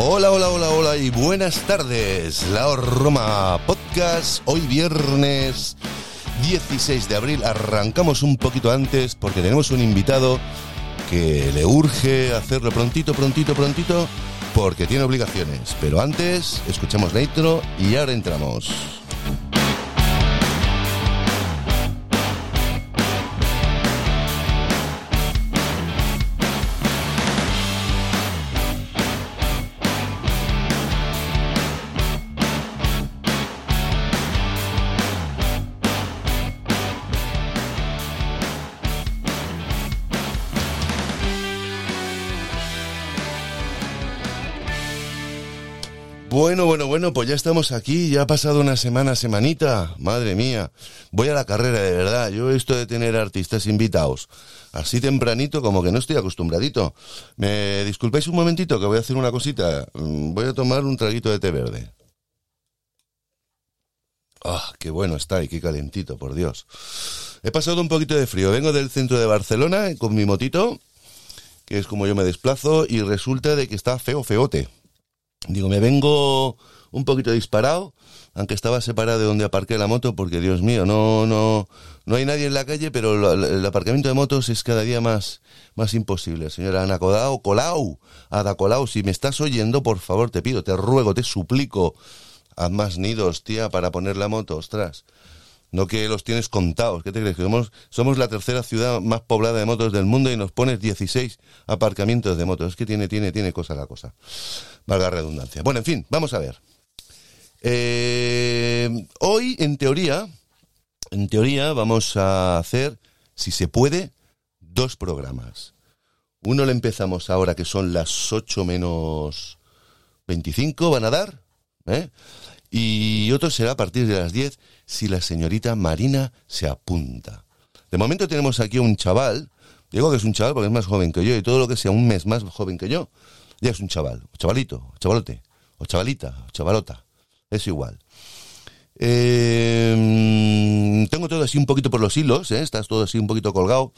Hola, hola, hola, hola y buenas tardes. La Roma Podcast, hoy viernes 16 de abril. Arrancamos un poquito antes porque tenemos un invitado que le urge hacerlo prontito, prontito, prontito porque tiene obligaciones. Pero antes, escuchamos la intro y ahora entramos. Pues ya estamos aquí, ya ha pasado una semana, semanita, madre mía, voy a la carrera de verdad, yo esto de tener artistas invitados así tempranito como que no estoy acostumbradito. ¿Me disculpáis un momentito que voy a hacer una cosita? Mm, Voy a tomar un traguito de té verde. Ah, qué bueno está y qué calentito, por Dios. He pasado un poquito de frío, vengo del centro de Barcelona con mi motito, que es como yo me desplazo, y resulta de que está feo, feote. Digo, me vengo un poquito disparado, aunque estaba separado de donde aparqué la moto, porque Dios mío, no, no, no hay nadie en la calle, pero el aparcamiento de motos es cada día más, más imposible. Señora Ana Codao, Colau, Ada Colau, si me estás oyendo, por favor, te pido, te ruego, te suplico, haz más nidos, tía, para poner la moto, ostras. No que los tienes contados, ¿qué te crees? Que somos, somos la tercera ciudad más poblada de motos del mundo y nos pones 16 aparcamientos de motos. Es que tiene, tiene, tiene cosa la cosa. Valga redundancia. Bueno, en fin, vamos a ver. Eh, hoy, en teoría, en teoría, vamos a hacer, si se puede, dos programas. Uno le empezamos ahora que son las 8 menos 25, van a dar, ¿eh? Y otro será a partir de las 10 si la señorita Marina se apunta. De momento tenemos aquí un chaval, digo que es un chaval porque es más joven que yo y todo lo que sea un mes más joven que yo, ya es un chaval, o chavalito, o chavalote, o chavalita, o chavalota, es igual. Eh, tengo todo así un poquito por los hilos, ¿eh? estás todo así un poquito colgado,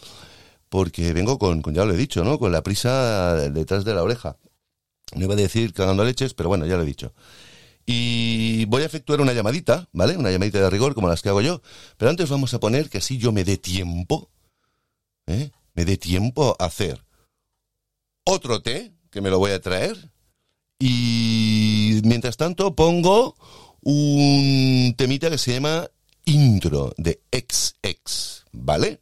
porque vengo con, con, ya lo he dicho, ¿no? Con la prisa detrás de la oreja. No iba a decir cagando leches, pero bueno, ya lo he dicho. Y voy a efectuar una llamadita, ¿vale? Una llamadita de rigor como las que hago yo. Pero antes vamos a poner que así yo me dé tiempo, ¿eh? Me dé tiempo a hacer otro té, que me lo voy a traer. Y mientras tanto pongo un temita que se llama Intro de XX, ¿vale?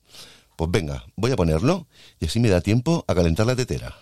Pues venga, voy a ponerlo y así me da tiempo a calentar la tetera.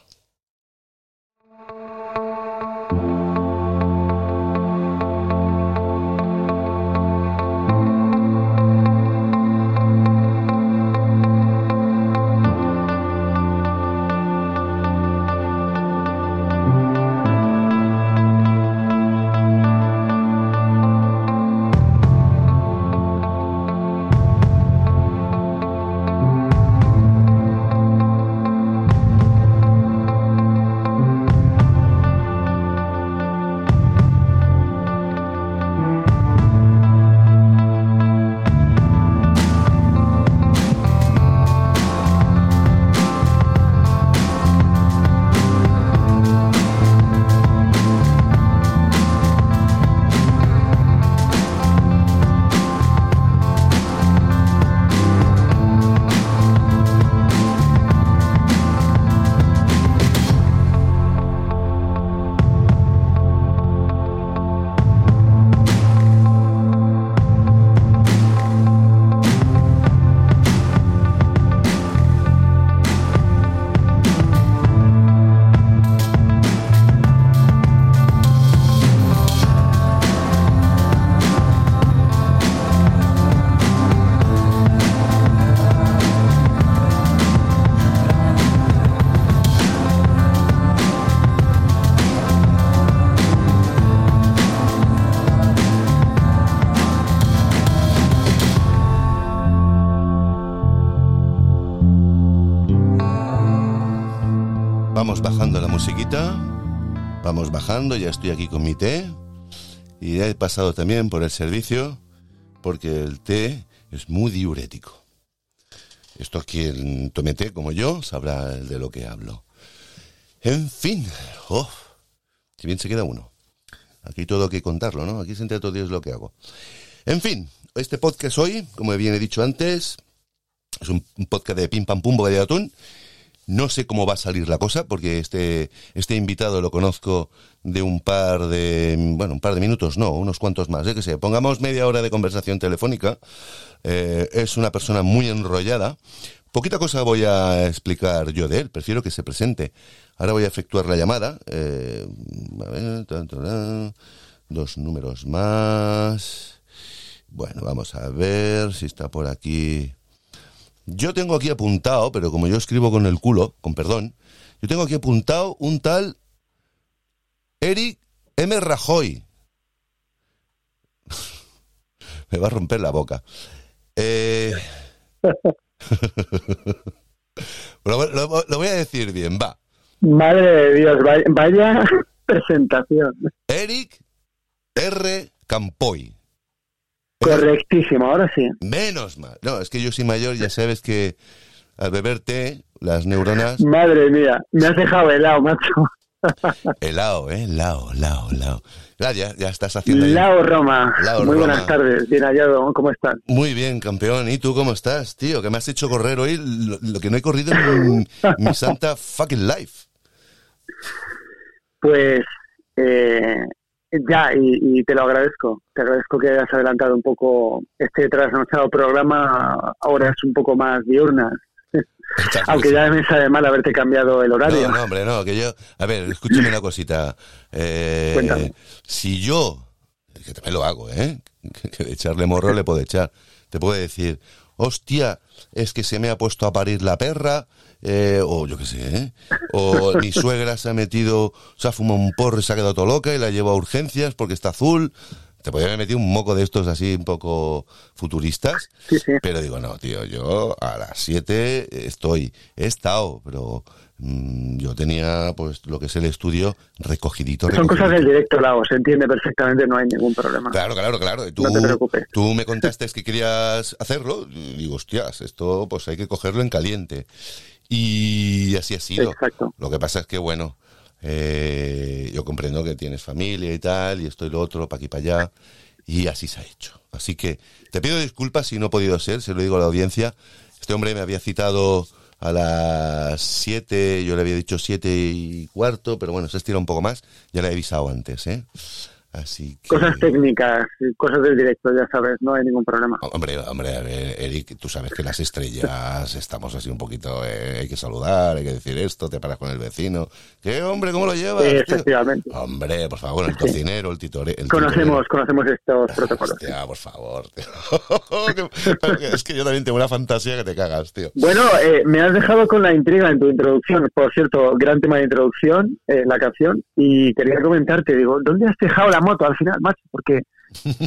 Vamos bajando la musiquita. Vamos bajando, ya estoy aquí con mi té. Y he pasado también por el servicio, porque el té es muy diurético. Esto quien tome té como yo sabrá de lo que hablo. En fin, oh, Si bien se queda uno. Aquí todo hay que contarlo, ¿no? Aquí se entera todo Dios lo que hago. En fin, este podcast hoy, como bien he dicho antes, es un, un podcast de pim pam pum de atún. No sé cómo va a salir la cosa, porque este, este invitado lo conozco de un par de, bueno, un par de minutos, no, unos cuantos más, ¿eh? que sé, pongamos media hora de conversación telefónica. Eh, es una persona muy enrollada. Poquita cosa voy a explicar yo de él, prefiero que se presente. Ahora voy a efectuar la llamada. Eh, a ver, dos números más. Bueno, vamos a ver si está por aquí. Yo tengo aquí apuntado, pero como yo escribo con el culo, con perdón, yo tengo aquí apuntado un tal Eric M. Rajoy. Me va a romper la boca. Eh... lo, lo- lo voy a decir bien, va. Madre de Dios, vaya, vaya presentación. Eric R. Campoy. Correctísimo, ahora sí. Menos mal. No, es que yo soy mayor, ya sabes que al beber té, las neuronas. Madre mía, me has dejado helado, macho. Helado, ¿eh? Lao, lao, lao. Claro, ya, ya estás haciendo. ahí- Lao Roma. Lao Muy Roma. buenas tardes, bien hallado, ¿cómo estás? Muy bien, campeón. ¿Y tú cómo estás, tío? Que me has hecho correr hoy lo, lo que no he corrido en mi santa fucking life. Pues eh, ya, y, y te lo agradezco. Te agradezco que hayas adelantado un poco este trasnochado programa a horas un poco más diurnas. Aunque ya me sabe mal haberte cambiado el horario. No, no, hombre, no, que yo... A ver, escúchame una cosita. Eh, Cuéntame. si yo, que también lo hago, ¿eh? Que de echarle morro le puedo echar. Te puedo decir, hostia, es que se me ha puesto a parir la perra, eh, o yo qué sé, ¿eh? O mi suegra se ha metido, se ha fumado un porro y se ha quedado todo loca y la llevo a urgencias porque está azul. Te podría haber metido un moco de estos así un poco futuristas. Sí, sí. Pero digo, no, tío, yo a las 7 estoy, he estado, pero mm, yo tenía pues lo que es el estudio recogidito. Son cosas del directo, Lao, se entiende perfectamente, no hay ningún problema. Claro, claro, claro. Y Tú, No te preocupes. tú me contaste que querías hacerlo. Y digo, hostias, esto pues hay que cogerlo en caliente. Y así ha sido. Exacto. Lo que pasa es que, bueno, eh, yo comprendo que tienes familia y tal, y esto y lo otro, para aquí para allá, y así se ha hecho. Así que te pido disculpas si no he podido ser, se lo digo a la audiencia. Este hombre me había citado a las 7, yo le había dicho 7 y cuarto, pero bueno, se estira un poco más, ya le he avisado antes, ¿eh? Así que... Cosas técnicas, cosas del directo, ya sabes, no hay ningún problema. Hombre, hombre, a ver, Eric, tú sabes que las estrellas estamos así un poquito, eh, hay que saludar, hay que decir esto, te paras con el vecino. ¿Qué, hombre, cómo lo llevas? Sí, tío? efectivamente. Hombre, por favor, el cocinero, el titore, el Conocemos, conocemos estos protocolos. Hostia, por favor, tío. Es que yo también tengo una fantasía que te cagas, tío. Bueno, eh, me has dejado con la intriga en tu introducción. Por cierto, gran tema de introducción, eh, la canción. Y quería comentarte, digo, ¿dónde has dejado la moto al final, macho? Porque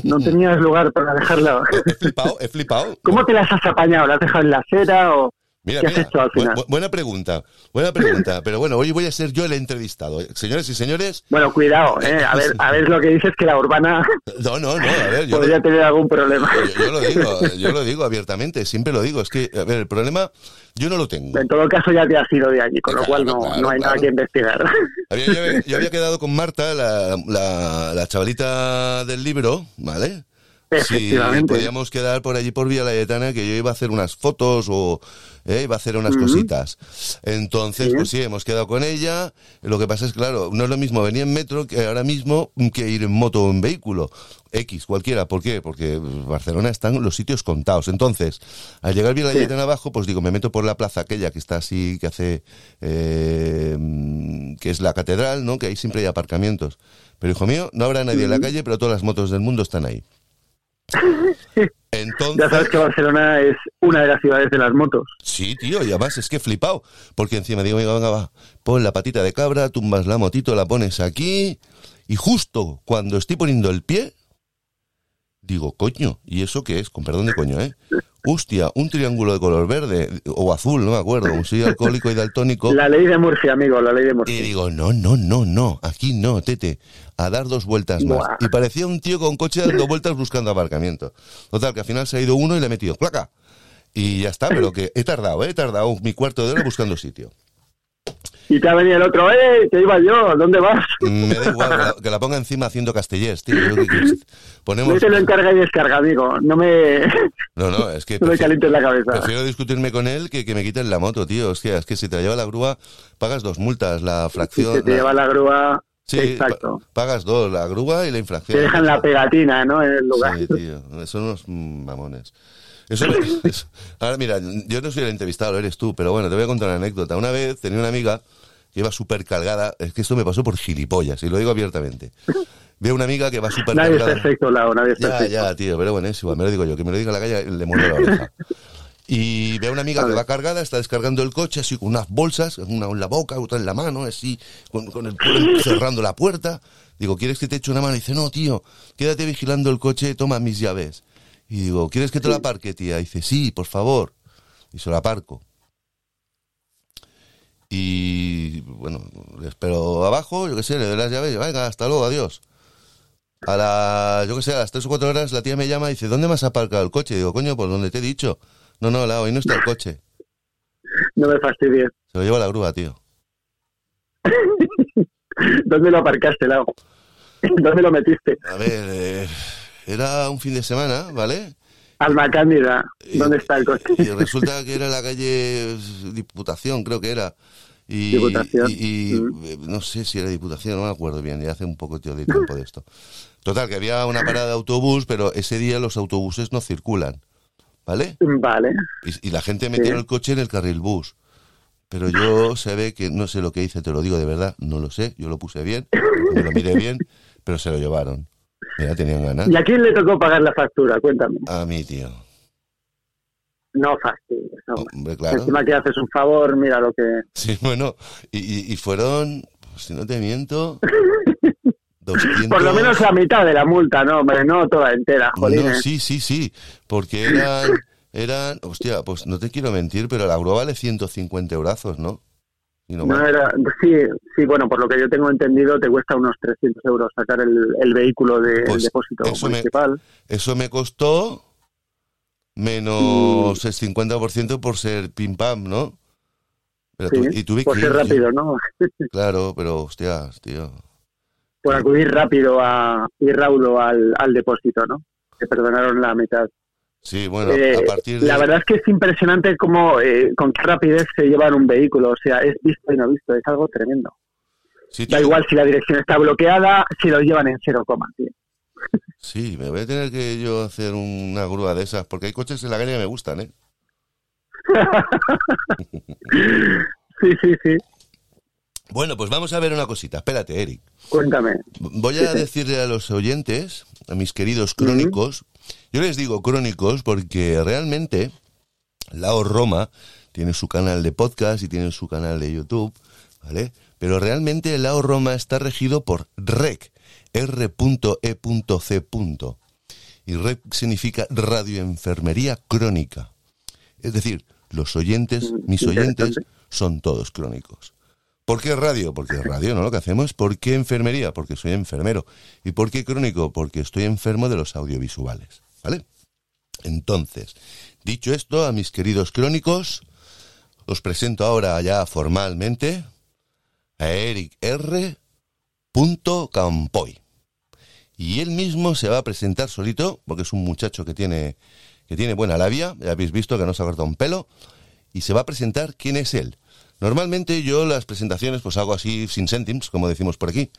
no tenías lugar para dejarla. He flipado, he flipado. ¿Cómo te las has apañado? ¿La has dejado en la acera o Mira, qué has mira, hecho al final? bu- buena pregunta, buena pregunta. Pero bueno, hoy voy a ser yo el entrevistado. Señores y señores, Bueno, cuidado, eh, a ver, a ver lo que dices que la urbana no, no, no, a ver, yo... podría tener algún problema. Yo, yo lo digo, yo lo digo abiertamente, siempre lo digo. Es que, a ver, el problema yo no lo tengo. En todo caso, ya te has ido de allí, con lo Claro, cual no, claro, no hay claro. nada que investigar. Había- yo, había- yo había quedado con Marta, la, la, la chavalita del libro, ¿vale? Efectivamente. podíamos quedar por allí por Vía Layetana, que yo iba a hacer unas fotos o eh, iba a hacer unas cositas. Entonces, Sí. pues sí, hemos quedado con ella. Lo que pasa es, claro, no es lo mismo venir en metro que ahora mismo que ir en moto o en vehículo. X, cualquiera. ¿Por qué? Porque Barcelona están los sitios contados. Entonces, al llegar Vía Sí. Layetana abajo, pues digo, me meto por la plaza aquella que está así, que hace, eh, que es la catedral, ¿no? Que ahí siempre hay aparcamientos. Pero hijo mío, no habrá nadie en la calle, pero todas las motos del mundo están ahí. Entonces, Ya sabes que Barcelona es una de las ciudades de las motos. Sí, tío, y además es que flipado. Porque encima digo, venga, venga, va, pon la patita de cabra, tumbas la motito, la pones aquí. Y justo cuando estoy poniendo el pie, digo, coño, ¿y eso qué es? Con perdón de coño, ¿eh? Hostia, un triángulo de color verde o azul, no me acuerdo. Un soy alcohólico y daltónico. La ley de Murphy, amigo, la ley de Y Murphy. digo, no, no, no, no, aquí no, tete, a dar dos vueltas más. Buah. Y parecía un tío con coche dando vueltas buscando aparcamiento. Total, que al final se ha ido uno y le he metido placa. Y ya está, pero que he tardado, ¿eh? he tardado mi cuarto de hora buscando sitio. Y te ha venido el otro, ¡eh! Que iba yo, ¿dónde vas? Me da igual, que la, ponga encima haciendo castellés, tío. Ponemos... No te lo encarga y descarga, amigo. No me. No, no, es que. no me calientes la cabeza. Prefiero discutirme con él que que me quiten la moto, tío. Hostia, es que si te lleva la grúa, pagas dos multas, la fracción. Si te lleva la grúa. Sí, Exacto. pagas dos, la grúa y la infracción. Te dejan la pegatina, ¿no? En el lugar. Sí, tío. Son unos mamones. Eso, ahora mira, yo no soy el entrevistado, eres tú, pero bueno, te voy a contar una anécdota. Una vez tenía una amiga que iba súper cargada, es que esto me pasó por gilipollas, y lo digo abiertamente. Veo una amiga que va súper cargada. Nadie está perfecto, Lau, nadie está ya, perfecto. Ya, tío, pero bueno, es igual, me lo digo yo, que me lo diga la calle le muero la oreja. Y veo una amiga que va cargada, está descargando el coche así con unas bolsas, una en la boca, otra en la mano, así, con, con el cerrando la puerta. Digo, ¿quieres que te eche una mano? Y dice, no, tío, quédate vigilando el coche, toma mis llaves. Y digo, ¿quieres que te la aparque, tía? Y dice, sí, por favor. Y se la aparco. Y bueno, le espero abajo, yo qué sé, le doy las llaves y venga, hasta luego, adiós. A la, yo qué sé, a las tres o cuatro horas la tía me llama y dice, ¿dónde me has aparcado el coche? Y digo, coño, pues donde te he dicho. No, no, la, hoy no está el coche. No me fastidies. Se lo lleva la grúa, tío. ¿Dónde lo aparcaste, Lau? ¿Dónde lo metiste? A ver, eh, era un fin de semana, ¿vale? Alma Cándida, ¿dónde está el coche? Y resulta que era la calle Diputación, creo que era. Y, Diputación. Y, mm. no sé si era Diputación, no me acuerdo bien, ya hace un poco de tiempo de esto. Total, que había una parada de autobús, pero ese día los autobuses no circulan, ¿vale? Vale. Y, la gente metió el coche en el carril bus. Pero yo se ve que no sé lo que hice, te lo digo de verdad, no lo sé, yo lo puse bien, me lo miré bien, pero se lo llevaron. Mira, tenían ganas. ¿Y a quién le tocó pagar la factura? Cuéntame. A mí, tío. No fastidies. Hombre, claro. Encima que haces un favor, mira lo que... Sí, bueno, y, y, fueron, si no te miento... 200... Por lo menos la mitad de la multa, ¿no? Hombre, no toda entera, jolín. No, sí, sí, sí, porque eran, eran, hostia, pues no te quiero mentir, pero la grúa vale 150 eurazos, ¿no? No era, sí, sí, bueno, por lo que yo tengo entendido, te cuesta unos 300 euros sacar el, el vehículo del de, pues depósito eso municipal. Me, eso me costó menos el 50% por ser pim pam, ¿no? Pero sí, y tuve por ser rápido, ¿no? claro, pero hostias, tío. Por acudir rápido a, y raudo al, al depósito, ¿no? Que perdonaron la mitad. Sí, bueno, a eh, partir de... La verdad es que es impresionante cómo, eh, con qué rapidez se llevan un vehículo. O sea, es visto y no visto, es algo tremendo. da igual si la dirección está bloqueada, si lo llevan en cero coma, tío. Sí, me voy a tener que yo hacer una grúa de esas, porque hay coches en la calle que me gustan, ¿eh? sí, sí, sí. Bueno, pues vamos a ver una cosita. Espérate, Eric. Cuéntame. Voy a decirle a los oyentes, a mis queridos crónicos, yo les digo crónicos porque realmente Lao Roma tiene su canal de podcast y tiene su canal de YouTube, ¿vale? Pero realmente Lao Roma está regido por REC, R.E.C. Y REC significa radioenfermería crónica. Es decir, los oyentes, mm, mis oyentes, son todos crónicos. ¿Por qué radio? Porque radio, ¿no? Lo que hacemos. ¿Por qué enfermería? Porque soy enfermero. ¿Y por qué crónico? Porque estoy enfermo de los audiovisuales. ¿Vale? Entonces, dicho esto, a mis queridos crónicos, os presento ahora ya formalmente a Eric R. Campoy. Y él mismo se va a presentar solito, porque es un muchacho que tiene, que tiene buena labia, ya habéis visto que no se ha cortado un pelo, y se va a presentar quién es él. Normalmente yo las presentaciones pues hago así sin céntimos, como decimos por aquí,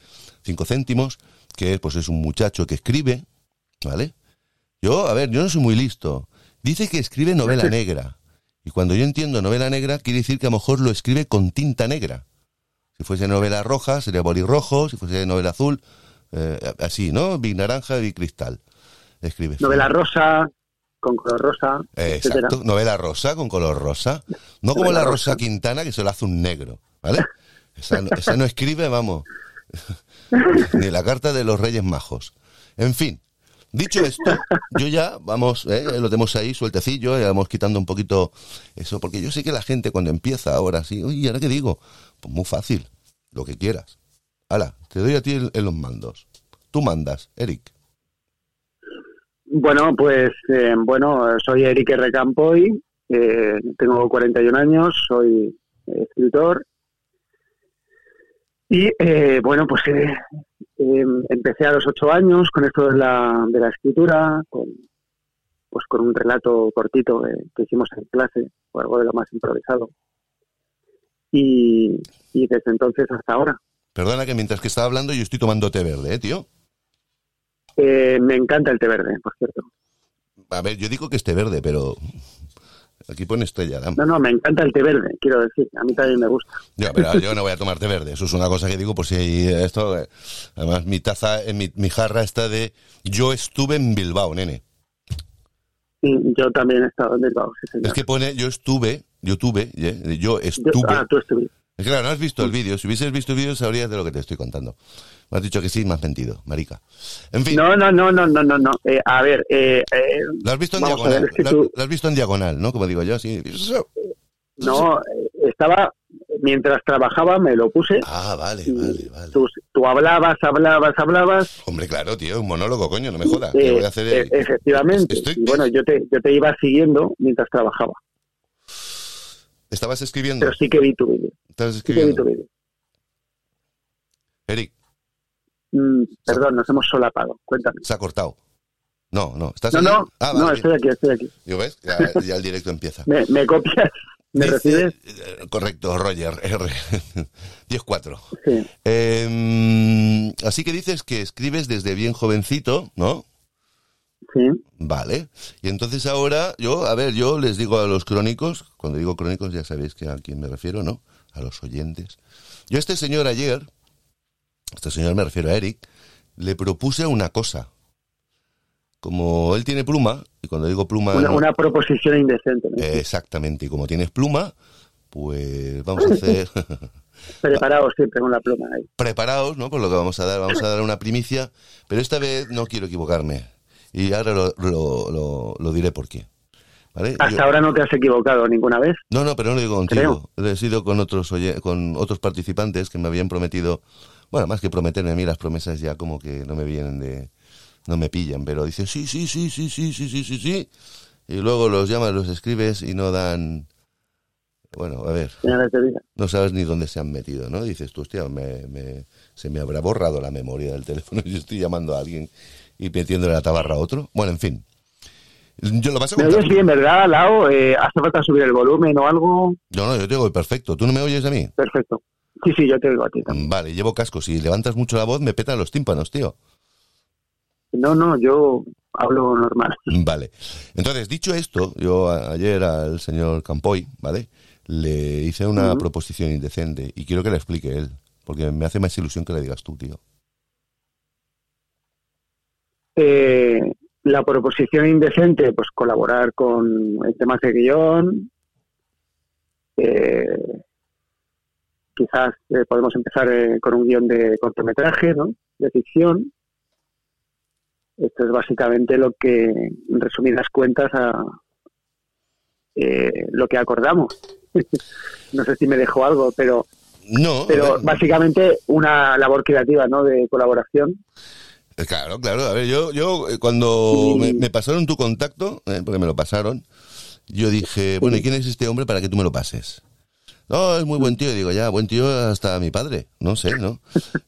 cinco céntimos, que pues es un muchacho que escribe, ¿vale? Yo, a ver, yo no soy muy listo. Dice que escribe novela negra. Y cuando yo entiendo novela negra, quiere decir que a lo mejor lo escribe con tinta negra. Si fuese novela roja, sería rojo, si fuese novela azul, eh, así, ¿no? Big naranja, big cristal. Escribe. Novela rosa, con color rosa. exacto, novela rosa con color rosa. No como la rosa. Quintana que se lo hace un negro, ¿vale? Esa, esa no escribe, vamos, ni la carta de los Reyes Majos. En fin, dicho esto, yo ya, vamos, ¿eh? lo tenemos ahí sueltecillo, ya vamos quitando un poquito eso, porque yo sé que la gente cuando empieza ahora sí, oye, ¿ahora qué digo? Pues muy fácil, lo que quieras. Hala, te doy a ti en los mandos. Tú mandas, Eric. Bueno, pues eh, bueno, soy Eric R. Campoy, eh, tengo 41 años, soy escritor Y eh, bueno, pues eh, eh, empecé a los ocho años con esto de la, de la escritura, con, pues con un relato cortito que hicimos en clase, o algo de lo más improvisado. Y, y desde entonces hasta ahora. Perdona que mientras que estaba hablando yo estoy tomando té verde, ¿eh, tío? Me encanta el té verde, por cierto. A ver, yo digo que esté verde, pero Aquí pone estrella No, no, me encanta el té verde, quiero decir. A mí también me gusta. Yo, pero yo no voy a tomar té verde. Eso es una cosa que digo por si esto... Eh, además, mi taza, en mi, mi jarra está de... Yo estuve en Bilbao, nene. Sí, yo también he estado en Bilbao, Es que pone yo estuve, yo tuve, yo estuve... ah, tú estuviste. Es claro, no has visto el vídeo. Si hubieses visto el vídeo sabrías de lo que te estoy contando. Me has dicho que sí, me has mentido, marica. En fin. No, no, no, no, no, no. no. Eh, a ver, eh, eh, lo has visto en diagonal. lo, has visto en diagonal, ¿no? Como digo yo, sí. No, eh, estaba mientras trabajaba me lo puse. Ah, vale, vale, vale. Tú, hablabas, hablabas, hablabas. Hombre, claro, tío, un monólogo, coño, no me jodas. voy a hacer e- efectivamente. Y bueno, yo te, yo te iba siguiendo mientras trabajaba. ¿Estabas escribiendo? Pero sí que vi tu vídeo. ¿Estabas escribiendo? Sí que vi tu vídeo. Eric. Mm, perdón, nos hemos solapado. Cuéntame. Se ha cortado. No, no. ¿Estás no, no, ah, no, estoy aquí, estoy aquí. ¿Yo ves? Ya, el directo empieza. ¿Me, copias? ¿Me recibes? Eh, correcto, Roger, R. 10-4. Sí. Eh, así que dices que escribes desde bien jovencito, ¿no? Sí. Vale. Y entonces ahora, yo, a ver, yo les digo a los crónicos, cuando digo crónicos ya sabéis que a quién me refiero, ¿no? A los oyentes. Yo este señor ayer, este señor me refiero a Eric, le propuse una cosa. Como él tiene pluma, y cuando digo pluma... Una, proposición indecente. exactamente, y como tienes pluma, pues vamos a hacer... Preparados siempre con la pluma ahí. Preparados, ¿no? Por lo que vamos a dar, vamos a dar una primicia, pero esta vez no quiero equivocarme. Y ahora lo, lo, diré por qué. Hasta ahora no te has equivocado ninguna vez. No, no, pero no lo digo contigo. He sido con otros, con otros participantes que me habían prometido bueno, más que prometerme a mí, las promesas ya como que no me vienen de... no me pillan, pero dicen sí, sí, sí, sí, sí, sí, sí, sí, sí. Y luego los llamas, los escribes y no dan... Bueno, a ver. No sabes ni dónde se han metido, ¿no? Dices tú, hostia, me, se me habrá borrado la memoria del teléfono y estoy llamando a alguien y metiéndole la tabarra a otro. Bueno, en fin. Yo lo paso ¿Me oyes bien, verdad, Lao? Eh, ¿Hace falta subir el volumen o algo? No, no, yo te oigo perfecto. ¿Tú no me oyes a mí? Perfecto. Sí, sí, yo te digo a ti también. Vale, llevo casco. Si levantas mucho la voz, me petan los tímpanos, tío. No, no, yo hablo normal. Vale. Entonces, dicho esto, yo ayer al señor Campoy, ¿vale? Le hice una proposición indecente y quiero que le explique él, porque me hace más ilusión que le digas tú, tío. Eh, la proposición indecente, pues colaborar con el tema de guion, eh, quizás eh, podemos empezar eh, con un guion de cortometraje, ¿no? De ficción. Esto es básicamente lo que, en resumidas cuentas, a, eh, lo que acordamos. no sé si me dejó algo, pero no, pero básicamente una labor creativa, ¿no? De colaboración. Claro, claro. A ver, yo, yo cuando me, me, pasaron tu contacto, porque me lo pasaron, yo dije, bueno, ¿y quién es este hombre para que tú me lo pases? No, es muy buen tío. Digo, ya, buen tío hasta mi padre. No sé, ¿no?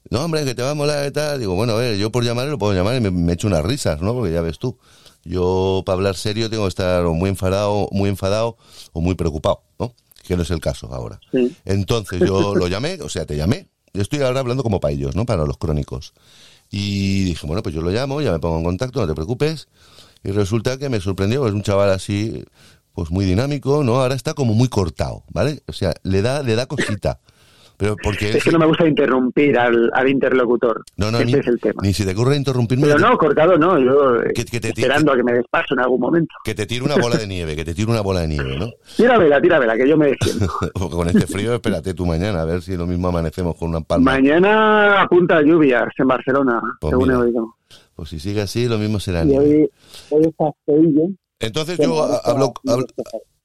No, hombre, que te va a molar y tal. Digo, bueno, a ver, yo por llamarle lo puedo llamar y me, echo unas risas, ¿no? Porque ya ves tú. Yo, para hablar serio, tengo que estar muy enfadado, muy enfadado o muy preocupado, ¿no? Que no es el caso ahora. Entonces yo lo llamé, o sea, te llamé. Yo estoy ahora hablando como para ellos, ¿no? Para los crónicos. Y dije, bueno, pues yo lo llamo, ya me pongo en contacto, no te preocupes. Y resulta que me sorprendió, es un chaval así, pues muy dinámico, ¿no? Ahora está como muy cortado, ¿vale? O sea, le da, le da cosita. Pero porque es que no me gusta interrumpir al, al interlocutor. No, no, ni, es el tema. ni si te ocurre interrumpirme. Pero no, cortado no, yo esperando a que me despaso en algún momento. Que te tire una bola de nieve, que te tire una bola de nieve, ¿no? Tíramela, tíramela, que yo me defiendo. con este frío, espérate tú mañana, a ver si lo mismo amanecemos con una palma. Mañana apunta a lluvias en Barcelona, pues según he oído. Pues si sigue así, lo mismo será. Y hoy, hoy está entonces yo hablo,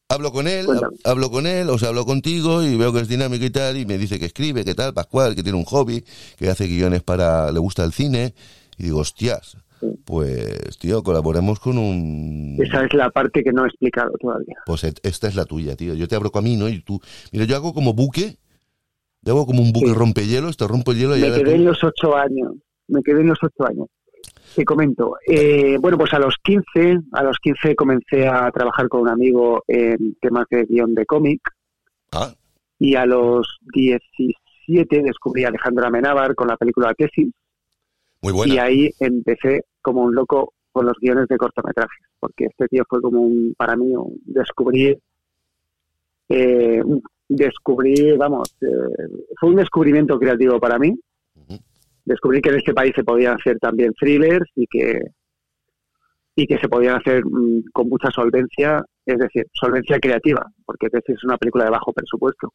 hablo, con él, hablo con él, o sea, hablo contigo y veo que es dinámico y tal, y me dice que escribe, que tal, Pascual, que tiene un hobby, que hace guiones para, le gusta el cine, y digo, hostias, pues, tío, colaboremos con un... Esa es la parte que no he explicado todavía. Pues esta es la tuya, tío. Yo te abro camino y tú... Mira, yo hago como buque, Debo como un buque rompehielos, te rompo el hielo y Me quedé en los ocho años. Me quedé en los ocho años. Te comento. Eh, bueno, pues a los 15, a los 15 comencé a trabajar con un amigo en temas de guion de cómic. Ah, Y a los 17 descubrí a Alejandro Amenábar con la película Tesis. muy buena. Y ahí empecé como un loco con los guiones de cortometrajes, porque este tío fue como un, para mí, un descubrir, eh, descubrir, vamos, eh, fue un descubrimiento creativo para mí. Descubrí que en este país se podían hacer también thrillers y que y que se podían hacer mm, con mucha solvencia, es decir, solvencia creativa, porque es una película de bajo presupuesto.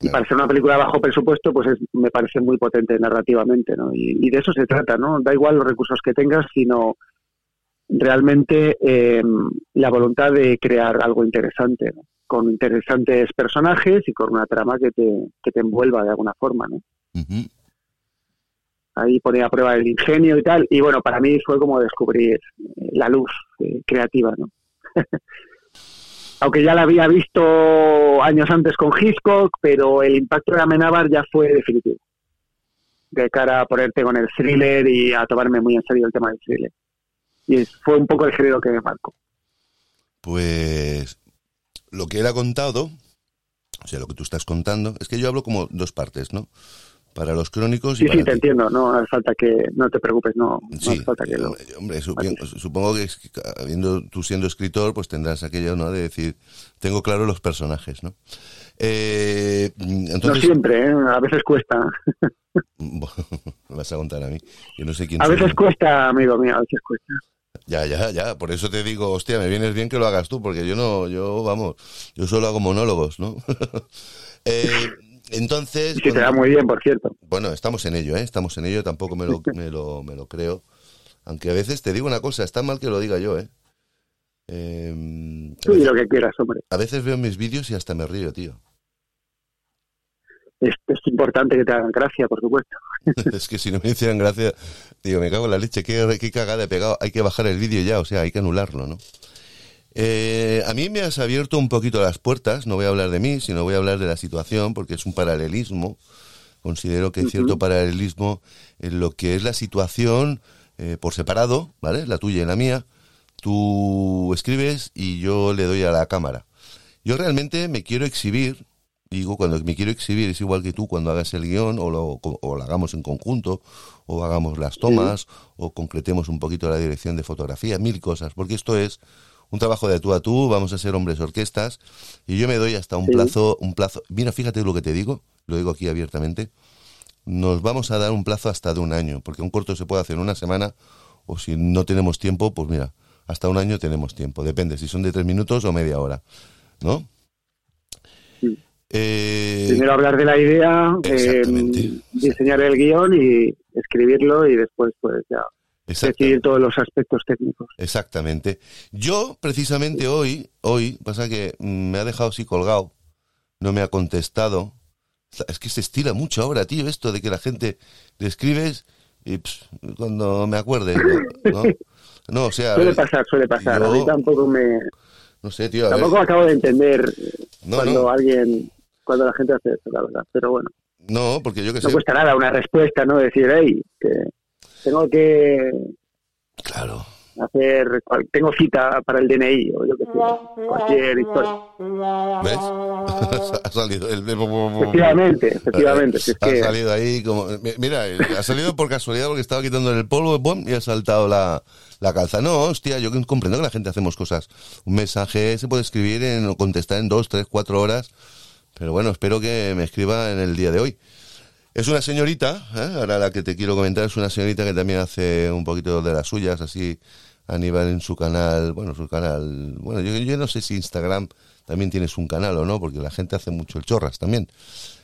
Y para ser una película de bajo presupuesto, pues es- me parece muy potente narrativamente, ¿no? Y, y de eso se trata, ¿no? Da igual los recursos que tengas, sino realmente eh, la voluntad de crear algo interesante, ¿no? con interesantes personajes y con una trama que te, que te envuelva de alguna forma, ¿no? Ujú. Ahí ponía a prueba el ingenio y tal, y bueno, para mí fue como descubrir la luz eh, creativa, ¿no? Aunque ya la había visto años antes con Hitchcock, pero el impacto de Amenábar ya fue definitivo. De cara a ponerte con el thriller y a tomarme muy en serio el tema del thriller. Y fue un poco el género que me marcó. Pues lo que él ha contado, o sea, lo que tú estás contando, es que yo hablo como dos partes, ¿no? Para los crónicos y Sí, para sí, te ti. entiendo, no hace falta que, no te preocupes, no, no hace falta que lo... eh, hombre, supi- supongo que habiendo tú siendo escritor, pues tendrás aquello, ¿no? De decir, tengo claro los personajes, ¿no? Eh, No entonces, siempre, ¿eh? a veces cuesta. me vas a contar a mí. Yo no sé quién A soy. veces cuesta, amigo mío, a veces cuesta. Ya, ya, ya. Por eso te digo, hostia, me vienes bien que lo hagas tú, porque yo no, yo, vamos, yo solo hago monólogos, ¿no? Eh, entonces, Y se te da muy bien, por cierto. bueno, estamos en ello, ¿eh? Estamos en ello, tampoco me lo, me lo, me lo creo. Aunque a veces te digo una cosa, está mal que lo diga yo, ¿eh? Eh, lo que quieras, hombre. a veces veo mis vídeos y hasta me río, tío. Es, es importante que te hagan gracia, por supuesto. es que si no me hicieran gracia, digo, me cago en la leche, qué, qué cagada he pegado. Hay que bajar el vídeo ya, o sea, hay que anularlo, ¿no? Eh, a mí me has abierto un poquito las puertas, no voy a hablar de mí, sino voy a hablar de la situación, porque es un paralelismo. Considero que hay cierto paralelismo en lo que es la situación eh, por separado, ¿vale? La tuya y la mía. Tú escribes y yo le doy a la cámara. Yo realmente me quiero exhibir, digo, cuando me quiero exhibir es igual que tú cuando hagas el guion o lo, o lo hagamos en conjunto, o hagamos las tomas, o concretemos un poquito la dirección de fotografía, mil cosas, porque esto es un trabajo de tú a tú, vamos a ser hombres orquestas, y yo me doy hasta un Sí. plazo, un plazo, mira, fíjate lo que te digo, lo digo aquí abiertamente, nos vamos a dar un plazo hasta de un año, porque un corto se puede hacer en una semana, o si no tenemos tiempo, pues mira, hasta un año tenemos tiempo, depende si son de tres minutos o media hora, ¿no? Sí. Eh, Primero hablar de la idea, eh, diseñar el guion y escribirlo y después pues ya. Decidir todos los aspectos técnicos. Exactamente. Yo, precisamente hoy, hoy, pasa que mm, me ha dejado así colgado, no me ha contestado. Es que se estila mucho ahora, tío, esto de que la gente le escribes y ps, cuando me acuerde, ¿no? No, o sea, Suele pasar, suele pasar. yo- A mí tampoco me... no sé, tío, a ver. Tampoco acabo de entender eh, No, cuando no, alguien... Cuando la gente hace eso, la verdad. Pero bueno, no, porque yo que no sé, cuesta nada una respuesta, ¿no? Decir, hey, que tengo que claro. hacer... cual- Tengo cita para el DNI o yo qué sé. Cualquier historia. ¿Ves? ha salido el... Efectivamente, efectivamente. si es Ha que... salido ahí como... mi- Mira, ha salido por casualidad porque estaba quitando el polvo y ha saltado la, la calza. No, hostia, yo comprendo que la gente hacemos cosas. Un mensaje se puede escribir en, o contestar en dos, tres, cuatro horas. Pero bueno, espero que me escriba en el día de hoy. Es una señorita, ¿eh? ahora la que te quiero comentar es una señorita que también hace un poquito de las suyas, así a nivel en su canal, bueno, su canal, bueno, yo, yo no sé si Instagram también tienes un canal o no, porque la gente hace mucho el chorras también.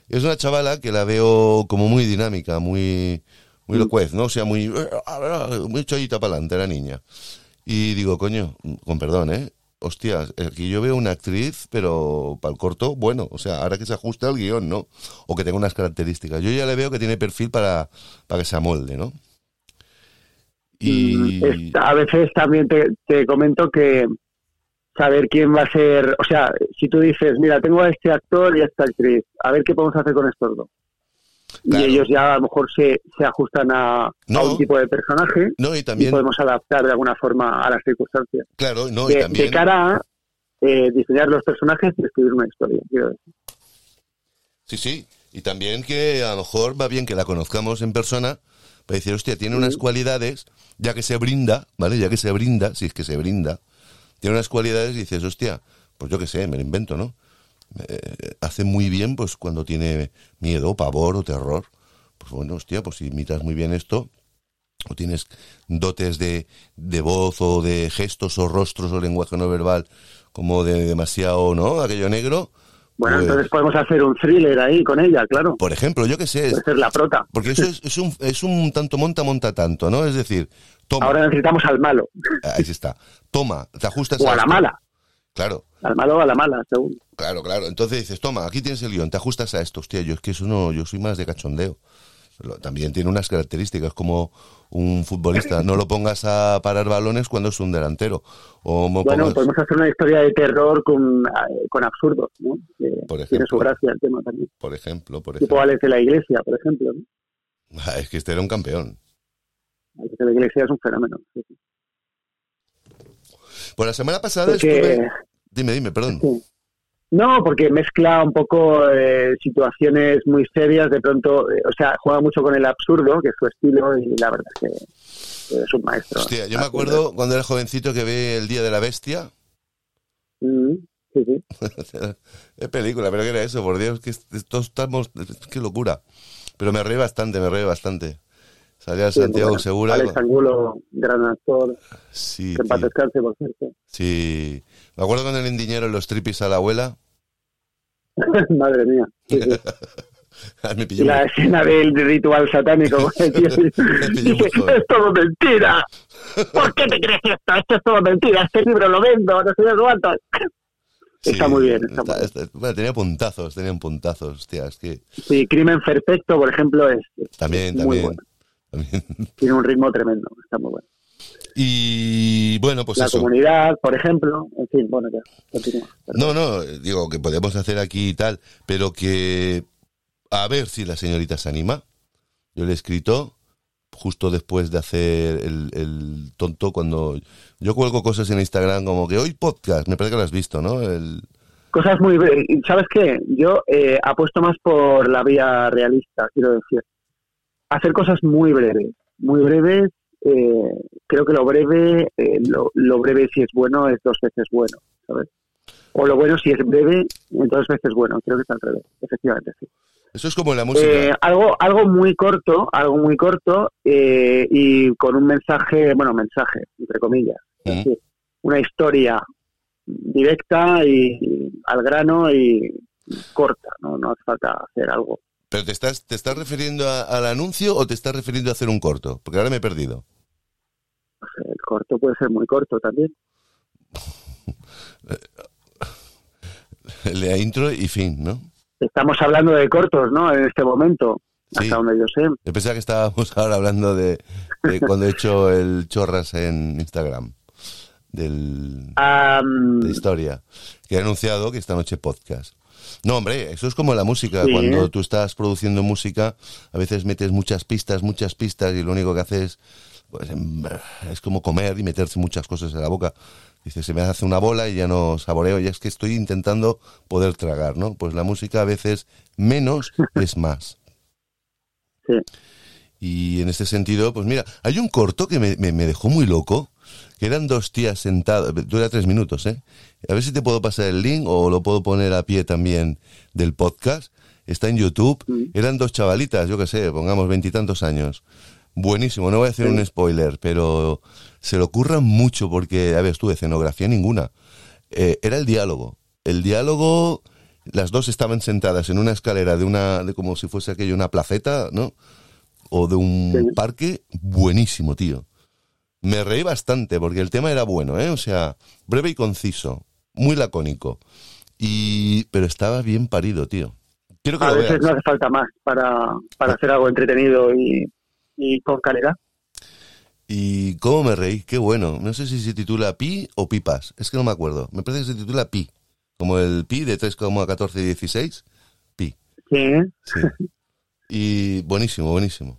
Es una chavala que la veo como muy dinámica, muy, muy Mm. locuaz, ¿no? O sea, muy, muy chollita para adelante la niña. Y digo, coño, con perdón, ¿eh? Hostia, aquí yo veo una actriz, pero para el corto, bueno, o sea, ahora que se ajuste al guion, ¿no? O que tenga unas características. Yo ya le veo que tiene perfil para, para que se amolde, ¿no? Y... Mm, a veces también te, te comento que saber quién va a ser, o sea, si tú dices, mira, tengo a este actor y a esta actriz, a ver qué podemos hacer con estos dos. Y ellos ya a lo mejor se, se ajustan a, un tipo de personaje no, y, también... podemos adaptar de alguna forma a las circunstancias. Claro, no, de, y también... de cara a eh, diseñar los personajes y escribir una historia, quiero decir. Sí, sí, y también que a lo mejor va bien que la conozcamos en persona para decir, hostia, tiene unas cualidades, ya que se brinda, ¿vale? Ya que se brinda, si es que se brinda, tiene unas cualidades y dices, hostia, pues yo qué sé, me lo invento, ¿no? Eh, hace muy bien, pues cuando tiene miedo, pavor o terror. Pues bueno, hostia, pues si imitas muy bien esto, o tienes dotes de, de voz o de gestos o rostros o lenguaje no verbal como de demasiado, ¿no? Aquello negro, bueno, pues entonces podemos hacer un thriller ahí con ella, claro. Por ejemplo, yo qué sé. Puede ser la prota. Porque eso es, es, un, es un tanto monta, monta tanto, ¿no? Es decir, toma. Ahora necesitamos al malo. Ahí está. Toma, te ajustas o a, la mala. Claro. Al malo o a la mala, según. Claro, claro. Entonces dices, toma, aquí tienes el guion, te ajustas a esto. Hostia, yo es que eso no, yo soy más de cachondeo. También tiene unas características como un futbolista. No lo pongas a parar balones cuando es un delantero. O bueno, podemos hacer una historia de terror con, eh, con absurdos, ¿no? por ejemplo, tiene su gracia el tema también. Por ejemplo, por ejemplo. Tipo Alex de la Iglesia, por ejemplo. Es que este era un campeón. Alex de la Iglesia es un fenómeno. Sí, Pues la semana pasada estuve... Dime, dime, perdón. No, porque mezcla un poco eh, situaciones muy serias, de pronto, eh, o sea, juega mucho con el absurdo, que es su estilo, y la verdad es que es un maestro. Hostia, yo me acuerdo cuando era jovencito que ve El Día de la Bestia. Mm, sí, sí. es película, pero ¿qué era eso? Por Dios, que todos estamos, qué locura. Pero me reí bastante, me reí bastante. Salía Santiago Segura. Alex Angulo, gran actor. Sí. Que descanse, por cierto. Sí. Me acuerdo con el indiñero los tripis a la abuela. Madre mía. y la escena del ritual satánico. Dice, es todo mentira. ¿Por qué te crees esto? Esto es todo mentira. Este libro lo vendo, no sé cuánto. está muy bien. bueno, tenía puntazos, tenían puntazos, hostia, es que... Sí, Crimen Perfecto, por ejemplo, es, también, muy también, bueno. Tiene un ritmo tremendo, está muy bueno. Y bueno, pues la comunidad, por ejemplo, en fin, bueno, ya, continúa. No, no, digo que podemos hacer aquí y tal, pero que a ver si la señorita se anima. Yo le he escrito justo después de hacer el, el tonto cuando yo cuelgo cosas en Instagram como que hoy podcast, me parece que lo has visto, ¿no? El... Cosas muy... ¿Sabes qué? Yo eh, apuesto más por la vía realista, quiero decir. Hacer cosas muy breves, muy breves eh, creo que lo breve, eh, lo, breve si es bueno es dos veces bueno, ¿sabes? O lo bueno si es breve, dos veces bueno, creo que está al revés, efectivamente, sí. Eso es como la música. Eh, algo, algo muy corto, algo muy corto y con un mensaje, bueno, mensaje, entre comillas. una historia directa y al grano y corta, no, no hace falta hacer algo ¿Pero te estás, te estás refiriendo al anuncio o te estás refiriendo a hacer un corto? Porque ahora me he perdido. El corto puede ser muy corto también. Lea intro y fin, ¿no? Estamos hablando de cortos, ¿no? En este momento, hasta donde yo sé. Yo pensaba que estábamos ahora hablando de, cuando he hecho el chorras en Instagram. Del, de historia. Que he anunciado que esta noche podcast. No, hombre, eso es como la música. Cuando tú estás produciendo música, a veces metes muchas pistas, muchas pistas, y lo único que haces pues, em, es como comer y meterse muchas cosas en la boca. Dice, se me hace una bola y ya no saboreo, y es que estoy intentando poder tragar, ¿no? Pues la música a veces menos es más. Sí. Y en este sentido, pues mira, hay un corto que me, me dejó muy loco, que eran dos tías sentadas, dura tres minutos, ¿eh? A ver si te puedo pasar el link o lo puedo poner a pie también del podcast. Está en YouTube. Mm. Eran dos chavalitas, yo qué sé, pongamos veintitantos años. Buenísimo, no voy a hacer un spoiler, pero se lo ocurran mucho porque, a ver, tú, escenografía ninguna. Eh, era el diálogo. El diálogo, las dos estaban sentadas en una escalera de una, de como si fuese aquello una placeta, ¿no? O de un parque. Buenísimo, tío. Me reí bastante porque el tema era bueno, ¿eh? O sea, breve y conciso muy lacónico. Y, pero estaba bien parido, tío. Quiero que a veces no hace falta más para, para hacer algo entretenido y, con calidad. Y cómo me reí, qué bueno. No sé si se titula Pi o Pipas, es que no me acuerdo. Me parece que se titula Pi, como el Pi de 3,1416, Pi. Sí. Sí. Y buenísimo, buenísimo.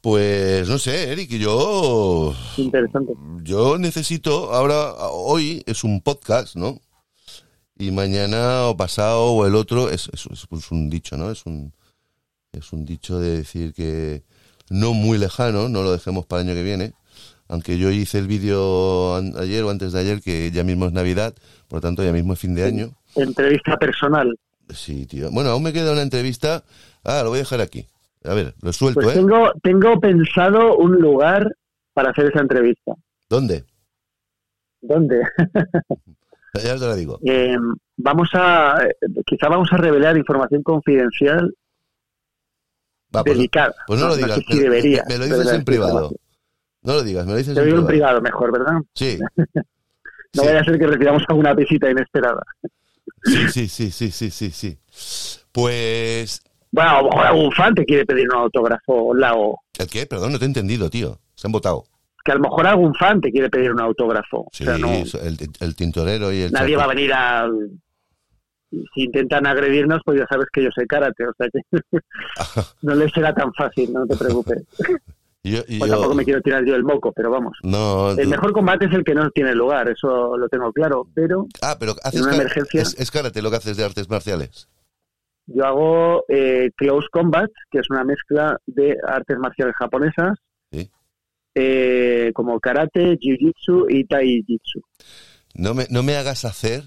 Pues no sé, Eric, yo Interesante. yo necesito ahora hoy es un podcast, ¿no? Y mañana o pasado o el otro es, es, es pues un dicho, ¿no? Es un es un dicho de decir que no muy lejano, no lo dejemos para el año que viene. Aunque yo hice el vídeo ayer o antes de ayer que ya mismo es Navidad, por lo tanto ya mismo es fin de año. Entrevista personal. Sí, tío. Bueno, aún me queda una entrevista. Ah, lo voy a dejar aquí. A ver, lo suelto, Pues ¿eh? tengo, tengo pensado un lugar para hacer esa entrevista. ¿Dónde? ¿Dónde? Ya te lo digo. Eh, vamos a, eh, quizá vamos a revelar información confidencial Va, pues, delicada. pues no lo digas, sé si me- debería. me lo dices en privado. no lo digas, me lo dices Te en digo en privado. privado mejor, ¿verdad? Sí. No Sí. vaya a ser que recibamos alguna visita inesperada. Sí, sí, sí, sí, sí, sí, sí. Pues... Bueno, a lo mejor algún fan te quiere pedir un autógrafo, Lao. ¿El qué? Perdón, no te he entendido, tío. Se han votado. Que a lo mejor algún fan te quiere pedir un autógrafo. Sí, o sea, no, el, el tintorero y el... nadie va a venir a... Si intentan agredirnos, pues ya sabes que yo sé karate, o sea que no les será tan fácil, no te preocupes. Yo- Pues tampoco me quiero tirar yo el moco, pero vamos. No, El mejor combate es el que no tiene lugar, eso lo tengo claro, pero Ah, pero haces en una emergencia- Es, es karate lo que haces de artes marciales. Yo hago eh, close combat, que es una mezcla de artes marciales japonesas, Sí. eh, como karate, jiu-jitsu y tai-jitsu. No me, no me hagas hacer...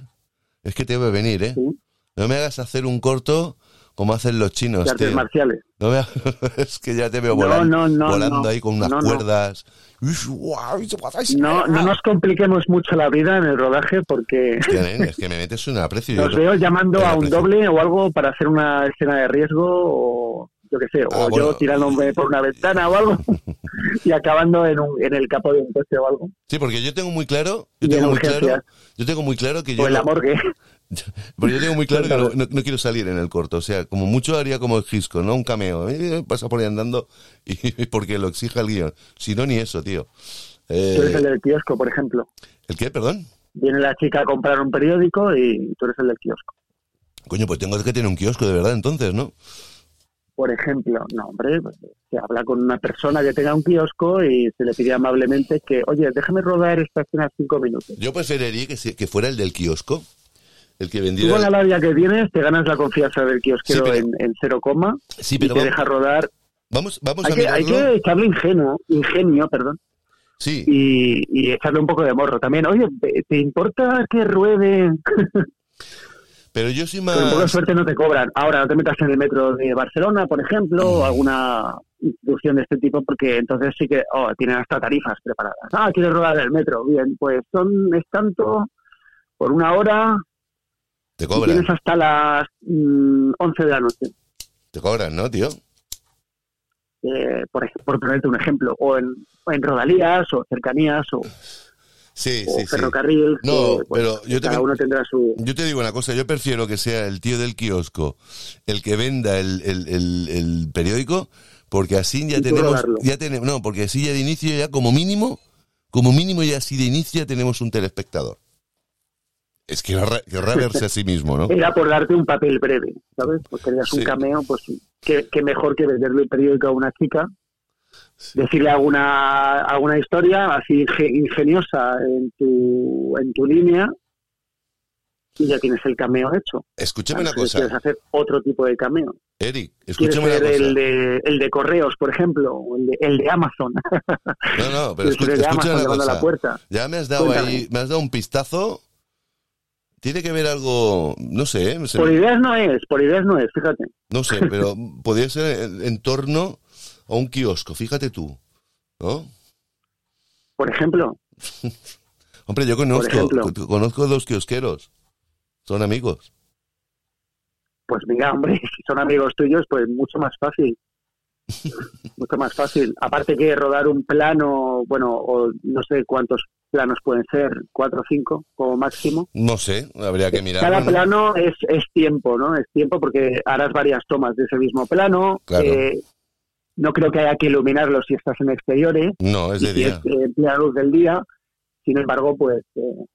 Es que te voy a venir, ¿eh? ¿sí? No me hagas hacer un corto como hacen los chinos, de artes tío. marciales. No me es que ya te veo volando, no, no, volando ahí con unas cuerdas. No, no nos compliquemos mucho la vida en el rodaje porque Es que, me metes un aprecio. Nos no- veo llamando a un doble o algo para hacer una escena de riesgo o yo qué sé, Ah, o bueno. yo tirándome por una ventana o algo y acabando en, un, en el capó de un coche o algo. Sí, porque yo tengo muy claro, yo tengo en muy claro, yo tengo muy claro que yo O en la morgue. pero yo tengo muy claro que no, no- no quiero salir en el corto, o sea, como mucho haría como el Gisco, ¿no? Un cameo, eh, pasa por ahí andando y porque lo exija el guion. Si no, ni eso, tío. Eh, Tú eres el del kiosco, por ejemplo. ¿El qué, perdón? Viene la chica a comprar un periódico y tú eres el del kiosco. Coño, pues tengo que tener un kiosco de verdad entonces, ¿no? Por ejemplo, no, hombre, se habla con una persona que tenga un kiosco y se le pide amablemente que, oye, déjame rodar esta escena cinco minutos. Yo preferiría que, que fuera el del kiosco, el que Tú vendiera... con la labia que tienes te ganas la confianza del kiosquero Sí, pero- en, en cero coma Sí, y pero te vamos, deja rodar. vamos, vamos Hay a que, hay mirarlo. que echarle ingenio, ingenio, perdón, Sí, y, y echarle un poco de morro también. Oye, ¿te importa que ruede? pero yo soy Con un poco de más... suerte no te cobran. Ahora no te metas en el metro de Barcelona, por ejemplo, o alguna institución de este tipo, porque entonces sí que oh, tienen hasta tarifas preparadas. Ah, quieres rodar el metro. Bien, pues son es tanto por una hora Te cobran, tienes hasta las mm, 11 de la noche. te cobran, ¿no, tío? Eh, por, por ponerte un ejemplo, o en, en rodalías, o cercanías, o, Sí, o sí, sí. ferrocarril. No, que, pero yo cada también- uno tendrá su. Yo te digo una cosa, yo prefiero que sea el tío del kiosco el que venda el, el, el- el periódico, porque así ya tenemos, rodarlo. ya tenemos, no, porque así ya de inicio ya como mínimo, como mínimo ya así de inicio ya tenemos un telespectador. Es que querrá, verse a sí mismo, ¿no? Era por darte un papel breve, ¿sabes? Porque Sí. un cameo, pues qué, qué mejor que venderle el periódico a una chica, decirle alguna, alguna historia así inge- ingeniosa en tu, en tu línea y ya tienes el cameo hecho. Escúchame una si Quieres cosa, hacer otro tipo de cameo. Eric, escúchame una cosa. el de, el de correos, por ejemplo, o el de, el de Amazon. No, no, pero ser escucha, una llamando a la cosa. puerta. Ya me has dado Cuéntame. ahí, me has dado un pistazo. Tiene que ver algo, no sé, ¿eh? Por ideas no es, por ideas no es, fíjate. No sé, pero podría ser en, torno a un kiosco, fíjate tú. ¿No? Por ejemplo, Hombre, yo conozco, ejemplo. conozco dos kiosqueros. Son amigos. Pues mira, hombre, si son amigos tuyos, pues mucho más fácil. mucho más fácil. Aparte que rodar un plano, bueno, o no sé cuántos planos pueden ser, cuatro o cinco como máximo. No sé, habría que mirar. Cada plano es, es tiempo, ¿no? Es tiempo porque harás varias tomas de ese mismo plano. Claro. Eh, no creo que haya que iluminarlo si estás en exteriores. No, es de día. Si es eh, luz del día. Sin embargo, pues eh,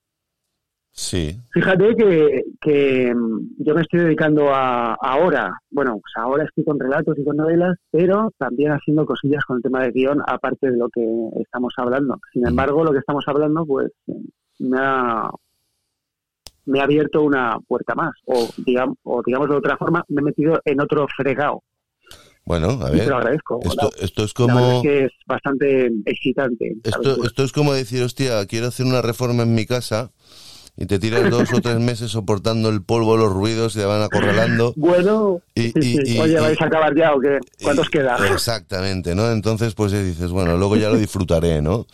Sí. Fíjate que, que mm, yo me estoy dedicando a, ahora, bueno, pues ahora estoy con relatos y con novelas, pero también haciendo cosillas con el tema de guion, aparte de lo que estamos hablando. Sin embargo, lo que estamos hablando, pues me ha, me ha abierto una puerta más, o digamos, o digamos de otra forma, me he metido en otro fregado. Bueno, a ver. te lo agradezco. Esto, esto es como. es que es bastante excitante. Esto, esto es como decir, hostia, quiero hacer una reforma en mi casa y te tiras dos o tres meses soportando el polvo, los ruidos, y te van acorralando. Bueno, y, oye, ¿vais a acabar ya o qué? ¿Cuántos queda? Exactamente, ¿no? Entonces, pues dices, bueno, luego ya lo disfrutaré, ¿no?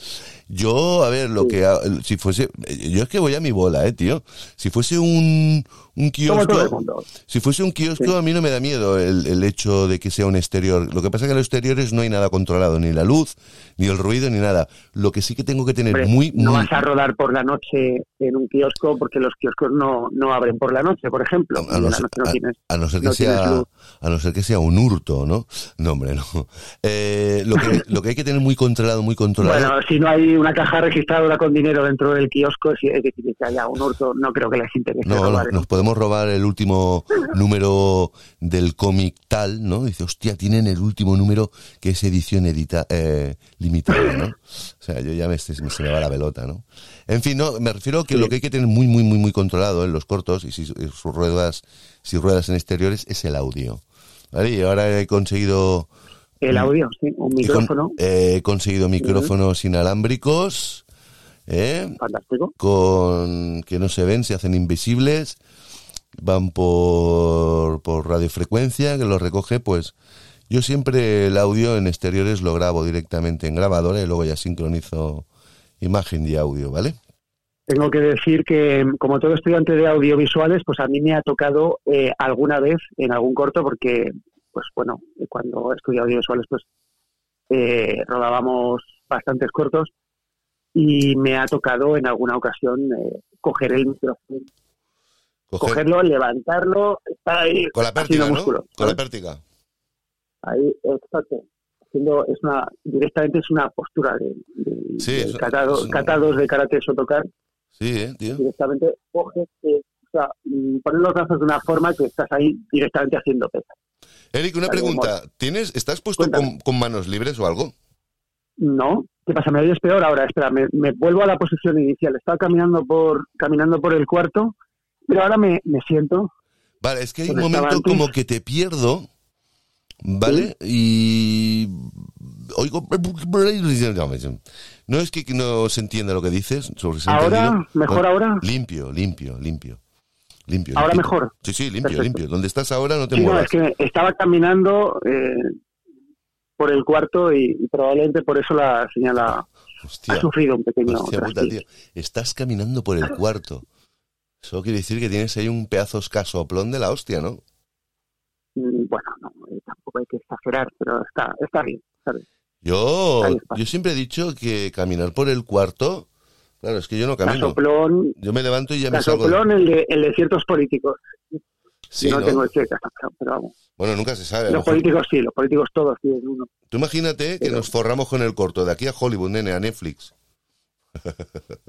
Yo, a ver, lo que, si fuese, yo es que voy a mi bola, eh, tío. Si fuese un, un kiosco, si fuese un kiosco, a mí no me da miedo el, el, hecho de que sea un exterior. Lo que pasa es que en los exteriores no hay nada controlado, ni la luz, ni el ruido, ni nada. Lo que sí que tengo que tener muy, No vas a rodar por la noche en un kiosco porque los kioscos no, no abren por la noche, por ejemplo. A, no, ser, que sea, a no ser que sea un hurto, ¿no? No, hombre, no. Eh, lo, que, lo que hay que tener muy controlado, muy controlado. Bueno, si no hay una caja registradora con dinero dentro del kiosco, si es decir que haya un hurto, no creo que les interese. No, nos podemos robar el último número del cómic tal, ¿no? Dice, hostia, tienen el último número que es edición edita, eh, limitada, ¿no? O sea, yo ya me, se me va la pelota, ¿no? En fin, no, me refiero a que lo que hay que tener muy, muy, muy, muy controlado en los cortos y si sus ruedas, si ruedas en exteriores es el audio. ¿Vale? Y ahora he conseguido el audio, sí, un micrófono. he conseguido micrófonos inalámbricos. ¿eh? Fantástico. Con que no se ven, se hacen invisibles. Van por, por radiofrecuencia, que los recoge, pues. Yo siempre el audio en exteriores lo grabo directamente en grabadora y luego ya sincronizo imagen y audio, ¿vale? Tengo que decir que, como todo estudiante de audiovisuales, pues a mí me ha tocado eh, alguna vez en algún corto, porque pues bueno, cuando estudié audiovisuales, pues eh, rodábamos bastantes cortos y me ha tocado en alguna ocasión eh, coger el micrófono. Cogerlo, levantarlo, estar ahí con la pértiga, ¿no? Con la pértiga. Ahí, exacto. Haciendo, es una, directamente es una postura de, sí, catados de karate tocar Sí, eh, tío. Directamente coges, o sea, mm, poner los brazos de una forma que estás ahí directamente haciendo pesas. Eric, una pregunta. ¿Tienes, ¿Estás puesto con, manos libres o algo? No. ¿Qué pasa? ¿Me oyes peor? Ahora, espera, me, vuelvo a la posición inicial. Estaba caminando por, caminando por el cuarto, pero ahora me, siento. Vale, es que hay un momento como que te pierdo, ¿vale? Y oigo... No es que no se entienda lo que dices. Sobre ¿Ahora? ¿Mejor ahora? Limpio, limpio, limpio. Limpio. Ahora mejor. Sí, sí, limpio, limpio. Donde estás ahora no te muevas. No, es que estaba caminando eh, por el cuarto y, probablemente por eso la señal ha, sufrido un pequeño. Estás caminando por el cuarto. Eso quiere decir que tienes ahí un pedazo escaso plón de la hostia, ¿no? Mm, bueno, no, eh, tampoco hay que exagerar, pero está, está bien. Yo, yo siempre he dicho que caminar por el cuarto Claro, es que yo no camino. yo me levanto y ya me salgo. el de, el de ciertos políticos. Sí, no, tengo el pero vamos. Bueno, nunca se sabe. Los políticos sí, los políticos todos tienen uno. Tú imagínate que nos forramos con el corto de aquí a Hollywood, nene, a Netflix.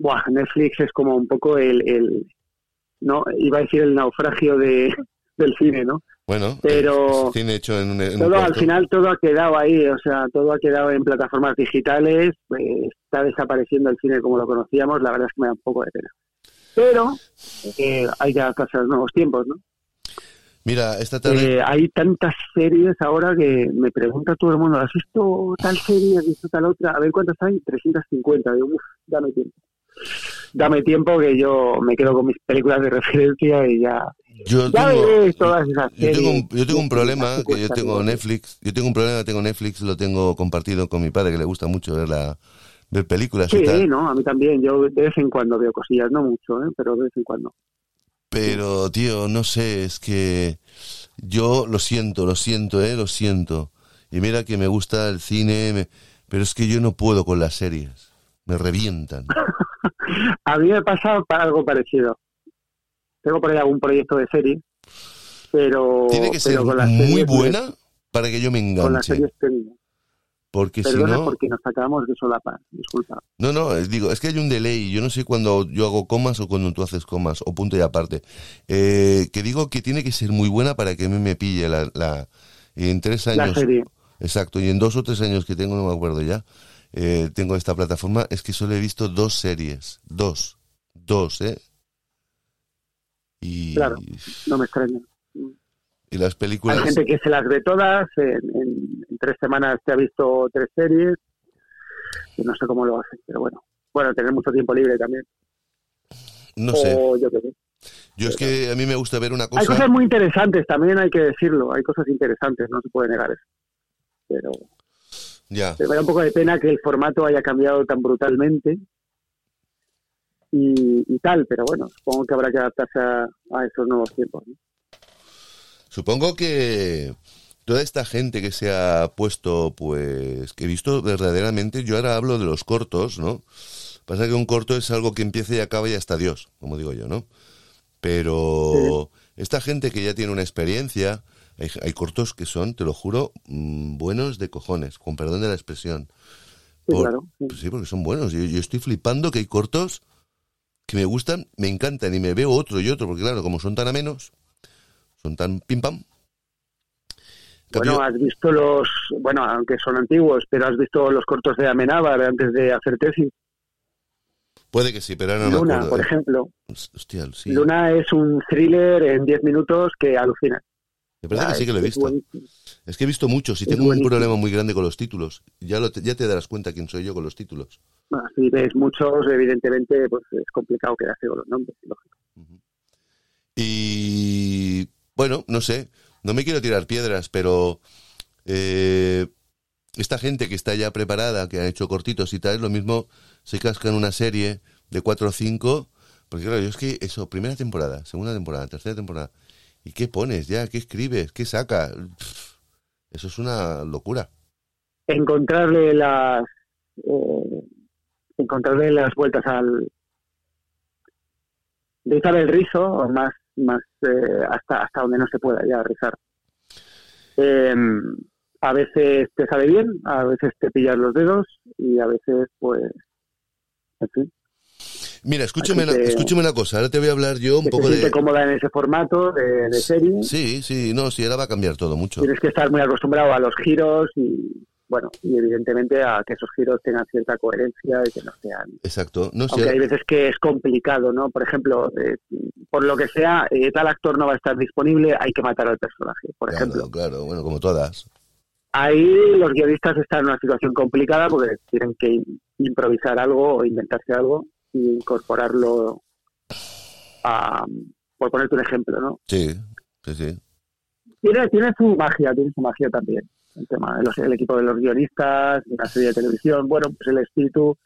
Buah, Netflix es como un poco el, el no iba a decir el naufragio de, del cine, ¿no? Bueno, pero cine hecho en un, todo al final todo ha quedado ahí, o sea, todo ha quedado en plataformas digitales, pues, está desapareciendo el cine como lo conocíamos, la verdad es que me da un poco de pena. Pero eh, hay que adaptarse a los nuevos tiempos, ¿no? Mira, esta tarde... Eh, hay tantas series ahora que me pregunta todo el mundo, ¿has visto tal serie, has visto tal otra? A ver cuántas hay, 350. Digo, uff, dame tiempo. Dame tiempo que yo me quedo con mis películas de referencia y ya yo tengo, yo tengo, un, problema que yo tengo Netflix. Yo tengo un problema, tengo Netflix, lo tengo compartido con mi padre que le gusta mucho ver la ver películas. Sí, no, a mí también. Yo de vez en cuando veo cosillas, no mucho, ¿eh? pero de vez en cuando. Pero, tío, no sé, es que yo lo siento, lo siento, ¿eh? Lo siento. Y mira que me gusta el cine, pero es que yo no puedo con las series. Me revientan. a mí me pasa algo parecido. Tengo por ahí algún proyecto de serie, pero... ¿Tiene que ser muy buena? para que yo me enganche. Con las series tengo. Porque si Perdona no... porque nos acabamos de solapar, disculpa. No, no, es- digo, es que hay un delay. Yo no sé cuando yo hago comas o cuando tú haces comas o punto y aparte. Eh, que digo que tiene que ser muy buena para que a mí me pille la... la en tres La años... serie. Exacto, y en dos o tres años que tengo, no me acuerdo ya, eh, tengo esta plataforma, es que solo he visto dos series. Dos. Dos, ¿eh? Y, Claro. No me extraña. y las películas... Hay gente que se las ve todas, en, en- en tres semanas te ha visto tres series, y no sé cómo lo hacen, pero bueno. Bueno, tener mucho tiempo libre también. No sé. Yo. Yo es que a mí me gusta ver una Hay cosa... cosas muy interesantes, también hay que decirlo. Hay cosas interesantes, no se puede negar eso. Pero Ya. me da un poco de pena que el formato haya cambiado tan brutalmente y, y tal, pero bueno, supongo que habrá que adaptarse a, a esos nuevos tiempos. ¿no? Supongo que toda esta gente que se ha puesto, pues, que he visto verdaderamente, yo ahora hablo de los cortos, ¿no? Pasa que un corto es algo que empieza y acaba y hasta Dios, como digo yo, ¿no? Pero esta gente que ya tiene una experiencia, hay, hay cortos que son, te lo juro, mm, buenos de cojones, con perdón de la expresión. Sí, Por- claro. sí. pues sí, porque son buenos. Yo, yo estoy flipando que hay cortos que me gustan, me encantan y me veo otro y otro, porque claro, como son tan amenos, son tan pim pam. Bueno, has visto los, bueno, aunque son antiguos, pero has visto los cortos de Amenábar antes de hacer tesis. puede que sí, pero ahora no me Luna, acuerdo. por Eh, ejemplo. Hostia, sí. Luna es un thriller en 10 minutos que alucina. Me parece que sí que lo he Es visto. Es que he visto muchos y Es tengo un problema muy grande con los títulos. Ya, lo te, ya te darás cuenta quién soy yo con los títulos. Si ves muchos, evidentemente, pues es complicado quedarse con los nombres. lógico. Y bueno, no sé, no me quiero tirar piedras, pero eh, esta gente que está ya preparada, que ha hecho cortitos y tal, lo mismo se cascan una serie de cuatro o cinco, porque claro, yo es que eso, primera temporada, segunda temporada, tercera temporada, ¿y qué pones ya? ¿Qué escribes? ¿Qué sacas? Eso es una locura. Encontrarle las, eh, encontrarle las vueltas al, rizar el rizo, más, más eh, hasta, hasta donde no se pueda ya rizar. Eh, a veces te sale bien, a veces te pillas los dedos y a veces, pues, en fin, Mira, escúchame, Así una, que- escúchame una cosa, ahora te voy a hablar yo un que te poco siente de... cómoda en ese formato de, de serie. Sí, sí, no, sí, ahora va a cambiar todo mucho. Tienes que estar muy acostumbrado a los giros y, bueno, y evidentemente a que esos giros tengan cierta coherencia y que no sean Exacto. No sé, aunque hay veces que es complicado, ¿no? Por ejemplo, eh, por lo que sea, eh, tal actor no va a estar disponible, hay que matar al personaje, por claro, ejemplo. claro, bueno, como todas. Ahí los guionistas están en una situación complicada porque tienen que im- improvisar algo o inventarse algo y incorporarlo a, por ponerte un ejemplo, ¿no? Sí, sí, sí. Tiene, tiene su magia, tiene su magia también. El tema de los- el equipo de los guionistas, de una serie de televisión, bueno, pues el espíritu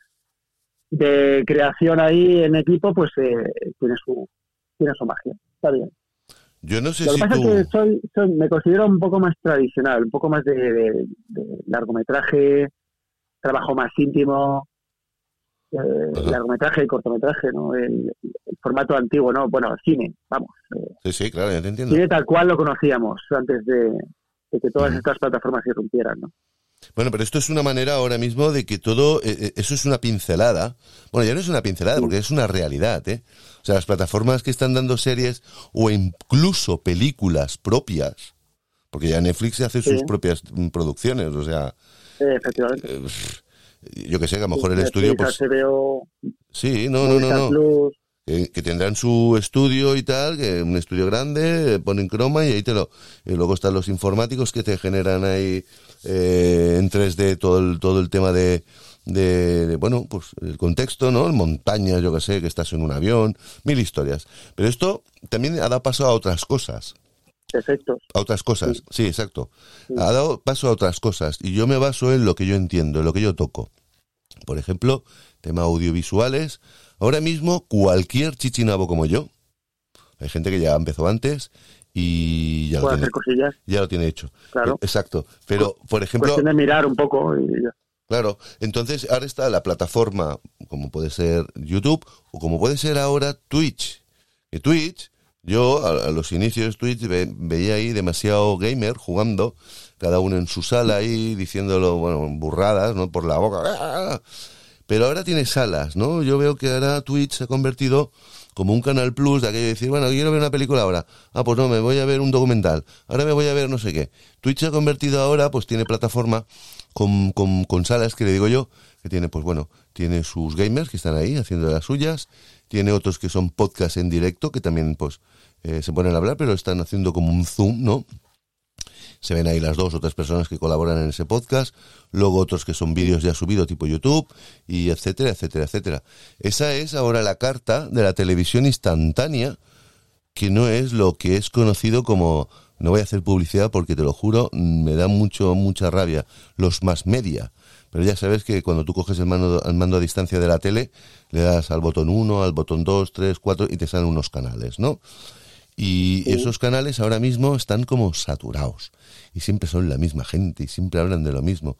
de creación ahí en equipo, pues eh, tiene su tiene su magia. Está bien. Yo no sé Lo que si pasa tú... es que soy, soy- me considero un poco más tradicional, un poco más de, de- de largometraje, trabajo más íntimo, eh, largometraje y cortometraje, ¿no? El, el formato antiguo, ¿no? Bueno, cine, vamos. eh, Sí, sí, claro, ya te entiendo. cine tal cual lo conocíamos antes de, de que todas estas plataformas se irrumpieran, ¿no? Bueno, pero esto es una manera ahora mismo de que todo, eh, eh, eso es una pincelada. Bueno, ya no es una pincelada, porque es una realidad, ¿eh? O sea, las plataformas que están dando series o incluso películas propias, porque ya Netflix hace sus propias mm, producciones, o sea, Eh, efectivamente. Yo que sé, que a lo mejor el estudio, pues, sí, no, no, no, no. Que tendrán su estudio y tal, que un estudio grande, eh, ponen croma y ahí te lo... Y luego están los informáticos que te generan ahí eh, en 3D todo el, todo el tema de, de, de, bueno, pues el contexto, ¿no? Montañas, yo que sé, que estás en un avión, mil historias. Pero esto también ha dado paso a otras cosas. Efectos. A otras cosas, sí, exacto. Ha dado paso a otras cosas y yo me baso en lo que yo entiendo, en lo que yo toco. Por ejemplo, tema audiovisuales. Ahora mismo, cualquier chichinabo como yo, hay gente que ya empezó antes y ya lo tiene, hacer cosillas, ya lo tiene hecho. claro. Exacto. Pero, por ejemplo, Cuestión de mirar un poco y ya. Claro, entonces ahora está la plataforma, como puede ser YouTube o como puede ser ahora Twitch. Y Twitch, yo a, a los inicios de Twitch ve- veía ahí demasiado gamer jugando, cada uno en su sala ahí diciéndolo, bueno, burradas, ¿no? Por la boca. Pero ahora tiene salas, ¿no? Yo veo que ahora Twitch se ha convertido como un canal plus de aquello de decir, bueno, quiero ver una película ahora. Ah, pues no, me voy a ver un documental. Ahora me voy a ver no sé qué. Twitch se ha convertido ahora, pues tiene plataforma con, con, con salas que le digo yo, que tiene, pues bueno, tiene sus gamers que están ahí haciendo las suyas, tiene otros que son podcasts en directo, que también, pues, eh, se ponen a hablar, pero están haciendo como un zoom, ¿no? Se ven ahí las dos o tres personas que colaboran en ese podcast, luego otros que son vídeos ya subidos tipo YouTube, y etcétera, etcétera, etcétera. Esa es ahora la carta de la televisión instantánea, que no es lo que es conocido como, no voy a hacer publicidad porque te lo juro, me da mucho, mucha rabia, los más media. Pero ya sabes que cuando tú coges el mando, el mando a distancia de la tele, le das al botón 1, al botón 2, 3, 4 y te salen unos canales, ¿no? Y esos canales ahora mismo están como saturados. Y siempre son la misma gente y siempre hablan de lo mismo.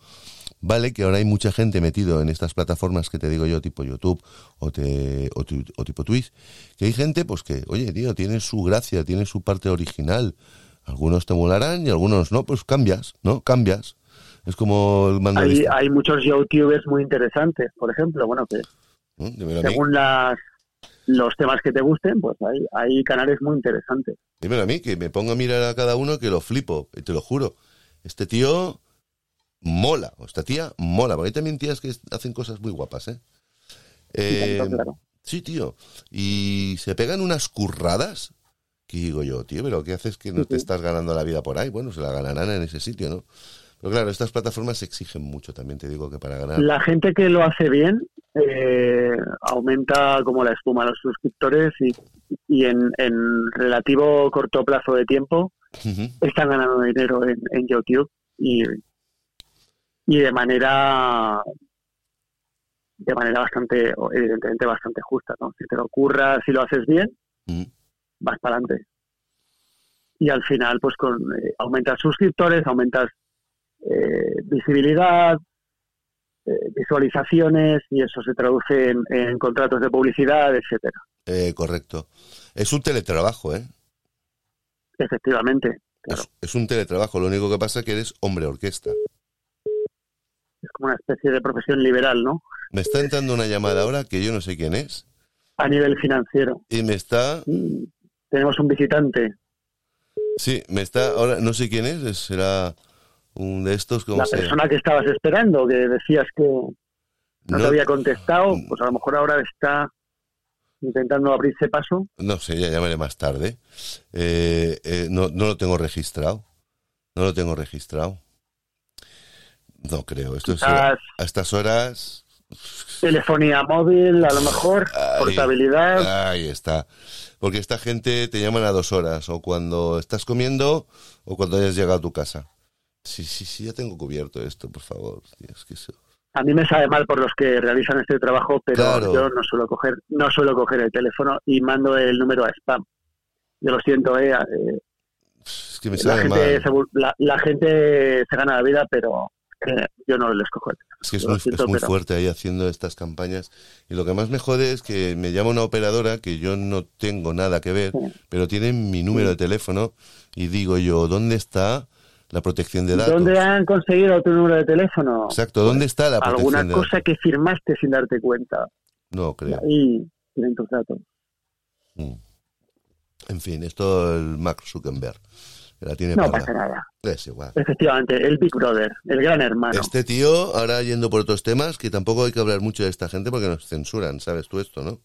Vale que ahora hay mucha gente metido en estas plataformas que te digo yo, tipo YouTube o, te, o, tipo Twitch, que hay gente pues que, oye, tío, tiene su gracia, tiene su parte original. Algunos te molarán y algunos no, pues cambias, ¿no? Cambias. Es como el mando hay, hay muchos youtubers muy interesantes, por ejemplo, bueno, que según las los temas que te gusten, pues hay, hay canales muy interesantes. Dímelo a mí, que me pongo a mirar a cada uno que lo flipo, y te lo juro. Este tío mola, o esta tía mola, porque hay también tías que hacen cosas muy guapas, ¿eh? eh sí, tío. Y se pegan unas curradas que digo yo, tío, pero ¿qué haces que no te estás ganando la vida por ahí? Bueno, se la ganarán en ese sitio, ¿no? Pero claro, estas plataformas exigen mucho, también te digo que para ganar. La gente que lo hace bien eh, aumenta como la espuma los suscriptores y, y en, en, relativo corto plazo de tiempo están ganando dinero en, en YouTube y, y de manera de manera bastante, evidentemente bastante justa, ¿no? Si te lo ocurra, si lo haces bien, vas para adelante. Y al final, pues con eh, aumentas suscriptores, aumentas eh, visibilidad, visualizaciones y eso se traduce en, contratos de publicidad, etcétera. Eh, correcto. Es un teletrabajo, ¿eh? Efectivamente. Es, un teletrabajo, lo único que pasa es que eres hombre orquesta. Es como una especie de profesión liberal, ¿no? Me está entrando una llamada ahora que yo no sé quién es. A nivel financiero. Y me está... Tenemos un visitante. Sí, me está... Ahora no sé quién es, será un de estos como la persona que estabas esperando que decías que no, te había contestado pues a lo mejor ahora está intentando abrirse paso. No sé ya llamaré más tarde. Eh, eh, no, no lo tengo registrado. No lo tengo registrado. No creo. Esto es a estas horas. telefonía móvil a lo mejor portabilidad. ahí está. Porque esta gente te llaman a dos horas o cuando estás comiendo o cuando hayas llegado a tu casa Sí, sí, sí, ya tengo cubierto esto, por favor. que A mí me sabe mal por los que realizan este trabajo, pero yo no suelo coger, no suelo coger el teléfono y mando el número a spam. Yo lo siento, eh, eh es que me sabe la, gente Se, la, gente se gana la vida, pero eh, yo no les cojo el Es que es muy, fuerte ahí haciendo estas campañas. Y lo que más me jode es que me llama una operadora que yo no tengo nada que ver, pero tiene mi número de teléfono y digo yo, ¿dónde está? La protección de datos. ¿Dónde han conseguido tu número de teléfono? Exacto, ¿dónde está la protección Alguna cosa que firmaste sin darte cuenta. No, creo. Y tienen tus datos. Mm. En fin, esto el Mark Zuckerberg. La tiene no pasa nada. Es igual. Efectivamente, el Big Brother, el gran hermano. Este tío, ahora yendo por otros temas, que tampoco hay que hablar mucho de esta gente porque nos censuran, ¿sabes tú esto, no?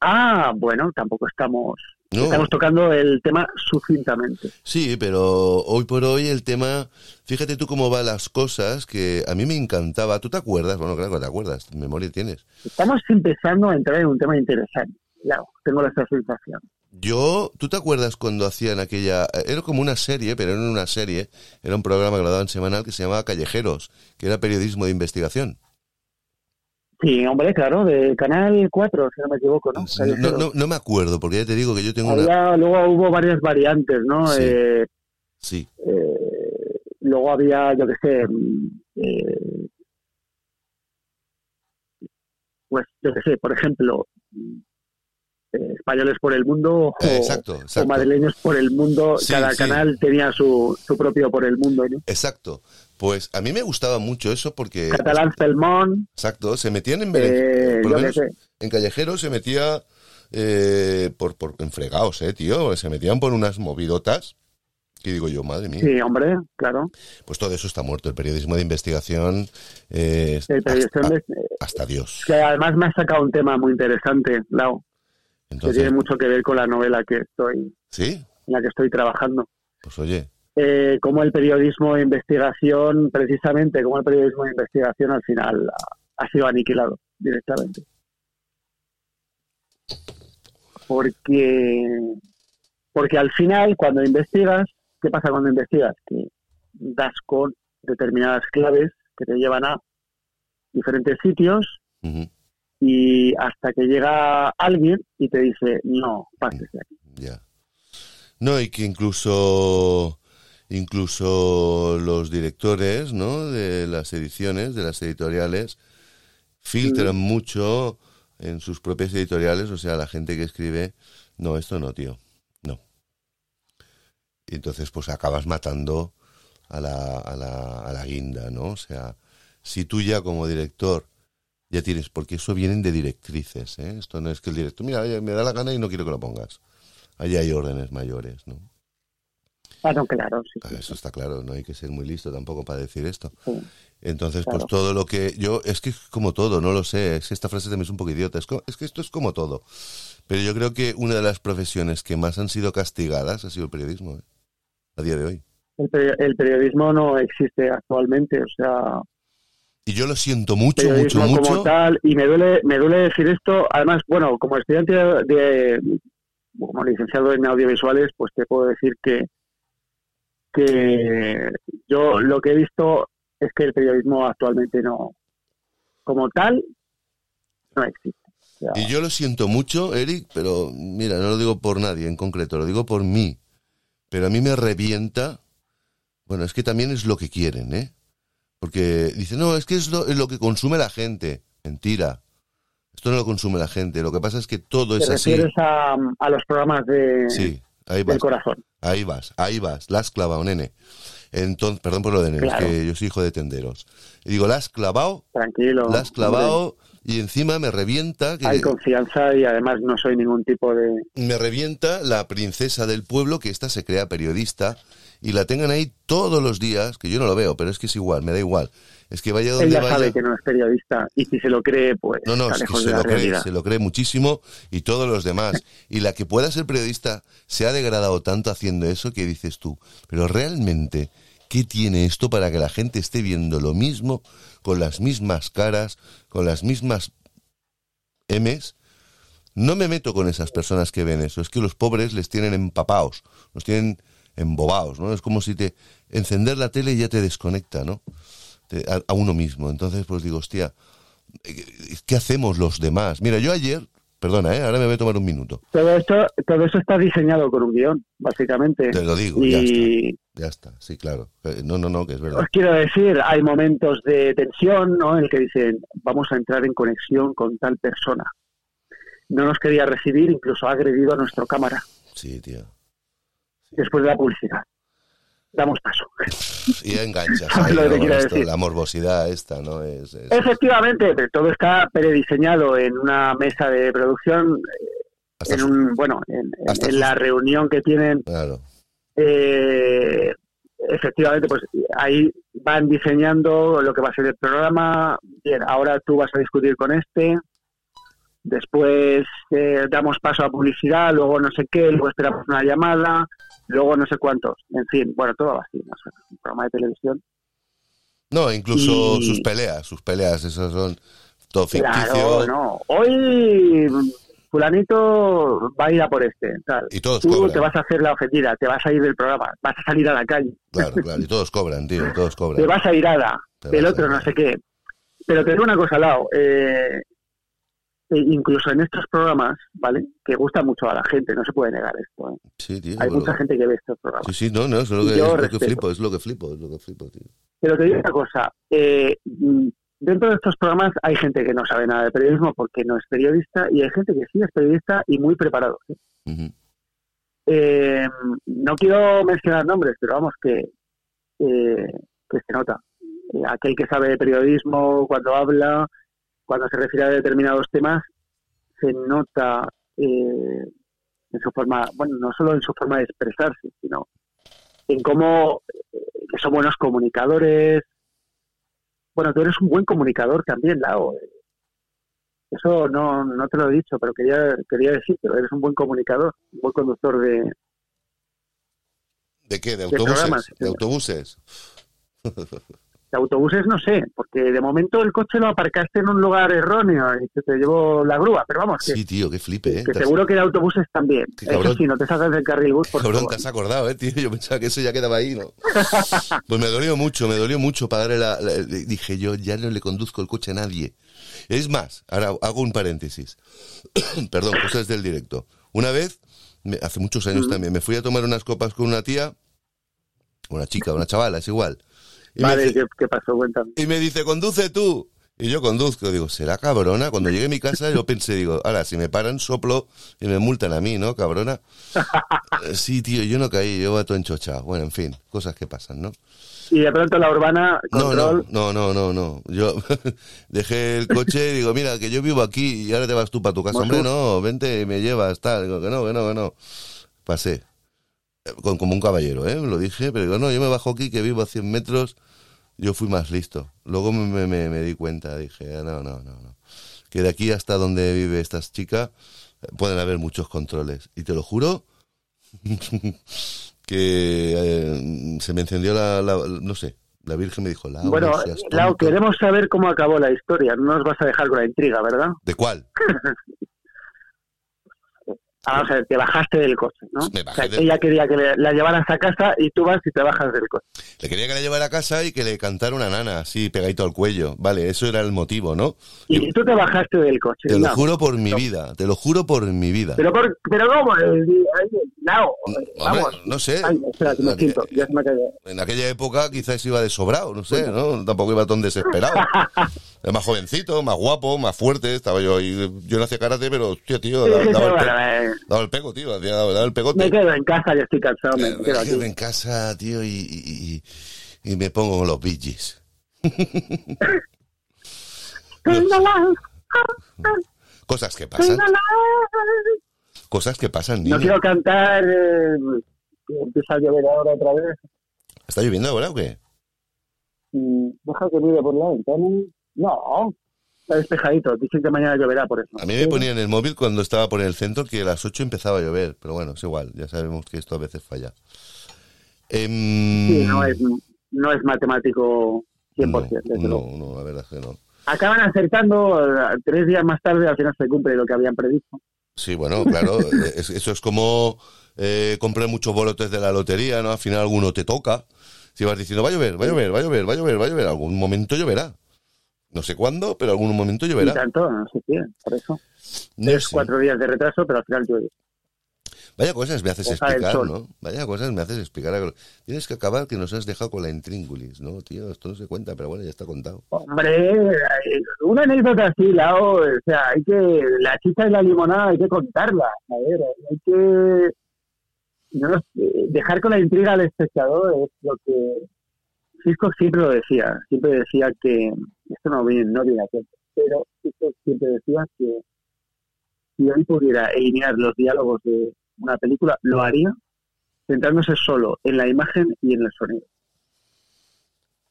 Ah, bueno, tampoco estamos Estamos tocando el tema sucintamente. Sí, pero hoy por hoy el tema, fíjate tú cómo van las cosas, que a mí me encantaba. ¿Tú te acuerdas? Bueno, claro que te acuerdas, memoria tienes. Estamos empezando a entrar en un tema interesante. Claro, tengo esa sensación. Yo, ¿tú te acuerdas cuando hacían aquella, era como una serie, pero no era una serie, era un programa que lo daban semanal que se llamaba Callejeros, que era periodismo de investigación? Sí, hombre, claro, de Canal 4, si no me equivoco, ¿no? No, no, me acuerdo, porque ya te digo que yo tengo una... Luego hubo varias variantes, ¿no? Sí. Eh, sí. Eh, luego había, yo qué sé, mm, eh, pues yo qué sé, por ejemplo, eh, españoles por el mundo exacto, o, exacto. madrileños por el mundo. Sí, Cada sí. canal tenía su, su propio por el mundo. ¿no? Exacto. Pues a mí me gustaba mucho eso porque... Catalán Felmón, Exacto, se metían en... eh, por lo menos en Callejero se metía eh, por, por en fregados, eh, tío. Se metían por unas movidotas. Que digo yo, madre mía. Sí, hombre, claro. Pues todo eso está muerto. El periodismo de investigación eh, El hasta, de- hasta Dios. que además me ha sacado un tema muy interesante, Lau, que Entonces, tiene mucho que ver con la novela que estoy, sí, en la que estoy trabajando. pues oye, eh, cómo el periodismo de investigación, precisamente como el periodismo de investigación al final ha, ha sido aniquilado directamente. Porque, porque al final, cuando investigas, ¿qué pasa cuando investigas? Que das con determinadas claves que te llevan a diferentes sitios ujú, y hasta que llega alguien y te dice, no, pases de aquí. ya. No, y que incluso incluso los directores, ¿no? De las ediciones, de las editoriales, filtran mucho en sus propias editoriales, o sea, la gente que escribe, no, esto no, tío, no. Y entonces, pues acabas matando a la, a la, a la guinda, ¿no? O sea, si tú ya como director ya tienes, porque eso vienen de directrices, ¿eh? Esto no es que el director, mira, oye, me da la gana y no quiero que lo pongas. Allí hay órdenes mayores, ¿no? No, claro, sí. Ah, sí, Eso está claro, no hay que ser muy listo tampoco para decir esto. sí. Entonces, Claro. pues todo lo que yo, es que es como todo, no lo sé, es que esta frase también es un poco idiota, es, que esto es como todo. Pero yo creo que una de las profesiones que más han sido castigadas ha sido el periodismo, ¿eh? a día de hoy. El periodismo no existe actualmente, o sea, Y yo lo siento mucho, mucho, como mucho. tal, y me duele, me duele decir esto, además, bueno, como estudiante de, como licenciado en audiovisuales, pues te puedo decir que, que yo lo que he visto es que el periodismo actualmente no, como tal, no existe. O sea, Y yo lo siento mucho, Eric, pero mira, no lo digo por nadie en concreto, lo digo por mí. Pero a mí me revienta. Bueno, es que también es lo que quieren, ¿eh? Porque dicen, no, es que es lo, es lo que consume la gente. Mentira. Esto no lo consume la gente. Lo que pasa es que todo te es así. refieres a, a los programas de, Sí, ahí del vas. corazón. Ahí vas, ahí vas. La has clavado, nene. Entonces, perdón por lo de nene, Claro. es que yo soy hijo de tenderos. Y digo, la has clavado, Tranquilo. la has clavado y encima me revienta que Hay confianza y además no soy ningún tipo de... me revienta la princesa del pueblo que esta se crea periodista y la tengan ahí todos los días, que yo no lo veo, pero es que es igual, me da igual. Es que vaya donde Ella vaya. sabe que no es periodista y si se lo cree, pues No, no, está es que se de lo cree, realidad. se lo cree muchísimo y todos los demás. Y la que pueda ser periodista se ha degradado tanto haciendo eso que dices tú, pero realmente, ¿qué tiene esto para que la gente esté viendo lo mismo, con las mismas caras, con las mismas M's? No me meto con esas personas que ven eso, es que los pobres les tienen empapados, los tienen embobados, ¿no? Es como si te encender la tele y ya te desconecta, ¿no? Te- a, a uno mismo. Entonces, pues digo, hostia, eh, ¿qué hacemos los demás? Mira, yo ayer, perdona, ¿eh? ahora me voy a tomar un minuto. Todo esto, todo eso está diseñado con un guion, básicamente. Te lo digo, ya está, y ya está, sí, claro. Eh, No, no, no, que es verdad. os quiero decir, hay momentos de tensión, ¿no? En el que dicen, vamos a entrar en conexión con tal persona. No nos quería recibir, incluso ha agredido a nuestra cámara Sí, tío. Después de la publicidad. Damos paso. Y enganchas ¿Sabes ahí, lo que ¿no? te quiero Esto, decir? la morbosidad esta, ¿no? Es, es- Efectivamente, todo está prediseñado en una mesa de producción, hasta en un, bueno, en, la reunión que tienen Claro. eh, efectivamente, pues ahí van diseñando lo que va a ser el programa. Bien, ahora tú vas a discutir con este. Después eh, damos paso a publicidad, luego no sé qué, luego esperamos una llamada, luego no sé cuántos. En fin, bueno, todo va así, no sé, un programa de televisión. No, incluso Y- sus peleas, sus peleas, esas son todo Claro, ficticio. no. Hoy fulanito va a ir a por este, tal. Y todos Tú cobran. te vas a hacer la ofendida, te vas a ir del programa, vas a salir a la calle. Claro, claro, y todos cobran, tío, todos te cobran. vas a ir a la, Te el otro a no sé qué. Pero te digo una cosa al lado, eh, e incluso en estos programas, ¿vale? Que gusta mucho a la gente, no se puede negar esto. ¿eh? Sí, tío. Hay pero- mucha gente que ve estos programas. Sí, sí, no, no, es lo que, yo es lo que respeto. flipo, es lo que flipo, es lo que flipo, tío. Pero te digo una cosa, eh, mm, dentro de estos programas hay gente que no sabe nada de periodismo porque no es periodista y hay gente que sí es periodista y muy preparado. Eh, no quiero mencionar nombres, pero vamos que, eh, que se nota. Eh, aquel que sabe de periodismo cuando habla, cuando se refiere a determinados temas, se nota en su forma, bueno, no solo en su forma de expresarse, sino en cómo que son buenos comunicadores, bueno, tú eres un buen comunicador también, Lao. Eso no, no te lo he dicho, pero quería, quería decirte, eres un buen comunicador, un buen conductor de... ¿De qué? ¿De autobuses? ¿De, autobuses? De autobuses no sé, porque de momento el coche lo aparcaste en un lugar erróneo y te, te llevó la grúa, pero vamos. sí, tío, qué flipe, ¿eh? Que seguro que de autobuses también. Eso sí, no te salgas del carril bus. Por cabrón, te has acordado, ¿eh, tío? Yo pensaba que eso ya quedaba ahí, ¿no? pues me dolió mucho, me dolió mucho para darle la, Dije yo, ya no le conduzco el coche a nadie. Es más, ahora hago un paréntesis. Perdón, cosas del directo. Una vez, hace muchos años también, me fui a tomar unas copas con una tía, una chica, una chavala, es igual y vale, ¿qué, pasó? Cuéntame. Y me dice, conduce tú. Y yo conduzco, digo, ¿será cabrona? Cuando llegué a mi casa yo pensé, digo, ahora, si me paran, soplo y me multan a mí, ¿no, cabrona? Sí, tío, yo no caí, yo todo enchochado. Bueno, en fin, cosas que pasan, ¿no? Y de pronto la urbana, control... No, no, no, no, no. Yo dejé el coche y digo, mira, que yo vivo aquí y ahora te vas tú para tu casa. Hombre, no, vente y me llevas, tal. Digo, que no, que no, que no. Pasé como un caballero, ¿eh? Lo dije, pero digo, no, yo me bajo aquí que vivo a 100 metros, yo fui más listo. Luego me, me, di cuenta, dije, ah, no, no, no, no. Que de aquí hasta donde vive esta chica eh, pueden haber muchos controles. Y te lo juro que eh, se me encendió la, no sé, la Virgen me dijo, Lau, Bueno, Lau, queremos saber cómo acabó la historia. No nos vas a dejar con la intriga, ¿verdad? ¿De cuál? Ah, o sea, te bajaste del coche, ¿no? o sea, ella quería que la llevaras a casa y tú vas y te bajas del coche. Le quería que la llevara a casa y que le cantara una nana, así, pegadito al cuello. Vale, eso era el motivo, ¿no? Y, tú te bajaste del coche. Te lo juro por mi vida, te lo juro por mi vida. Pero, por, pero ¿cómo? No, vamos. no sé. Ay, espera, me siento, ya se me ha En aquella época quizás iba de sobrado, no sé, ¿no? Tampoco iba tan desesperado. Era más jovencito, más guapo, más fuerte, estaba yo ahí. Yo no hacía karate, pero, tío, tío, daba, el, pego, tío, daba, el pegote. Me quedo en casa, ya estoy cansado, me, me quedo, aquí. en casa, tío, y, y, me pongo con los bijis. Cosas que pasan. Cosas que pasan, niño. No quiero cantar. Eh, empieza a llover ahora otra vez. ¿Está lloviendo ahora o qué? Mm, deja que mire por la ventana. No, está despejadito. Dicen que mañana lloverá por eso. A mí me ponía en el móvil cuando estaba por el centro que a las 8 empezaba a llover. Pero bueno, es igual. Ya sabemos que esto a veces falla. Em, sí, no es, no es matemático 100%. No, no, no, la verdad es que no. Acaban acertando, tres días más tarde al final se cumple lo que habían previsto. Sí, bueno, claro, eso es como eh, comprar muchos bolotes de la lotería, ¿no? Al final alguno te toca. Si vas diciendo, va a llover, va a llover, va a llover, va a llover, va a llover, algún momento lloverá. No sé cuándo, pero algún momento lloverá. Y tanto, no sé qué, por eso. Tres, cuatro días de retraso, pero al final llueve. Vaya cosas me haces explicar, ¿no? Vaya cosas me haces explicar. Tienes que acabar que nos has dejado con la intríngulis, ¿no, tío? Esto no se cuenta, pero bueno, ya está contado. Hombre, una anécdota así, Lao, o sea, hay que, la chicha y la limonada hay que contarla, a ver, hay que no, dejar con la intriga al espectador es lo que Cisco siempre lo decía, siempre decía que, esto no viene, no viene a tiempo, pero Cisco siempre decía que si hoy pudiera eliminar los diálogos de una película, lo haría centrándose solo en la imagen y en el sonido.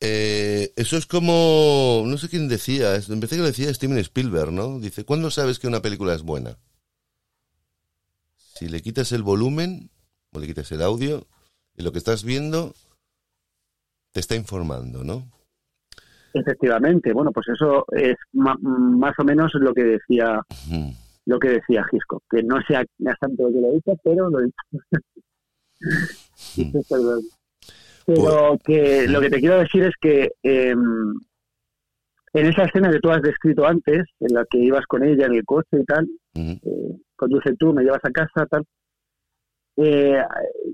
Eh, eso es como, no sé quién decía, empecé que lo decía Steven Spielberg, ¿no? Dice, ¿cuándo sabes que una película es buena? Si le quitas el volumen o le quitas el audio y lo que estás viendo te está informando, ¿no? Efectivamente, bueno, pues eso es más o menos lo que decía lo que decía Gisco, que no sea tanto lo que lo dice, pero lo dice. pero pues que lo que te quiero decir es que em, en esa escena que tú has descrito antes, en la que ibas con ella en el coche y tal, eh, conduce tú, me llevas a casa, tal, eh,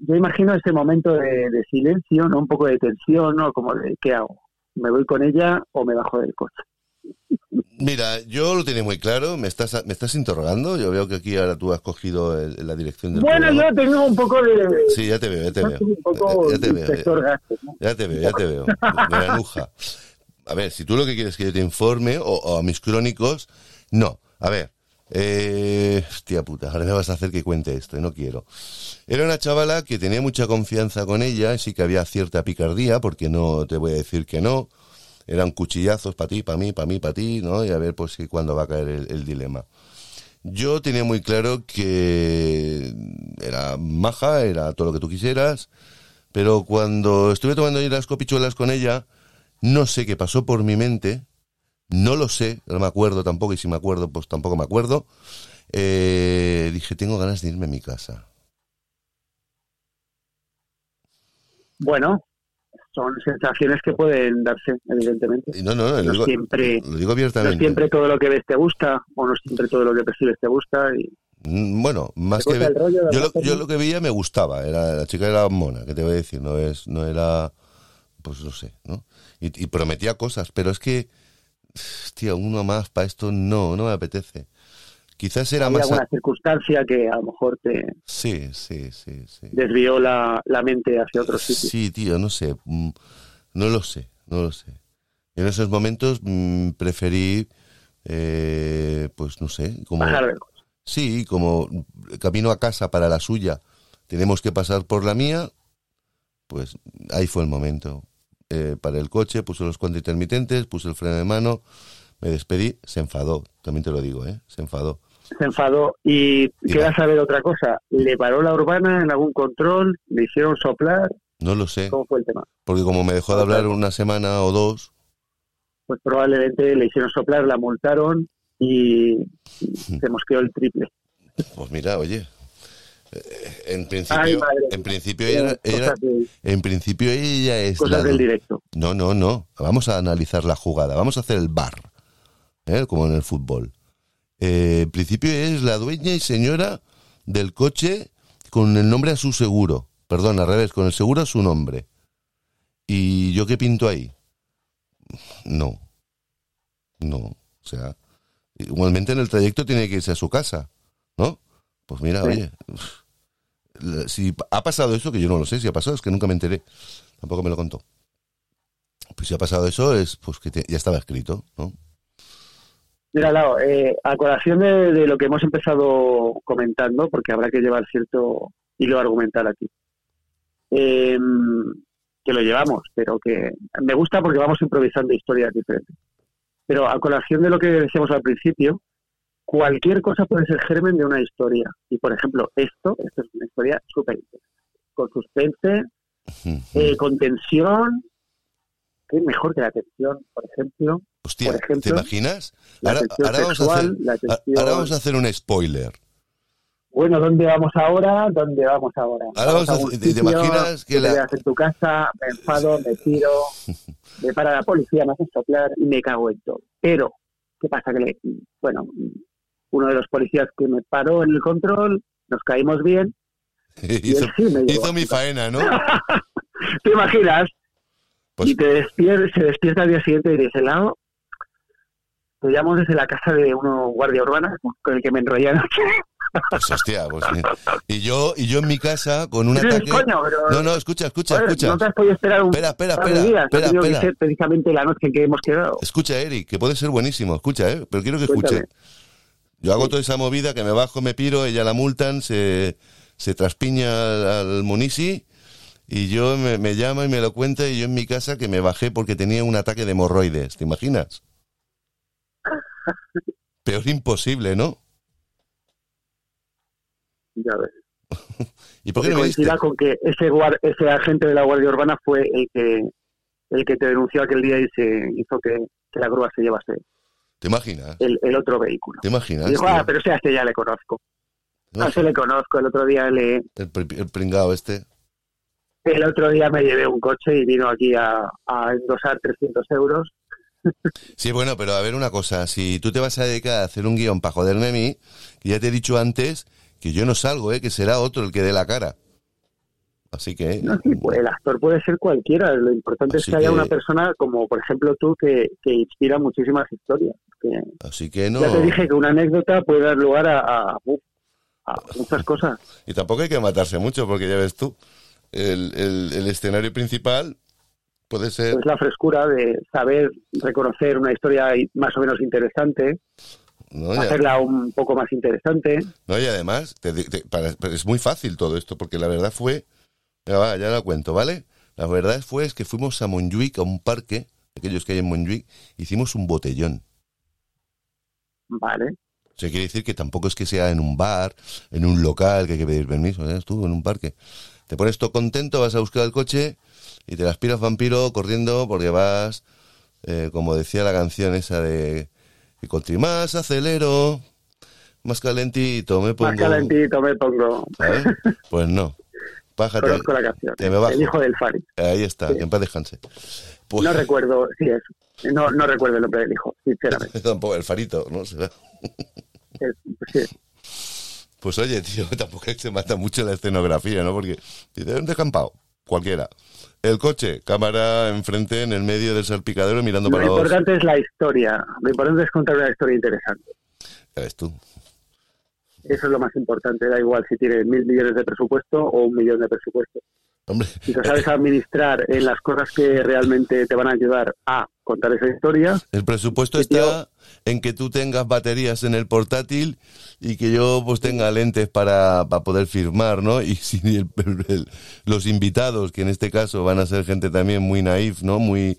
yo imagino ese momento de, de, silencio, ¿no? Un poco de tensión, ¿no? Como de, ¿qué hago? ¿Me voy con ella o me bajo del coche? Mira, yo lo tenía muy claro, me estás, me estás interrogando, yo veo que aquí ahora tú has cogido el- la dirección del Bueno, programa. yo tengo un poco de... Sí, ya te veo, ya te veo. un poco Ya te veo, ya, te veo, ya te veo. Me anuja. A ver, si tú lo que quieres es que yo te informe, o, o a mis crónicos, no. A ver, eh, hostia puta, ahora me vas a hacer que cuente esto, no quiero. Era una chavala que tenía mucha confianza con ella, sí que había cierta picardía, porque no te voy a decir que no. Eran cuchillazos para ti, para mí, para mí, para ti, ¿no? Y a ver, pues, cuándo va a caer el, el dilema. Yo tenía muy claro que era maja, era todo lo que tú quisieras, pero cuando estuve tomando las copichuelas con ella, no sé qué pasó por mi mente, no lo sé, no me acuerdo tampoco, y si me acuerdo, pues tampoco me acuerdo. Eh, dije, tengo ganas de irme a mi casa. Bueno, son sensaciones que pueden darse, evidentemente. No, no, no, lo No digo, siempre- lo digo No siempre todo lo que ves te gusta, o no siempre todo lo que percibes te gusta. Y Mm, Bueno, más que de yo lo, hacer- yo lo que veía me gustaba, era la chica era mona, que te voy a decir, no es no era pues no sé, ¿no? Y, y prometía cosas, pero es que hostia, uno más para esto no, no me apetece. Quizás era había más a- alguna circunstancia que a lo mejor te Sí, sí, sí, sí. desvió la, la mente hacia otros sitios. Sí, tío, no sé, mm, no lo sé, no lo sé. En esos momentos mm, preferí eh, pues no sé, como Bajar. Sí, como camino a casa para la suya, tenemos que pasar por la mía, pues ahí fue el momento. Eh, para el coche, puse los cuantos intermitentes, puse el freno de mano, me despedí, se enfadó, también te lo digo, ¿eh? Se enfadó. Se enfadó y Diga. queda saber otra cosa. ¿Le paró la urbana en algún control? ¿Le hicieron soplar? No lo sé, ¿Cómo fue el tema? porque como me dejó de hablar una semana o dos, Pues probablemente le hicieron soplar, la multaron y se mosqueó el triple. pues mira, oye, en principio, en principio ella, era- cosas de- en principio ella es cosas la del directo. No, no, no. Vamos a analizar la jugada. Vamos a hacer el bar. ¿eh? Como en el fútbol. Eh, en principio es la dueña y señora del coche con el nombre a su seguro. Perdón, al revés, con el seguro a su nombre. ¿Y yo qué pinto ahí? No. No. O sea, igualmente en el trayecto tiene que irse a su casa. ¿No? Pues mira, Sí. oye. Si ha pasado eso, que yo no lo sé si ha pasado, es que nunca me enteré. Tampoco me lo contó. Pues si ha pasado eso, es pues que ya estaba escrito, ¿no? Mira, Lau, eh, a colación de, de lo que hemos empezado comentando, porque habrá que llevar cierto hilo argumental aquí, eh, que lo llevamos, pero que me gusta porque vamos improvisando historias diferentes. Pero a colación de lo que decíamos al principio, cualquier cosa puede ser germen de una historia. Y, por ejemplo, esto, esto es una historia súper interesante. Con suspense, eh, con tensión, que es mejor que la tensión, por ejemplo. Hostia, por ejemplo, ¿te imaginas? Ahora, vamos a sexual, hacer, a- tensión... ahora vamos a hacer un spoiler. Bueno, ¿dónde vamos ahora? ¿Dónde vamos ahora? Ahora vamos a- un ¿te- imaginas que te la- en tu casa, me enfado, me tiro, me para la policía, me hace soplar y me cago en todo. Pero, ¿qué pasa? Que, le- bueno, uno de los policías que me paró en el control, nos caímos bien, y hizo él sí me llevó hizo a mi faena, ¿no? ¿Te imaginas? Pues- y te despierta, se despierta al día siguiente y dice, Lao, te llamo desde la casa de uno guardia urbana con el que me enrollé anoche. Pues hostia, pues. Y yo, y yo en mi casa con un ataque. coño, pero- No, no, escucha, escucha, Joder, escucha. No te has podido esperar un Espera, espera, espera, días, espera, que espera. ser precisamente la noche que hemos quedado. Escucha, Eric, que puede ser buenísimo. Escucha, ¿eh? Pero quiero que Cuéntame. Yo hago toda esa movida, que me bajo, me piro, ella la multan, se, se traspiña al, al Monisi y yo me, me llama y me lo cuenta y yo en mi casa que me bajé porque tenía un ataque de hemorroides. ¿Te imaginas? Peor imposible, ¿no? Ya ves. ¿Y por qué no coincida con que ese, guar- ese agente de la Guardia Urbana fue el que el que te denunció aquel día y se hizo que, que la grúa se llevase ¿Te imaginas? el, el otro vehículo. ¿Te imaginas? Y ah, pero ese a este ya le conozco. ¿Te A ese le conozco. El otro día le El, el pringao este. el otro día me llevé un coche y vino aquí a, a endosar 300 euros. Sí, bueno, pero a ver una cosa, si tú te vas a dedicar a hacer un guion para joderme a mí, que ya te he dicho antes que yo no salgo, ¿eh? que será otro el que dé la cara. Así que... No, sí, pues, el actor puede ser cualquiera. Lo importante es Así que haya que- una persona como, por ejemplo, tú, que, que inspira muchísimas historias. Que- Así que no... Ya te dije que una anécdota puede dar lugar a, a- a muchas cosas. Y tampoco hay que matarse mucho, porque ya ves tú, el, el- el escenario principal puede ser... Es la frescura de saber reconocer una historia más o menos interesante, ¿no? Hacerla un poco más interesante. No, y además, te- te- para- es muy fácil todo esto, porque la verdad fue, ya, va, ya la cuento, ¿vale? La verdad fue es que fuimos a Montjuic, a un parque, aquellos que hay en Montjuic, hicimos un botellón. Vale. O sea, quiere decir que tampoco es que sea en un bar, en un local, que hay que pedir permiso, ¿eh? tú en un parque. Te pones todo contento, vas a buscar el coche y te la aspiras vampiro corriendo porque vas, eh, como decía la canción esa de que contra más acelero, más calentito me pongo. Más calentito me pongo. ¿sabes? Pues no. Pájate. Conozco la canción. te me bajo. El hijo del Fari. Ahí está, que en paz descanse. Pues, No recuerdo, sí, eso. No, no recuerdo el nombre del hijo, sinceramente. tampoco el farito, ¿no? Será. Es- sí. Pues oye, tío, tampoco es se mata mucho la escenografía, ¿no? Porque dice, un descampado, cualquiera. El coche, cámara enfrente, en el medio del salpicadero, mirando Lo para los... importante es la historia. Lo importante es contar una historia interesante. Ya ves tú. Eso es lo más importante. Da igual si tienes mil millones de presupuesto o un millón de presupuesto. Hombre, Si te sabes administrar en las cosas que realmente te van a ayudar a contar esa historia, el presupuesto está en que tú tengas baterías en el portátil y que yo pues tenga lentes para, para poder firmar, ¿no? Y si el- el- los invitados, que en este caso van a ser gente también muy naif, ¿no? Muy,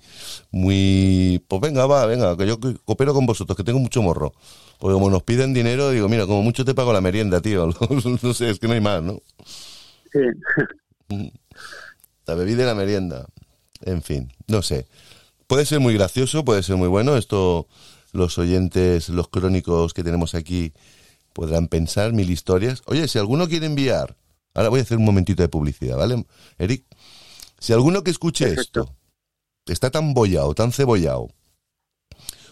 muy... Pues venga, va, venga, que yo co- coopero con vosotros, que tengo mucho morro. Porque como nos piden dinero, digo, mira, como mucho te pago la merienda, tío. no sé, es que no hay más, ¿no? sí. La bebida y la merienda. En fin, no sé. Puede ser muy gracioso, puede ser muy bueno. Esto los oyentes, los crónicos que tenemos aquí podrán pensar mil historias. Oye, si alguno quiere enviar, ahora voy a hacer un momentito de publicidad, ¿vale, Eric? Si alguno que escuche Perfecto. esto está tan bollado, tan cebollado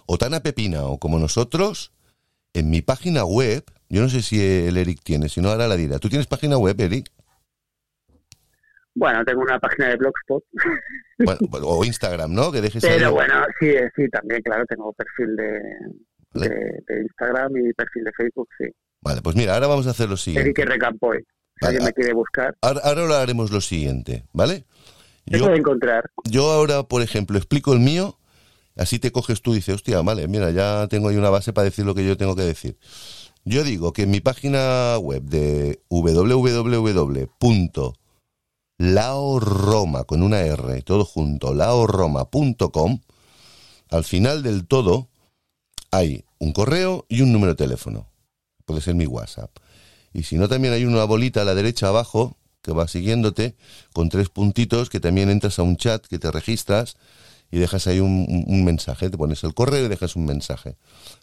o tan apepinado como nosotros, en mi página web, yo no sé si el Eric tiene, si no ahora la dirá. ¿Tú tienes página web, Eric? Bueno, tengo una página de Blogspot, Bueno, o Instagram, ¿no? Que dejes pero ahí- bueno, sí, sí, también, claro, tengo perfil de, Vale. de, de Instagram y perfil de Facebook, sí. Vale, pues mira, ahora vamos a hacer lo siguiente. Eric R. Campoy. Si Vale, alguien ah. me quiere buscar, Ahora, ahora haremos lo siguiente, ¿vale? ¿qué Yo, encontrar? yo ahora, por ejemplo, explico el mío, así te coges tú y dices, hostia, vale, mira, ya tengo ahí una base para decir lo que yo tengo que decir. Yo digo que en mi página web de www.laoroma, con una R, todo junto, laoroma.com, al final del todo hay un correo y un número de teléfono. Puede ser mi WhatsApp. Y si no, también hay una bolita a la derecha abajo que va siguiéndote con tres puntitos que también entras a un chat que te registras y dejas ahí un- un mensaje. Te pones el correo y dejas un mensaje.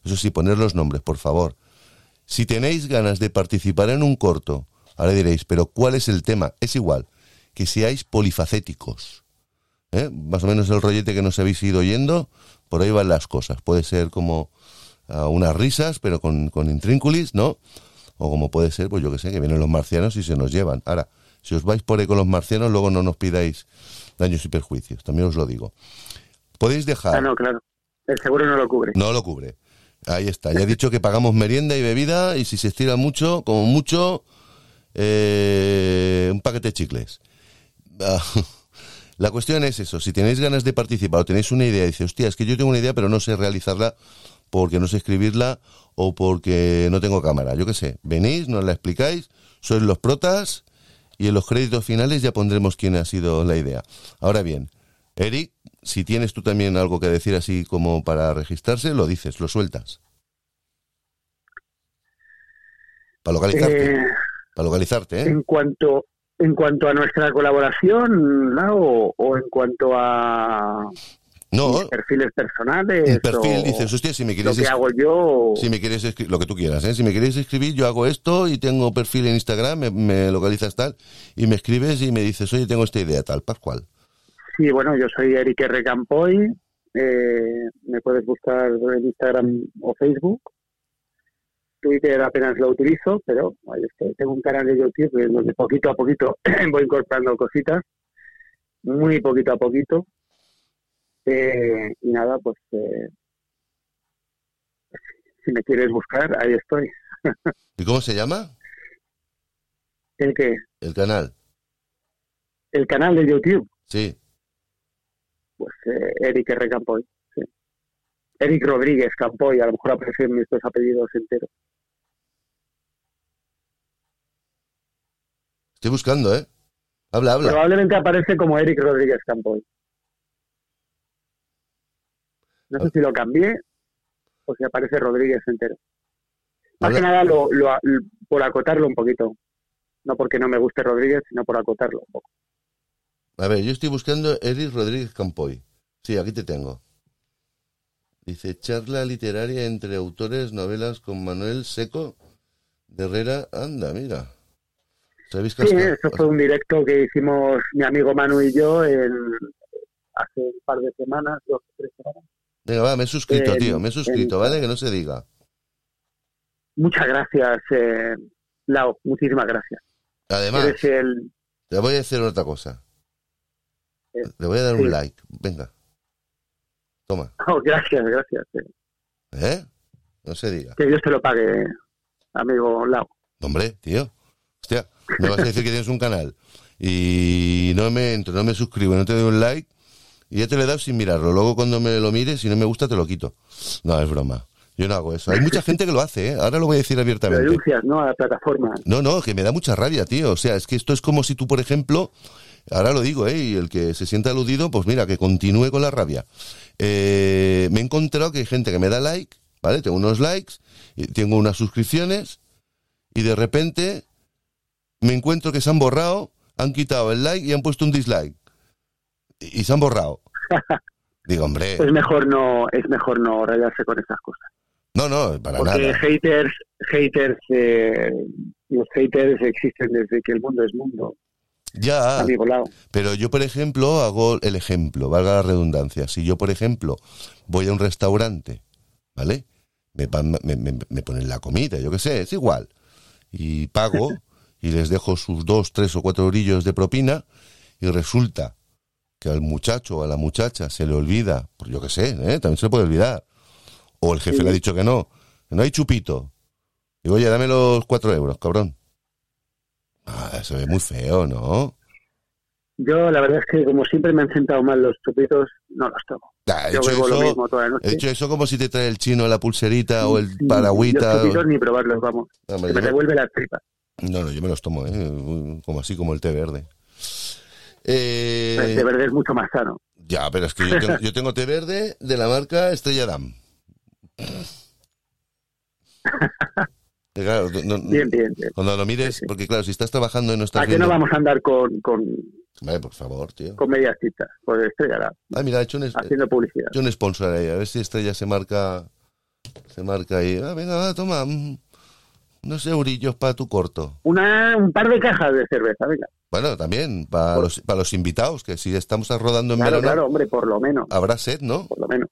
Eso sí, poner los nombres, por favor. Si tenéis ganas de participar en un corto, ahora diréis, pero ¿cuál es el tema? Es igual, que seáis polifacéticos. ¿eh? Más o menos el rollete que nos habéis ido oyendo, por ahí van las cosas. Puede ser como unas risas, pero con, con intrínculis, ¿no? O como puede ser, pues yo que sé, que vienen los marcianos y se nos llevan. Ahora, si os vais por ahí con los marcianos, luego no nos pidáis daños y perjuicios, también os lo digo. Podéis dejar... Ah, no, claro. El seguro no lo cubre. No lo cubre. Ahí está. Ya he dicho que pagamos merienda y bebida y si se estira mucho, como mucho, eh, un paquete de chicles. La cuestión es eso. Si tenéis ganas de participar o tenéis una idea y dices, hostia, es que yo tengo una idea pero no sé realizarla porque no sé escribirla o porque no tengo cámara. Yo qué sé. Venís, nos la explicáis, sois los protas y en los créditos finales ya pondremos quién ha sido la idea. Ahora bien, Eric, si tienes tú también algo que decir así como para registrarse, lo dices, lo sueltas. Para localizarte, Eh, para localizarte, ¿eh? en cuanto en cuanto a nuestra colaboración ¿no? o, o en cuanto a No, perfiles personales un perfil, dices, hostia, si me lo quieres que es- hago yo si me quieres escribir, lo que tú quieras, ¿eh? Si me quieres escribir, yo hago esto y tengo perfil en Instagram, me, me localizas tal, y me escribes y me dices, oye, tengo esta idea tal, Pascual. sí bueno yo soy Eric R. Campoy eh, me puedes buscar en Instagram o Facebook Twitter apenas lo utilizo, pero tengo un canal de YouTube donde poquito a poquito voy incorporando cositas, muy poquito a poquito. Eh, y nada, pues eh, si me quieres buscar, ahí estoy. ¿Y cómo se llama? ¿El qué? El canal. El canal de YouTube. Sí. Pues eh, Eric R. Campoy. Sí. Eric Rodríguez Campoy, a lo mejor aparecen mis dos apellidos enteros. Estoy buscando, ¿eh? Habla, habla. Probablemente aparece como Eric Rodríguez Campoy. No sé ah. si lo cambié o si aparece Rodríguez entero. Más que nada lo, por acotarlo un poquito. No porque no me guste Rodríguez, sino por acotarlo un poco. A ver, yo estoy buscando Eric Rodríguez Campoy. Sí, aquí te tengo. Dice, charla literaria entre autores, novelas con Manuel Seco de Herrera. Anda, mira. Sí, eso fue un directo que hicimos mi amigo Manu y yo en, hace un par de semanas, dos o tres semanas. Venga, va, me he suscrito, tío, me he suscrito, ¿vale? Que no se diga. Muchas gracias, eh, Lau, muchísimas gracias. Además, te voy a decir otra cosa. Eh, le voy a dar un like, venga. Toma. Oh, gracias, gracias. ¿Eh? No se diga. Que Dios te lo pague, amigo Lau. Hombre, tío. Hostia, me vas a decir que tienes un canal y no me entro, no me suscribo, no te doy un like y ya te lo he dado sin mirarlo. Luego cuando me lo mires, si no me gusta, te lo quito. No, es broma. Yo no hago eso. Hay mucha gente que lo hace, ¿eh? Ahora lo voy a decir abiertamente. Denuncias, ¿no? A la plataforma. No, no, que me da mucha rabia, tío. O sea, es que esto es como si tú, por ejemplo, ahora lo digo, ¿eh? Y el que se sienta aludido, pues mira, que continúe con la rabia. Eh, me he encontrado que hay gente que me da like, ¿vale? Tengo unos likes, tengo unas suscripciones, y de repente me encuentro que se han borrado, han quitado el like y han puesto un dislike. Y, se han borrado. Digo, hombre. Es mejor no, es mejor no rayarse con esas cosas. No, no, para Porque nada. haters, haters, eh, los haters existen desde que el mundo es mundo. Ya, pero yo, por ejemplo, hago el ejemplo, valga la redundancia. Si yo, por ejemplo, voy a un restaurante, ¿vale? Me, me, me ponen la comida, yo qué sé, es igual. Y pago, y les dejo sus dos, tres o cuatro orillos de propina y resulta que al muchacho o a la muchacha se le olvida, pues yo qué sé, ¿eh? también se le puede olvidar, o el jefe le ha dicho que no, que no hay chupito. Digo, oye, dame los cuatro euros, cabrón. Ah, se ve muy feo, ¿no? Yo la verdad es que como siempre me han sentado mal los chupitos, no los tomo. Ah, he, hecho eso, he hecho eso como si te trae el chino la pulserita o el paragüita. Los chupitos ni probarlos, vamos. me devuelve la tripa. No, no, yo me los tomo, ¿eh? como así como el té verde. Eh... El té verde es mucho más sano. Ya, pero es que yo tengo, té verde de la marca Estrella Damm. Claro, bien, bien, Cuando lo mires, porque claro, si estás trabajando en nuestra... ¿A qué no vamos a andar con, con, Vale, por favor, tío. Con medias citas, pues Estrella Damm. Ah, mira, he hecho un, haciendo publicidad. He hecho un sponsor ahí, a ver si Estrella se marca... Se marca ahí. Ah, venga, va, toma. Unos eurillos para tu corto. Una, un par de cajas de cerveza, venga. Bueno, también para, los, para los invitados, que si estamos rodando en claro, verano... Claro, hombre, por lo menos. Habrá sed, ¿no? Por lo menos.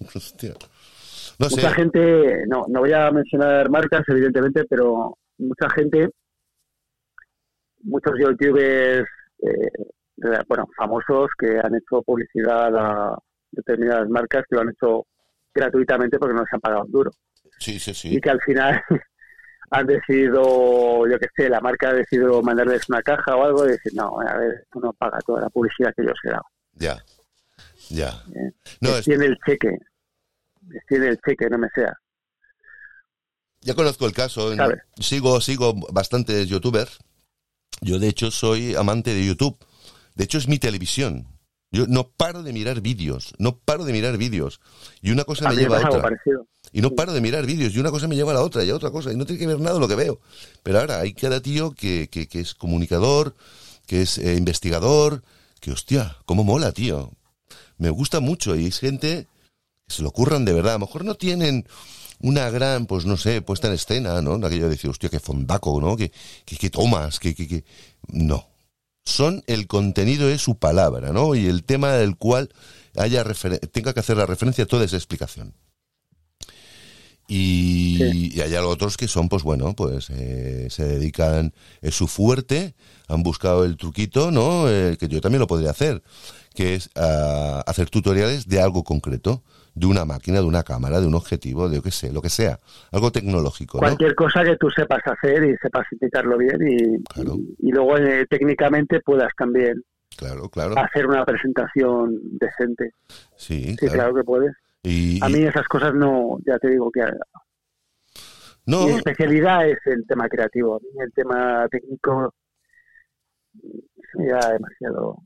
Hostia. No mucha gente, no, no voy a mencionar marcas, evidentemente, pero mucha gente, muchos youtubers, eh, bueno, famosos que han hecho publicidad a determinadas marcas que lo han hecho gratuitamente porque no se han pagado duro. Sí, sí, sí. Y que al final han decidido, yo qué sé, la marca ha decidido mandarles una caja o algo y decir, no, a ver, tú no paga toda la publicidad que yo os he dado. Ya, ya. ¿Eh? No, Tiene el cheque, tiene el cheque, no me sea. Ya conozco el caso, sigo, sigo bastantes youtubers. Yo de hecho soy amante de YouTube. De hecho es mi televisión. Yo no paro de mirar vídeos, no paro de mirar vídeos. Y una cosa me lleva a otra. Y no paro de mirar vídeos, y una cosa me lleva a la otra, y a otra cosa, y no tiene que ver nada lo que veo. Pero ahora hay cada tío que, que, que es comunicador, que es eh, investigador, que hostia, cómo mola, tío. Me gusta mucho, y es gente que se lo curran de verdad. A lo mejor no tienen una gran, pues no sé, puesta en escena, ¿no? Aquello de decir, hostia, qué fondaco, ¿no? Que, que, tomas, que, que, que... No, son el contenido de su palabra, ¿no? Y el tema del cual haya tenga que hacer la referencia a toda esa explicación. Y, hay otros que son, pues bueno, pues eh, se dedican, es su fuerte, han buscado el truquito, ¿no? Eh, que yo también lo podría hacer, que es ah, hacer tutoriales de algo concreto, de una máquina, de una cámara, de un objetivo, de yo qué sé, lo que sea, algo tecnológico. Cualquier cosa que tú sepas hacer y sepas indicarlo bien y, y, luego eh, técnicamente puedas también claro, claro. hacer una presentación decente. Sí, claro, que puedes. a mí esas cosas no, ya te digo que no. Mi especialidad es el tema creativo. A mí el tema técnico da demasiado.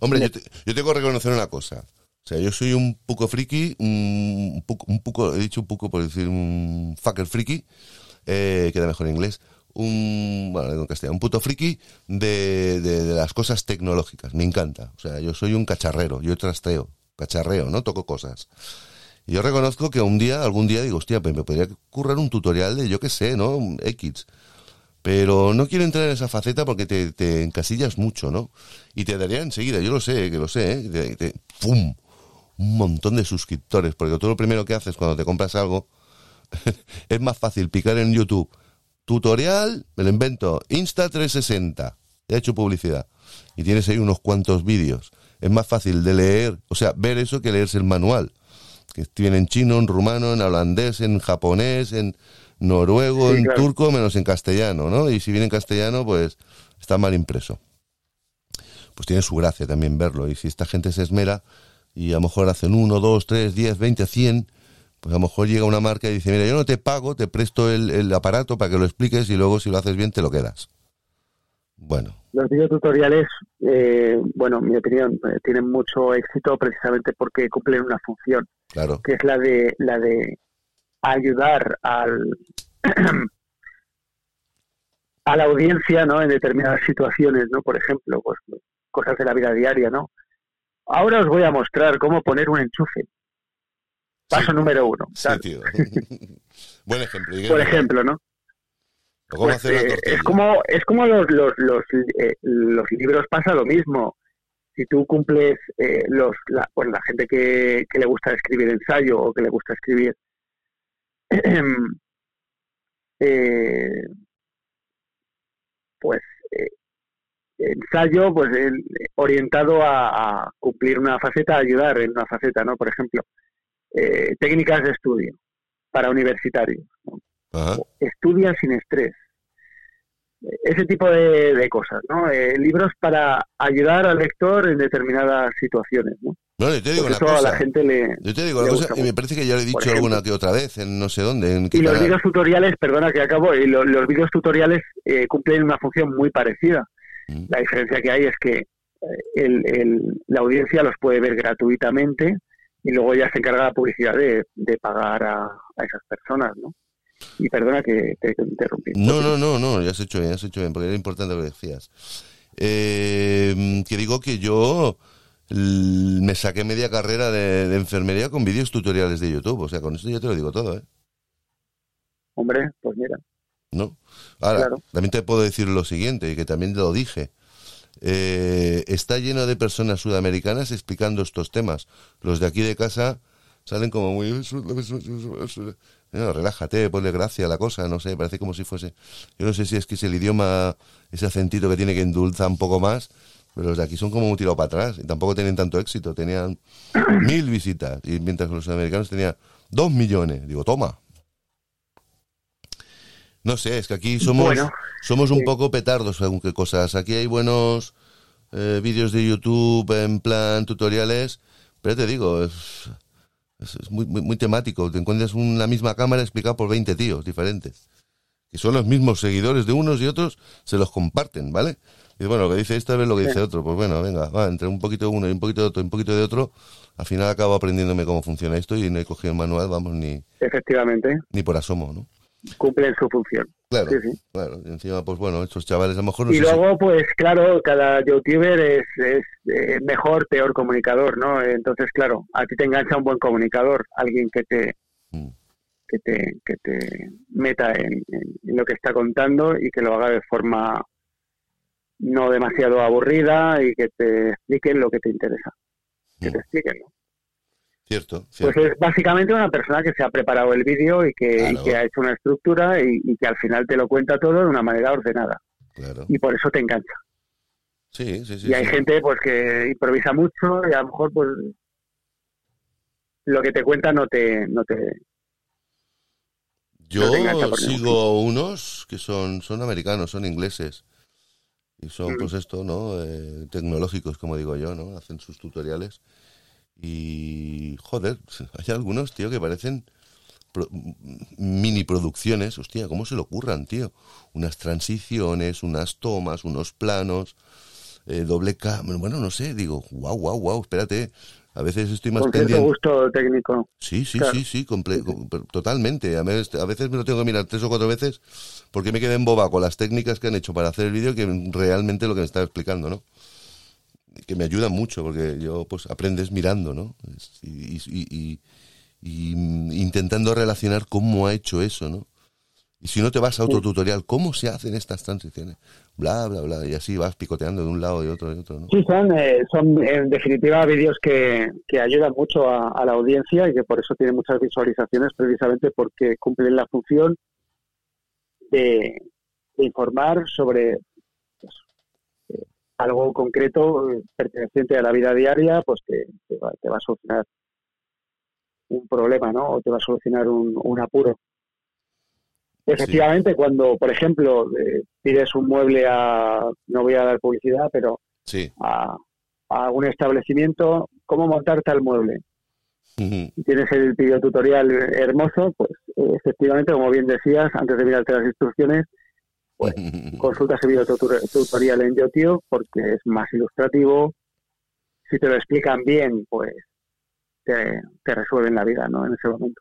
Hombre, yo, yo, tengo que reconocer una cosa. O sea, yo soy un poco friki, un poco, un poco, he dicho un poco por decir un fucker friki, eh, queda mejor en inglés, un, bueno, en castellano, un puto friki de, de, las cosas tecnológicas. Me encanta. O sea, yo soy un cacharrero, yo trasteo, cacharreo, ¿no? Toco cosas. Y yo reconozco que un día, algún día digo, hostia, pues me podría currar un tutorial de, yo qué sé, ¿no? X. Pero no quiero entrar en esa faceta porque te, te encasillas mucho, ¿no? Y te daría enseguida, yo lo sé, que lo sé, ¿eh? ¡pum! Un montón de suscriptores, porque tú lo primero que haces cuando te compras algo es más fácil picar en YouTube tutorial, me lo invento, Insta360, he hecho publicidad, y tienes ahí unos cuantos vídeos. Es más fácil de leer, o sea, ver eso que leerse el manual, que viene en chino, en rumano, en holandés, en japonés, en noruego, en turco, menos en castellano, ¿no? Y si viene en castellano, pues está mal impreso. Pues tiene su gracia también verlo, y si esta gente se esmera, y a lo mejor hacen uno, dos, tres, diez, veinte, cien, pues a lo mejor llega una marca y dice, mira, yo no te pago, te presto el, aparato para que lo expliques y luego si lo haces bien te lo quedas. Bueno. Los videotutoriales, eh, bueno, en mi opinión, eh, tienen mucho éxito precisamente porque cumplen una función, claro. que es la de la de ayudar al a la audiencia, ¿no? En determinadas situaciones, ¿no? Por ejemplo, pues cosas de la vida diaria, ¿no? Ahora os voy a mostrar cómo poner un enchufe. Paso número uno. Sí, tío. Buen ejemplo. Por ejemplo, ¿no? Pues, eh, es como es como los los, los, eh, los, libros pasa lo mismo. Si tú cumples eh, los la, pues la gente que, que le gusta escribir ensayo o que le gusta escribir pues ensayo pues orientado a, a, cumplir una faceta, a ayudar en una faceta, ¿no? Por ejemplo, eh, técnicas de estudio para universitarios. Estudia sin estrés. Ese tipo de, cosas, ¿no? Eh, libros para ayudar al lector en determinadas situaciones, ¿no? No, yo te digo una cosa. la gente le, yo te digo una cosa, y me parece que ya lo he dicho alguna que otra vez, en no sé dónde. y los vídeos tutoriales, perdona que acabo, y los vídeos tutoriales eh, cumplen una función muy parecida. Mm. La diferencia que hay es que la audiencia los puede ver gratuitamente y luego ya se encarga la publicidad de, pagar a, esas personas, ¿no? Y perdona que te interrumpí. No, no, no, no, ya has hecho bien, has hecho bien, porque era importante lo que decías. Eh, que digo que yo me saqué media carrera de, enfermería con vídeos tutoriales de YouTube, o sea, con eso ya te lo digo todo, ¿eh? Hombre, pues mira. ¿No? Ahora, también te puedo decir lo siguiente, y que también te lo dije eh, está lleno de personas sudamericanas explicando estos temas. Los de aquí de casa salen como muy... relájate, ponle gracia a la cosa, no sé, parece como si fuese... Yo no sé si es que es el idioma, ese acentito que tiene que endulza un poco más, pero los de aquí son como un tiro para atrás y tampoco tienen tanto éxito. Tenían mil visitas y mientras los sudamericanos tenían dos millones. Digo, toma. No sé, es que aquí somos, somos un poco petardos según qué cosas. Aquí hay buenos eh, vídeos de YouTube en plan tutoriales, pero te digo, es, es muy, muy, temático. Te encuentras una misma cámara explicada por 20 tíos diferentes. Que son los mismos seguidores de unos y otros, se los comparten, ¿vale? Y bueno, lo que dice esta vez lo que dice otro. Pues bueno, venga, va, entre un poquito de uno y un poquito de otro y un poquito de otro, al final acabo aprendiéndome cómo funciona esto y no he cogido el manual, vamos, ni... Efectivamente. Ni por asomo, ¿no? Cumplen su función. Claro, claro. Y encima, pues bueno, estos chavales a lo mejor... No y luego, pues claro, cada youtuber es, es eh, mejor, peor comunicador, ¿no? Entonces, claro, a ti te engancha un buen comunicador, alguien que te... Mm. Que te, que te meta en, lo que está contando y que lo haga de forma no demasiado aburrida y que te expliquen lo que te interesa. Que te mm. expliquen, ¿no? Cierto, Pues es básicamente una persona que se ha preparado el vídeo y que, ha hecho una estructura y, que al final te lo cuenta todo de una manera ordenada. Y por eso te engancha. Sí, sí, sí. Y hay gente pues que improvisa mucho y a lo mejor pues lo que te cuenta no te no te yo sigo unos que son son americanos, son ingleses y son mm. pues esto, ¿no? Eh, tecnológicos, como digo yo, ¿no? Hacen sus tutoriales y joder, hay algunos, tío, que parecen mini producciones, hostia, ¿cómo se le ocurran, tío? Unas transiciones, unas tomas, unos planos, eh, doble cámara, bueno, no sé, digo, wow, wow, wow, espérate, a veces estoy más Con pendiente. gusto técnico. Sí, sí, sí, sí, totalmente. A veces, a veces me lo tengo que mirar tres o cuatro veces porque me quedé en boba con las técnicas que han hecho para hacer el vídeo que realmente lo que me está explicando, ¿no? Que me ayuda mucho porque yo, pues, aprendes mirando, ¿no? y, y, y intentando relacionar cómo ha hecho eso, ¿no? Y si no te vas a otro tutorial, ¿cómo se hacen estas transiciones? Bla, bla, bla. Y así vas picoteando de un lado y otro y otro. ¿no? Sí, son, eh, son en definitiva vídeos que, que ayudan mucho a, la audiencia y que por eso tienen muchas visualizaciones, precisamente porque cumplen la función de, informar sobre algo concreto eh, perteneciente a la vida diaria, pues que te va, te va a solucionar un problema, ¿no? O te va a solucionar un, un apuro. Efectivamente, cuando, por ejemplo, eh, pides un mueble a, no voy a dar publicidad, pero a, a, un establecimiento, ¿cómo montar tal mueble? Tienes el tutorial hermoso, pues efectivamente, como bien decías, antes de mirarte las instrucciones, pues consulta ese tutorial en YouTube porque es más ilustrativo. Si te lo explican bien, pues te, te resuelven la vida, ¿no? En ese momento.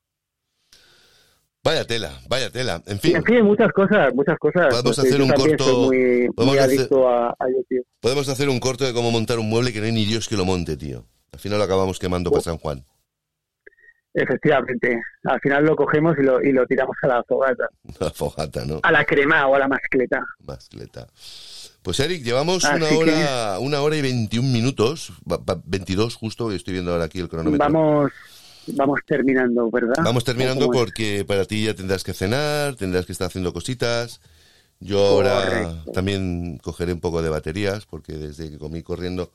Vaya tela, vaya tela. En fin. En fin, muchas cosas, muchas cosas. Podemos hacer un corto. podemos hacer, Podemos hacer un corto de cómo montar un mueble que no hay ni Dios que lo monte, tío. Al final lo acabamos quemando para San Juan. Efectivamente. Al final lo cogemos y lo, y lo tiramos a la fogata. A la fogata, ¿no? A la crema o a la mascleta. Mascleta. Pues Eric, llevamos una hora, una hora y 21 minutos, 22 justo, estoy viendo ahora aquí el cronómetro. Vamos, vamos terminando, ¿verdad? Vamos terminando porque para ti ya tendrás que cenar, tendrás que estar haciendo cositas. Yo ahora también cogeré un poco de baterías porque desde que comí corriendo,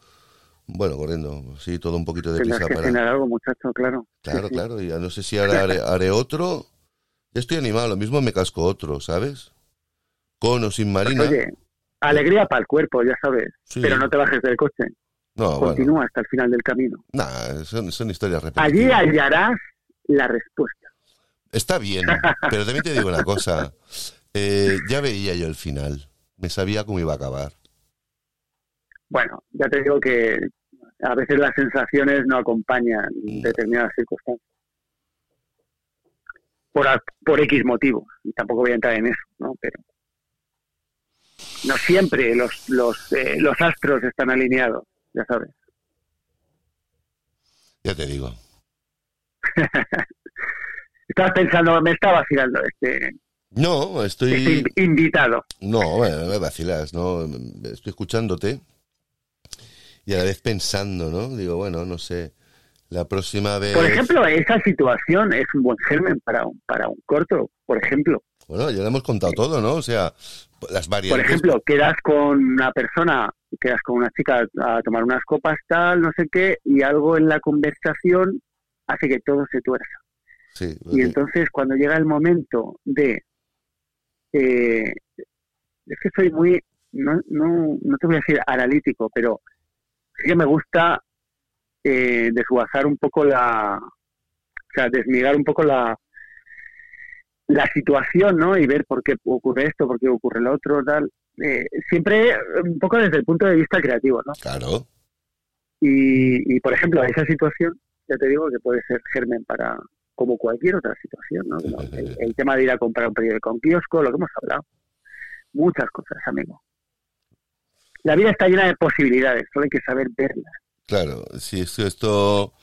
bueno, corriendo, sí, todo un poquito de prisa que para... cenar algo, muchacho, claro. Claro, claro, ya no sé si ahora haré, otro. Ya estoy animado, lo mismo me casco otro, ¿sabes? Con o sin marina. Pues oye, alegría para el cuerpo, ya sabes, pero no te bajes del coche. Continúa hasta el final del camino. Nah, son, son historias repetitivas. Allí hallarás la respuesta. Está bien, pero también te digo una cosa. Eh, ya veía yo el final. Me sabía cómo iba a acabar. Bueno, ya te digo que a veces las sensaciones no acompañan mm. determinadas circunstancias. Por, por X motivos. Y tampoco voy a entrar en eso, ¿no? Pero no siempre los, los, eh, los astros están alineados ya sabes. Ya te digo. Estabas pensando, me estaba vacilando este. No, estoy. Este invitado. No, bueno, me vacilas, ¿no? Estoy escuchándote y a la vez pensando, ¿no? Digo, bueno, no sé. La próxima vez. Por ejemplo, esa situación es un buen germen para un, para un corto, por ejemplo. Bueno, ya le hemos contado todo, ¿no? O sea, las variantes. Por ejemplo, quedas con una persona, quedas con una chica a tomar unas copas, tal, no sé qué, y algo en la conversación hace que todo se tuerza. Sí, y entonces, cuando llega el momento de. Eh, es que soy muy. No, no, no te voy a decir analítico, pero que me gusta eh, desguazar un poco la. O sea, desmigar un poco la, la situación, ¿no? Y ver por qué ocurre esto, por qué ocurre lo otro, tal. Eh, siempre un poco desde el punto de vista creativo, ¿no? Claro. Y, y, por ejemplo, esa situación, ya te digo que puede ser germen para como cualquier otra situación, ¿no? El, tema de ir a comprar un periódico en kiosco, lo que hemos hablado. Muchas cosas, amigo. La vida está llena de posibilidades, solo hay que saber verlas. Claro, si esto, esto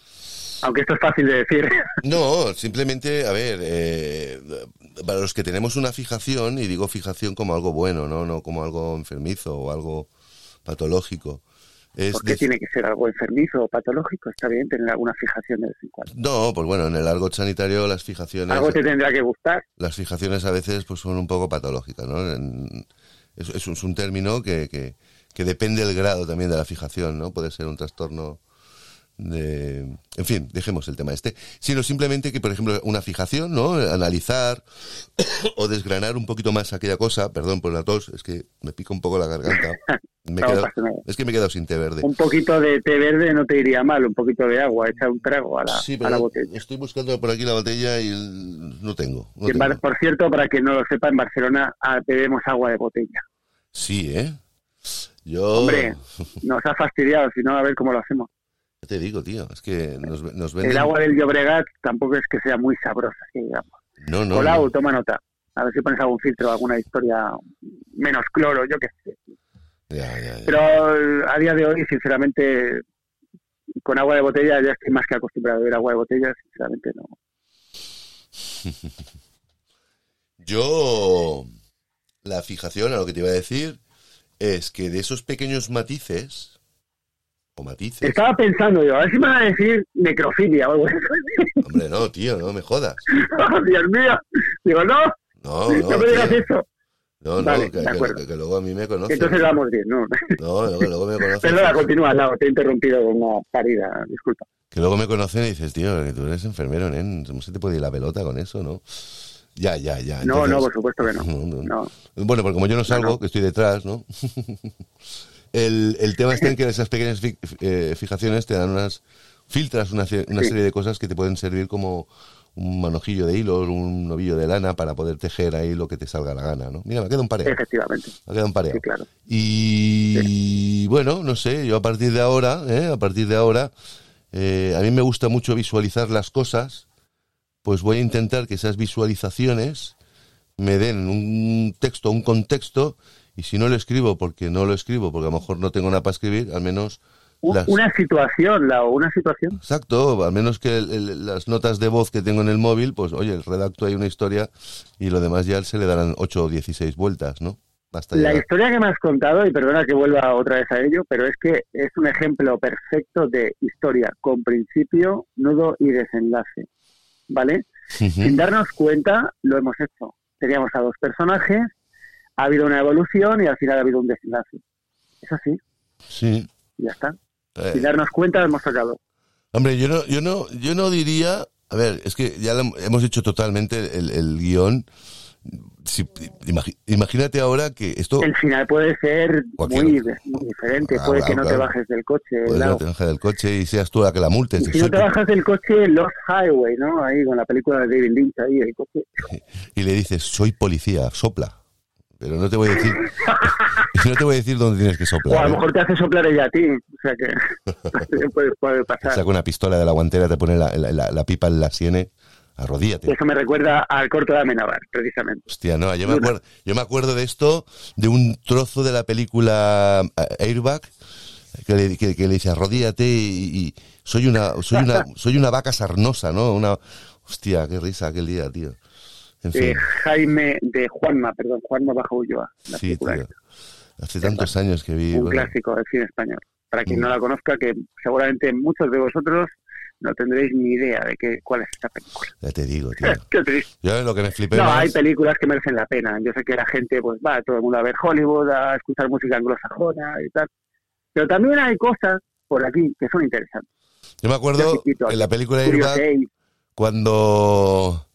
aunque esto es fácil de decir. No, simplemente, a ver, eh, para los que tenemos una fijación, y digo fijación como algo bueno, ¿no? No como algo enfermizo o algo patológico. ¿Por qué tiene que ser algo enfermizo o patológico? Está bien tener alguna fijación de vez en cuando. No, pues bueno, en el argot sanitario las fijaciones... Algo te tendrá que gustar. Las fijaciones a veces pues son un poco patológicas, ¿no? es, es, un término que, que, que depende del grado también de la fijación, ¿no? Puede ser un trastorno de, en fin, dejemos el tema este, sino simplemente que, por ejemplo, una fijación, ¿no? Analizar o desgranar un poquito más aquella cosa, perdón por la tos, es que me pica un poco la garganta. es que me he quedado sin té verde. Un poquito de té verde no te iría mal, un poquito de agua, echa un trago a la, a la botella. Estoy buscando por aquí la botella y no tengo. Por cierto, para que no lo sepa, en Barcelona bebemos agua de botella. Sí, ¿eh? Yo... Hombre, nos ha fastidiado, si no, a ver cómo lo hacemos te digo, tío, es que nos, nos venden... El agua del Llobregat tampoco es que sea muy sabrosa, digamos. No, no. Colau, toma nota. A ver si pones algún filtro, alguna historia menos cloro, yo qué sé. Pero a día de hoy, sinceramente, con agua de botella ya estoy más que acostumbrado a beber agua de botella, sinceramente no. yo, la fijación a lo que te iba a decir es que de esos pequeños matices estaba pensando yo, a ver si me van a decir necrofilia o algo así. Hombre, no, tío, no me jodas. Oh, Dios mío. Digo, no. No, no. No me digas eso. No, no, que, que, luego a mí me conoces. Entonces vamos bien, ¿no? No, que luego me conoces. Perdona, continúa, te he interrumpido con una parida, disculpa. Que luego me conocen y dices, tío, que tú eres enfermero, ¿eh? No se te puede ir la pelota con eso, ¿no? Ya, ya, ya. no, no, por supuesto que no. no. Bueno, porque como yo no salgo, que estoy detrás, ¿no? El, el tema está en que esas pequeñas eh, fijaciones te dan unas, filtras una, una serie de cosas que te pueden servir como un manojillo de hilos, un novillo de lana para poder tejer ahí lo que te salga la gana, ¿no? Mira, me queda un pareo. Efectivamente. Me queda un pareo. Sí, claro. Y bueno, no sé, yo a partir de ahora, ¿eh? a partir de ahora, eh, a mí me gusta mucho visualizar las cosas, pues voy a intentar que esas visualizaciones me den un texto, un contexto y si no lo escribo porque no lo escribo, porque a lo mejor no tengo nada para escribir, al menos... Una situación, la, una situación. Exacto, al menos que las notas de voz que tengo en el móvil, pues oye, redacto ahí una historia y lo demás ya se le darán 8 o 16 vueltas, ¿no? la historia que me has contado, y perdona que vuelva otra vez a ello, pero es que es un ejemplo perfecto de historia con principio, nudo y desenlace, ¿vale? Sin darnos cuenta, lo hemos hecho. Teníamos a dos personajes ha habido una evolución y al final ha habido un desenlace. Es así. Sí. ya está. Eh. Sin darnos cuenta hemos sacado. Hombre, yo no, yo no, yo no diría, a ver, es que ya hemos hecho totalmente el, el guion. Imagínate ahora que esto... El final puede ser muy, diferente, puede que no te bajes del coche. Puede que no te bajes del coche y seas tú la que la multes. si no te bajas del coche, Los Highway, ¿no? Ahí con la película de David Lynch, ahí el coche. Y le dices, soy policía, sopla pero no te voy a decir no te voy a decir dónde tienes que soplar. O a lo ¿eh? mejor te hace soplar ella a ti, o sea que puede, pasar. Saca una pistola de la guantera, te pone la, la, pipa en la siene, arrodíllate. Eso me recuerda al corto de Amenabar, precisamente. Hostia, no, yo me, acuerdo, yo me acuerdo de esto, de un trozo de la película eh, Airbag, que le, que, le dice arrodíllate y, soy una soy una soy una vaca sarnosa, ¿no? Una hostia, qué risa aquel día, tío de Jaime, de Juanma, perdón, Juanma Bajo Ulloa. Sí, tío. Hace tantos años que vi. Un clásico del cine español. Para quien no la conozca, que seguramente muchos de vosotros no tendréis ni idea de qué, cuál es esta película. Ya te digo, tío. Qué triste. Yo lo que me flipé No, hay películas que merecen la pena. Yo sé que la gente pues va todo el mundo a ver Hollywood, a escuchar música anglosajona y tal. Pero también hay cosas por aquí que son interesantes. Yo me acuerdo en la película de cuando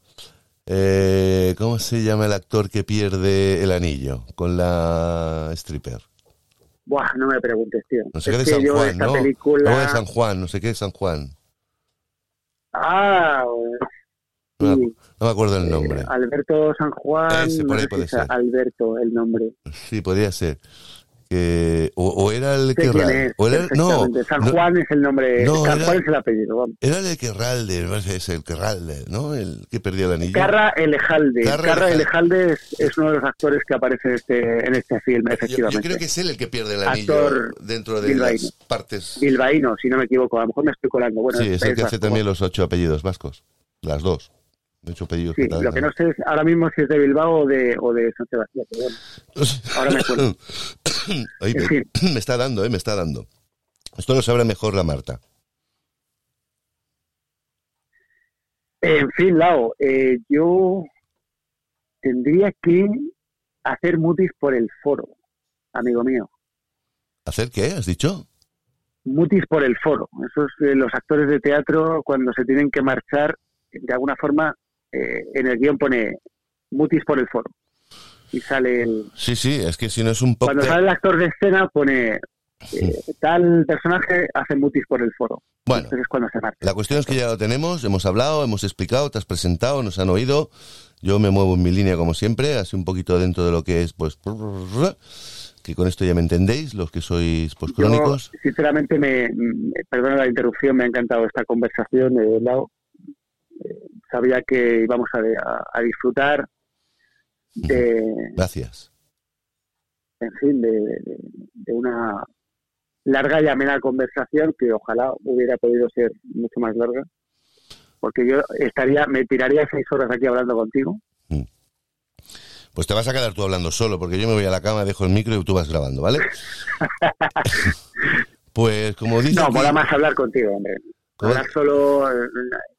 eh, ¿Cómo se llama el actor que pierde el anillo con la stripper? Buah, no me preguntes, tío. No sé qué de San Juan, ¿no? Película... de San Juan, no sé qué de San Juan. Ah, no, me acuerdo el nombre. Eh, Alberto San Juan. Ese, por ahí puede ser. Alberto, el nombre. Sí, podría ser o, era el que o era, no, San Juan es el nombre, no, San Juan es el apellido. Era el Querralde, es el Querralde, ¿no? El que perdió el anillo. Carra Elejalde. Carra, Elejalde es, uno de los actores que aparece en este, en este film, efectivamente. Yo, creo que es él el que pierde el anillo dentro de las partes. Bilbaíno, si no me equivoco, a lo mejor me estoy colando. Bueno, sí, es el que hace también los ocho apellidos vascos, las dos. De hecho, apellidos sí, lo que no sé es ahora mismo si es de Bilbao o de, o de San Sebastián. Pero bueno, ahora me acuerdo. me, está dando, ¿eh? Me está dando. Esto lo sabrá mejor la Marta. En fin, Lau, eh, yo tendría que hacer mutis por el foro, amigo mío. ¿Hacer qué? ¿Has dicho? Mutis por el foro. Esos eh, los actores de teatro cuando se tienen que marchar, de alguna forma, eh, en el guion pone mutis por el foro. Y sale el... Sí, sí, es que si no es un poco... Cuando sale el actor de escena pone eh, tal personaje hace mutis por el foro. Bueno, Entonces es cuando se marcha. La cuestión es que ya lo tenemos, hemos hablado, hemos explicado, te has presentado, nos han oído. Yo me muevo en mi línea como siempre, así un poquito dentro de lo que es, pues, que con esto ya me entendéis, los que sois pues crónicos. Yo, sinceramente, me, me- perdona la interrupción, me ha encantado esta conversación de lado. Sabía que íbamos a, a- a disfrutar de, Gracias. en fin, de, de- de una larga y amena conversación que ojalá hubiera podido ser mucho más larga, porque yo estaría, me tiraría seis horas aquí hablando contigo. Pues te vas a quedar tú hablando solo, porque yo me voy a la cama, dejo el micro y tú vas grabando, ¿vale? pues como dice... No, mola más hablar contigo, hombre. Hablar solo, eh,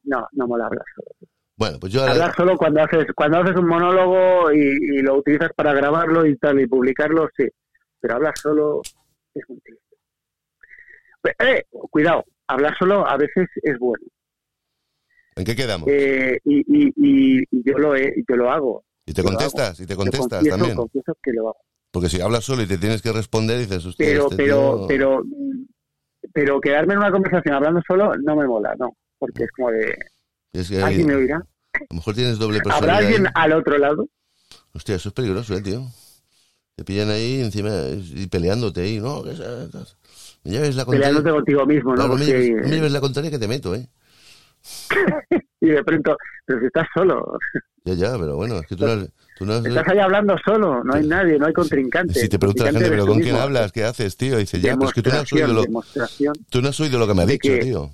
no, no mola hablar solo. Bueno, pues yo ahora... Hablar solo cuando haces cuando haces un monólogo y, y lo utilizas para grabarlo y tal y publicarlo, sí. Pero hablar solo es muy triste. Eh, cuidado, hablar solo a veces es bueno. ¿En qué quedamos? Eh, y, y, y- y yo lo he, yo lo hago. y te contestas, y te Yo contestas confieso, también. confieso que lo hago. Porque si hablas solo y te tienes que responder, dices, hostia, Pero, este pero, tío- pero, pero quedarme en una conversación hablando solo no me mola, no. Porque es como de, es que ¿alguien me a oirá? lo mejor tienes doble ¿Habrá personalidad. alguien ahí. al otro lado? Hostia, eso es peligroso, eh, tío. Te pillan ahí encima y peleándote ahí, ¿no? Me lleves la contraria. Peleándote contigo mismo, ¿no? Claro, me, lleves, me lleves la contraria que te meto, ¿eh? y de pronto, pero si estás solo, Ya, ya, pero bueno, es que tú no has... Tú no has- estás ahí hablando solo, no hay nadie, no hay contrincante. si te pregunta la gente, ¿pero con quién hablas? ¿Qué haces, tío? Dice, ya, pero es que tú no has oído lo, tú no has oído lo que me ha de dicho, que- tío.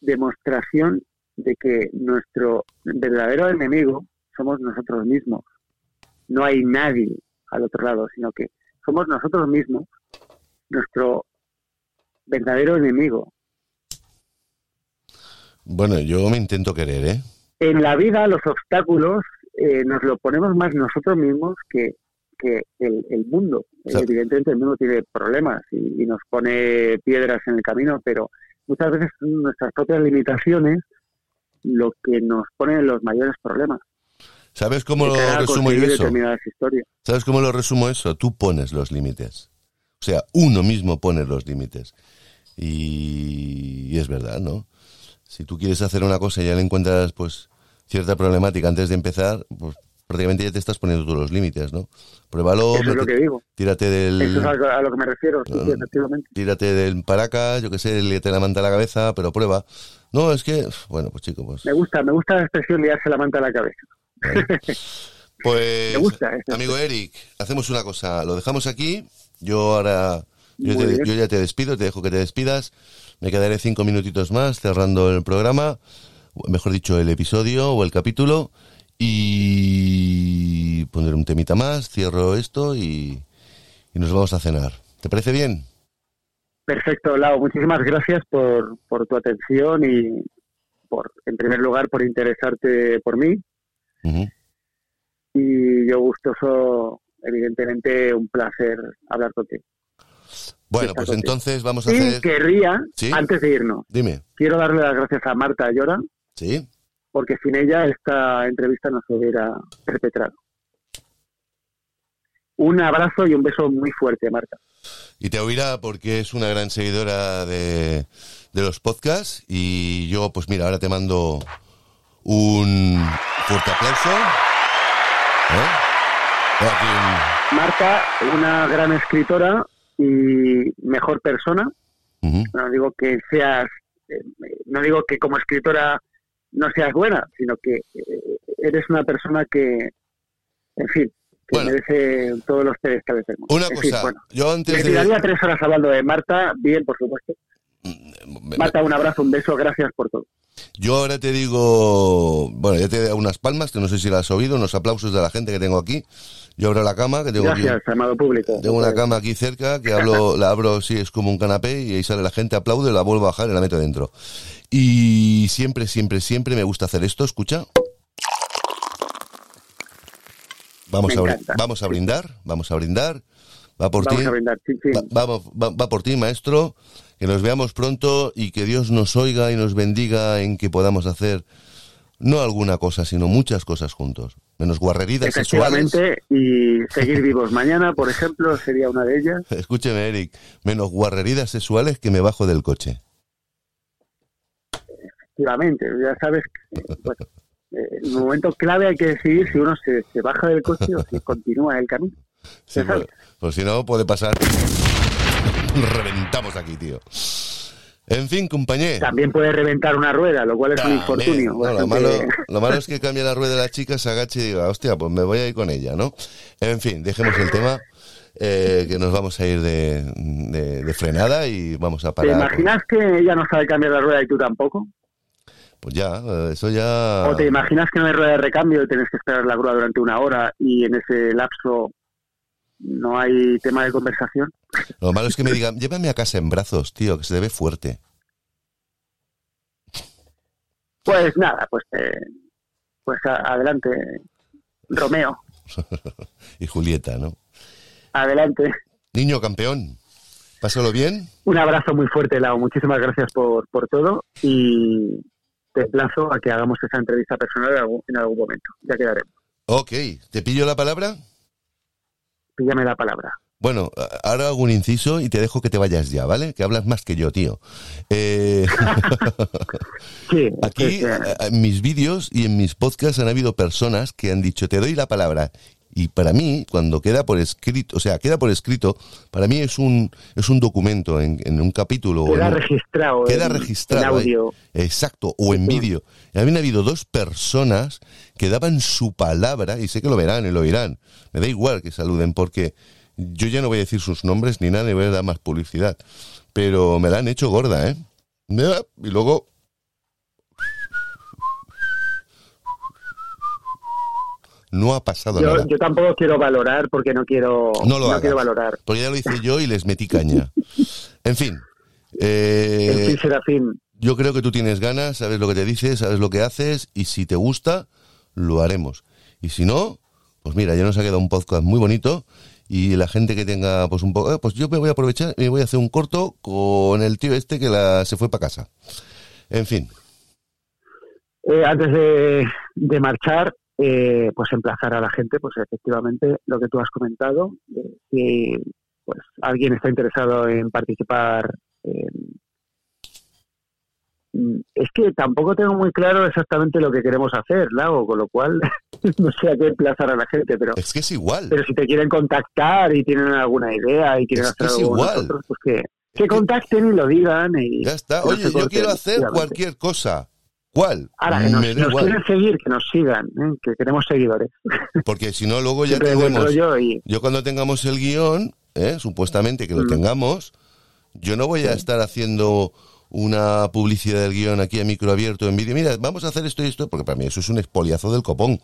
demostración de que nuestro verdadero enemigo somos nosotros mismos. No hay nadie al otro lado, sino que somos nosotros mismos nuestro verdadero enemigo. Bueno, yo me intento querer, ¿eh? En la vida los obstáculos eh, nos lo ponemos más nosotros mismos que, que el, el mundo. Evidentemente el mundo tiene problemas y, y nos pone piedras en el camino, pero muchas veces son nuestras propias limitaciones lo que nos pone los mayores problemas. ¿Sabes cómo lo resumo yo eso? ¿Sabes cómo lo resumo eso? Tú pones los límites. O sea, uno mismo pone los límites. Y, y es verdad, ¿no? Si tú quieres hacer una cosa y ya le encuentras, pues, cierta problemática antes de empezar, pues prácticamente ya te estás poniendo tú los límites, ¿no? Pruébalo, Eso es lo que digo. tírate del... Eso es a lo, que me refiero, sí, efectivamente. Tírate del paracas, yo qué sé, liate la manta a la cabeza, pero prueba. No, es que, bueno, pues chico, pues... Me gusta, me gusta la expresión liarse la manta a la cabeza. Pues, Me gusta esa amigo Eric, hacemos una cosa, lo dejamos aquí. Yo ahora, yo, te- yo ya te despido, te dejo que te despidas. Me quedaré cinco minutitos más cerrando el programa, mejor dicho, el episodio o el capítulo, y poner un temita más, cierro esto y, y nos vamos a cenar. ¿Te parece bien? Perfecto, Lau. Muchísimas gracias por, por tu atención y, por, en primer lugar, por interesarte por mí. Y yo gustoso, evidentemente, un placer hablar contigo. Bueno, pues contigo. entonces vamos a Y hacer... querría, Sí. antes de irnos, Dime, quiero darle las gracias a Marta Llora, ¿sí? porque sin ella esta entrevista no se hubiera perpetrado. Un abrazo y un beso muy fuerte, Marta. Y te oirá porque es una gran seguidora de, de los podcasts. Y yo, pues mira, ahora te mando un fuerte aplauso. ¿Eh? Aquí Marta, una gran escritora y mejor persona. No digo que seas, eh, no digo que como escritora no seas buena, sino que eh, eres una persona que, en fin, que Bueno. merece todos los del mundo. Una En fin, cosa, bueno. yo Me antes de... tiraría tres horas hablando de Marta, bien, por supuesto. Marta, un abrazo, un beso, gracias por todo. Yo ahora te digo, bueno, ya te he dado unas palmas, que no sé si las has oído, unos aplausos de la gente que tengo aquí. Yo abro la cama, que tengo Gracias, aquí, amado público. tengo una cama aquí cerca, que hablo, la abro, sí, es como un canapé, y ahí sale la gente, aplaude, la vuelvo a bajar y la meto dentro. Y siempre, siempre, siempre me gusta hacer esto, escucha. Vamos, Me a, brin- encanta. vamos a brindar, vamos a brindar. Va por Vamos ti. a brindar, chin, chin. Va, vamos, va, va por ti, maestro. Que nos veamos pronto y que Dios nos oiga y nos bendiga en que podamos hacer no alguna cosa, sino muchas cosas juntos. Menos guarreridas sexuales. Efectivamente, y seguir vivos. Mañana, por ejemplo, sería una de ellas. Escúcheme, Eric. Menos guarreridas sexuales que me bajo del coche. Efectivamente, ya sabes que bueno, eh, en momento clave hay que decidir si uno se, se baja del coche o si continúa el camino. Sí, pues, pues si no, puede pasar. Reventamos aquí, tío. En fin, compañero. También puede reventar una rueda, lo cual es un infortunio. No, lo, malo, lo malo es que cambia la rueda de la chica, se agache y diga, hostia, pues me voy a ir con ella, ¿no? En fin, dejemos el tema, eh, que nos vamos a ir de, de- de frenada y vamos a ¿Te parar. imaginas que ella no sabe cambiar la rueda y tú tampoco? Pues ya, eso ya... ¿O te imaginas que no hay rueda de recambio y tienes que esperar la grúa durante una hora y en ese lapso no hay tema de conversación? Lo malo es que me digan, llévame a casa en brazos, tío, que se te ve fuerte. Pues nada, pues eh, pues adelante, Romeo, Y Julieta, ¿no? adelante. Niño campeón, pásalo bien. Un abrazo muy fuerte, Lau. Muchísimas gracias por, por todo y te emplazo a que hagamos esa entrevista personal en algún, en algún momento. Ya quedaremos. Ok, ¿te pillo la palabra? Píllame la palabra. Bueno, ahora hago un inciso y te dejo que te vayas ya, ¿vale? Que hablas más que yo, tío. Eh, Sí, aquí, en mis vídeos y en mis podcasts han habido personas que han dicho, te doy la palabra. Y para mí, cuando queda por escrito, o sea, queda por escrito, para mí es un, es un documento en, en un capítulo. queda registrado. queda en- registrado En audio. Exacto, o en vídeo. Y habían habido dos personas que daban su palabra, y sé que lo verán y lo oirán. Me da igual que saluden, porque yo ya no voy a decir sus nombres ni nada, ni voy a dar más publicidad. Pero me la han hecho gorda, ¿eh? Y luego... No ha pasado Yo, nada. yo tampoco quiero valorar porque no quiero, No lo hagas. quiero valorar. Porque ya lo hice yo y les metí caña. En fin. En Eh, fin, Serafín, Yo creo que tú tienes ganas, sabes lo que te dices, sabes lo que haces y si te gusta, lo haremos. Y si no, pues mira, ya nos ha quedado un podcast muy bonito y la gente que tenga pues un poco, eh, pues yo me voy a aprovechar y voy a hacer un corto con el tío este que la, se fue para casa. En fin, eh, antes de, de marchar, eh, pues emplazar a la gente, pues efectivamente lo que tú has comentado, eh, si pues alguien está interesado en participar, en- Mm, es que tampoco tengo muy claro exactamente lo que queremos hacer, Lago, con lo cual no sé a qué emplazar a la gente, pero es que es igual. pero si te quieren contactar y tienen alguna idea y quieren Es que hacer es algo igual. nosotros, pues que, que contacten y lo digan y Ya está. que Oye, yo quiero hacer cualquier cosa. ¿Cuál? Ahora, que nos, Me da nos igual. quieren seguir, que nos sigan, ¿eh? que queremos seguidores. Porque si no, luego ya tenemos... y Yo cuando tengamos el guion, ¿eh? supuestamente que lo Mm. tengamos, yo no voy a estar haciendo una publicidad del guion aquí a micro abierto en vídeo. Mira, vamos a hacer esto y esto, porque para mí eso es un espoliazo del copón.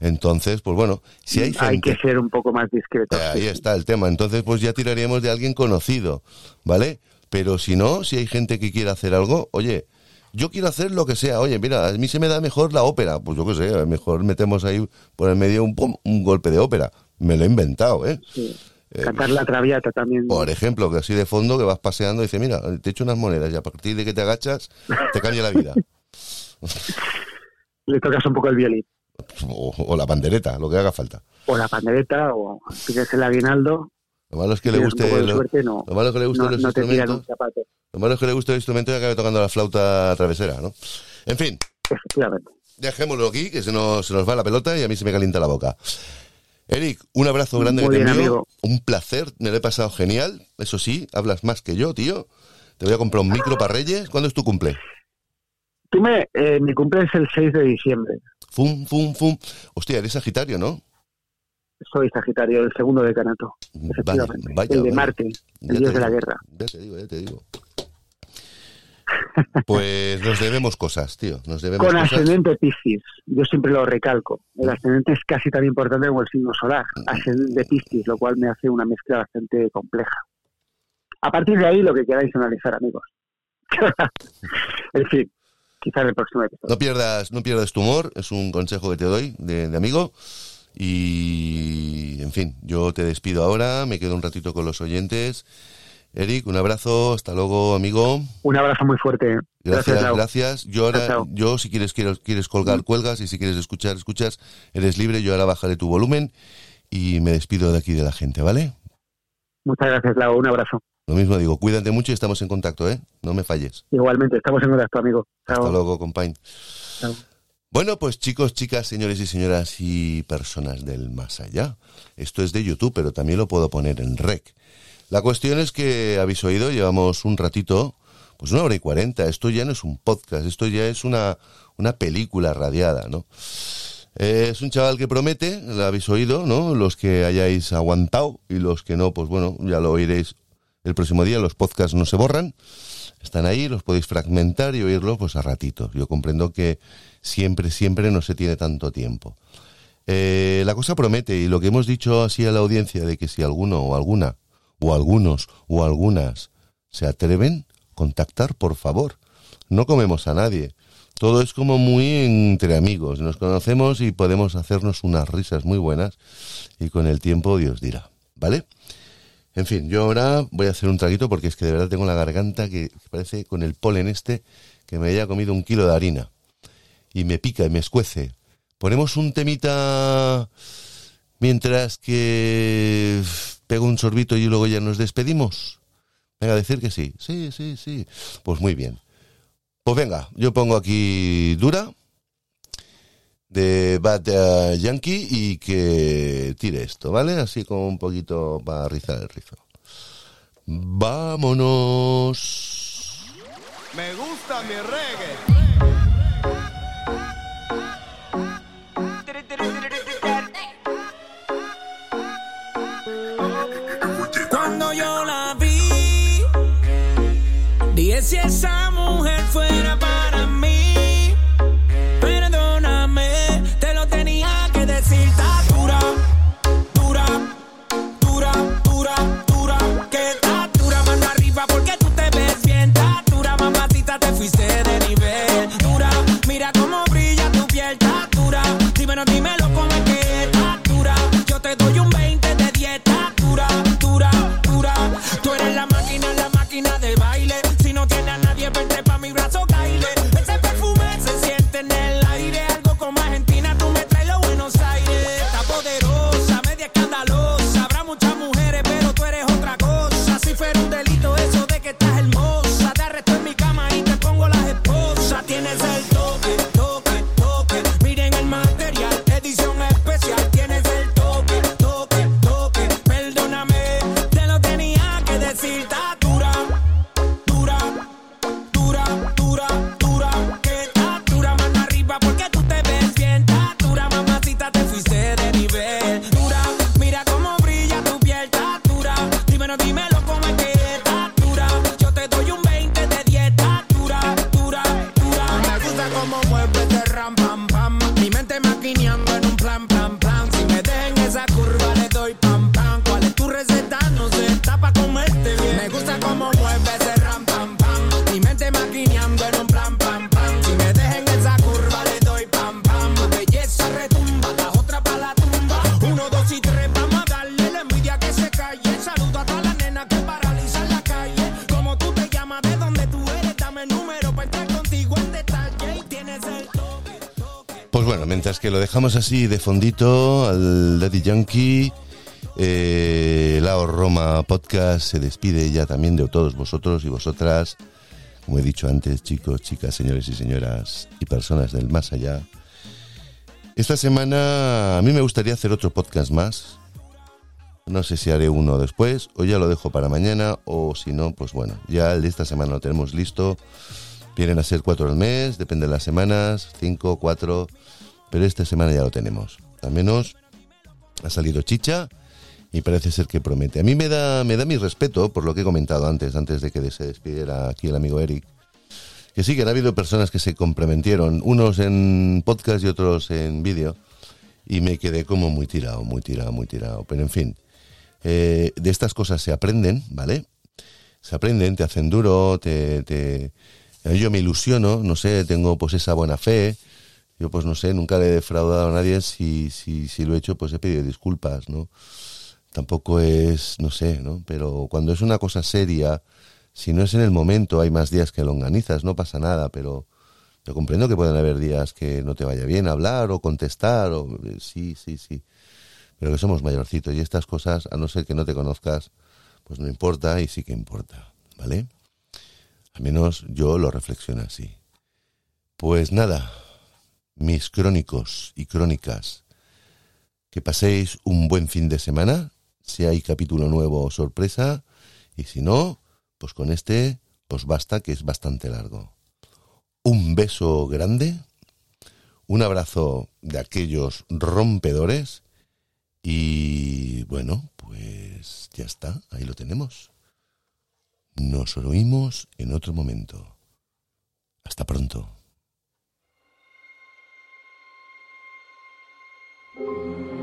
Entonces, pues bueno, si hay hay gente... que ser un poco más discretos. Eh, Ahí está el tema. Entonces, pues ya tiraríamos de alguien conocido, ¿vale? Pero si no, si hay gente que quiere hacer algo, oye, yo quiero hacer lo que sea. Oye, mira, a mí se me da mejor la ópera. Pues yo qué sé, a lo mejor metemos ahí por el medio un, pum, un golpe de ópera. Me lo he inventado, ¿eh? Sí. Eh, Cantar la traviata también. Por ejemplo, que así de fondo que vas paseando y dice, mira, te echo unas monedas y a partir de que te agachas, te cambia la vida. Le tocas un poco el violín. O, o la pandereta, lo que haga falta. O la pandereta, o pides el aguinaldo. Lo malo es que le guste, lo, suerte, no, lo malo es que le gusten no, los no te instrumentos. Lo malo es que le guste el instrumento y acabe tocando la flauta travesera, ¿no? En fin, Efectivamente. dejémoslo aquí, que se nos, se nos va la pelota y a mí se me calienta la boca. Eric, un abrazo grande Muy que te envío. amigo. Un placer, me lo he pasado genial. Eso sí, hablas más que yo, tío. Te voy a comprar un micro para Reyes. ¿Cuándo es tu cumple? Tú me, eh, mi cumple es el 6 de diciembre. Fum, fum, fum. Hostia, eres Sagitario, ¿no? Soy Sagitario, el segundo decanato. Efectivamente. vaya, el de. Marte, Ya el dios de la guerra. Ya te digo, ya te digo. Pues nos debemos cosas, tío. Nos debemos Con cosas. ascendente Piscis, yo siempre lo recalco. El ascendente es casi tan importante como el signo solar. Ascendente Piscis, lo cual me hace una mezcla bastante compleja. A partir de ahí, lo que queráis analizar, amigos. en fin, quizás el próximo episodio. No pierdas, no pierdas tu humor, es un consejo que te doy de, de amigo. Y, en fin, yo te despido ahora, me quedo un ratito con los oyentes. Eric, un abrazo, hasta luego, amigo. Un abrazo muy fuerte. Gracias, gracias. Yo ahora, Chao, yo si quieres, quieres, quieres colgar, cuelgas y si quieres escuchar, escuchas. Eres libre, yo ahora bajaré tu volumen y me despido de aquí de la gente, ¿vale? Muchas gracias, Lau. Un abrazo. Lo mismo digo, cuídate mucho y estamos en contacto, ¿eh? No me falles. Igualmente, estamos en contacto, amigo. Chao. Hasta luego, compañ. Chao. Bueno, pues chicos, chicas, señores y señoras y personas del más allá. Esto es de YouTube, pero también lo puedo poner en rec. La cuestión es que habéis oído, llevamos un ratito, pues una hora y cuarenta. Esto ya no es un podcast, esto ya es una, una película radiada, ¿no? Eh, es un chaval que promete, lo habéis oído, ¿no? Los que hayáis aguantado y los que no, pues bueno, ya lo oiréis el próximo día. Los podcasts no se borran, están ahí, los podéis fragmentar y oírlos pues a ratitos. Yo comprendo que siempre, siempre no se tiene tanto tiempo. Eh, la cosa promete y lo que hemos dicho así a la audiencia de que si alguno o alguna o algunos o algunas se atreven, contactar por favor. No comemos a nadie. Todo es como muy entre amigos. Nos conocemos y podemos hacernos unas risas muy buenas y con el tiempo Dios dirá. ¿Vale? En fin, yo ahora voy a hacer un traguito porque es que de verdad tengo la garganta que parece con el polen este que me haya comido un kilo de harina. Y me pica y me escuece. Ponemos un temita mientras que pego un sorbito y luego ya nos despedimos. Venga, a decir que sí. Sí, sí, sí. Pues muy bien. Pues venga, yo pongo aquí Dura de Bad eh, Yankee y que tire esto, ¿vale? Así como un poquito para rizar el rizo. Vámonos. Me gusta mi reggae. Dije si esa dejamos así de fondito al Daddy Yankee, eh, Lao Roma Podcast se despide ya también de todos vosotros y vosotras. Como he dicho antes, chicos, chicas, señores y señoras y personas del más allá. Esta semana a mí me gustaría hacer otro podcast más. No sé si haré uno después o ya lo dejo para mañana o si no, pues bueno, ya el de esta semana lo tenemos listo. Vienen a ser cuatro al mes, depende de las semanas, cinco, cuatro, pero esta semana ya lo tenemos. Al menos ha salido chicha y parece ser que promete. A mí me da, me da mi respeto por lo que he comentado antes, antes de que se despidiera aquí el amigo Eric, Que sí, que han habido personas que se comprometieron, unos en podcast y otros en vídeo, y me quedé como muy tirado, muy tirado, muy tirado. Pero en fin, eh, de estas cosas se aprenden, ¿vale? Se aprenden, te hacen duro, te, te... Yo me ilusiono, no sé, tengo pues esa buena fe. Yo pues no sé, nunca le he defraudado a nadie, si, si, si lo he hecho pues he pedido disculpas, ¿no? Tampoco es, no sé, ¿no? Pero cuando es una cosa seria, si no es en el momento, hay más días que lo organizas, no pasa nada, pero yo comprendo que pueden haber días que no te vaya bien hablar o contestar, o sí, sí, sí pero que somos mayorcitos y estas cosas, a no ser que no te conozcas, pues no importa y sí que importa, ¿vale? Al menos yo lo reflexiono así. Pues nada, mis crónicos y crónicas, que paséis un buen fin de semana, si hay capítulo nuevo o sorpresa, y si no, pues con este os basta que es bastante largo. Un beso grande, un abrazo de aquellos rompedores, y bueno, pues ya está, ahí lo tenemos. Nos oímos en otro momento. Hasta pronto. Thank you.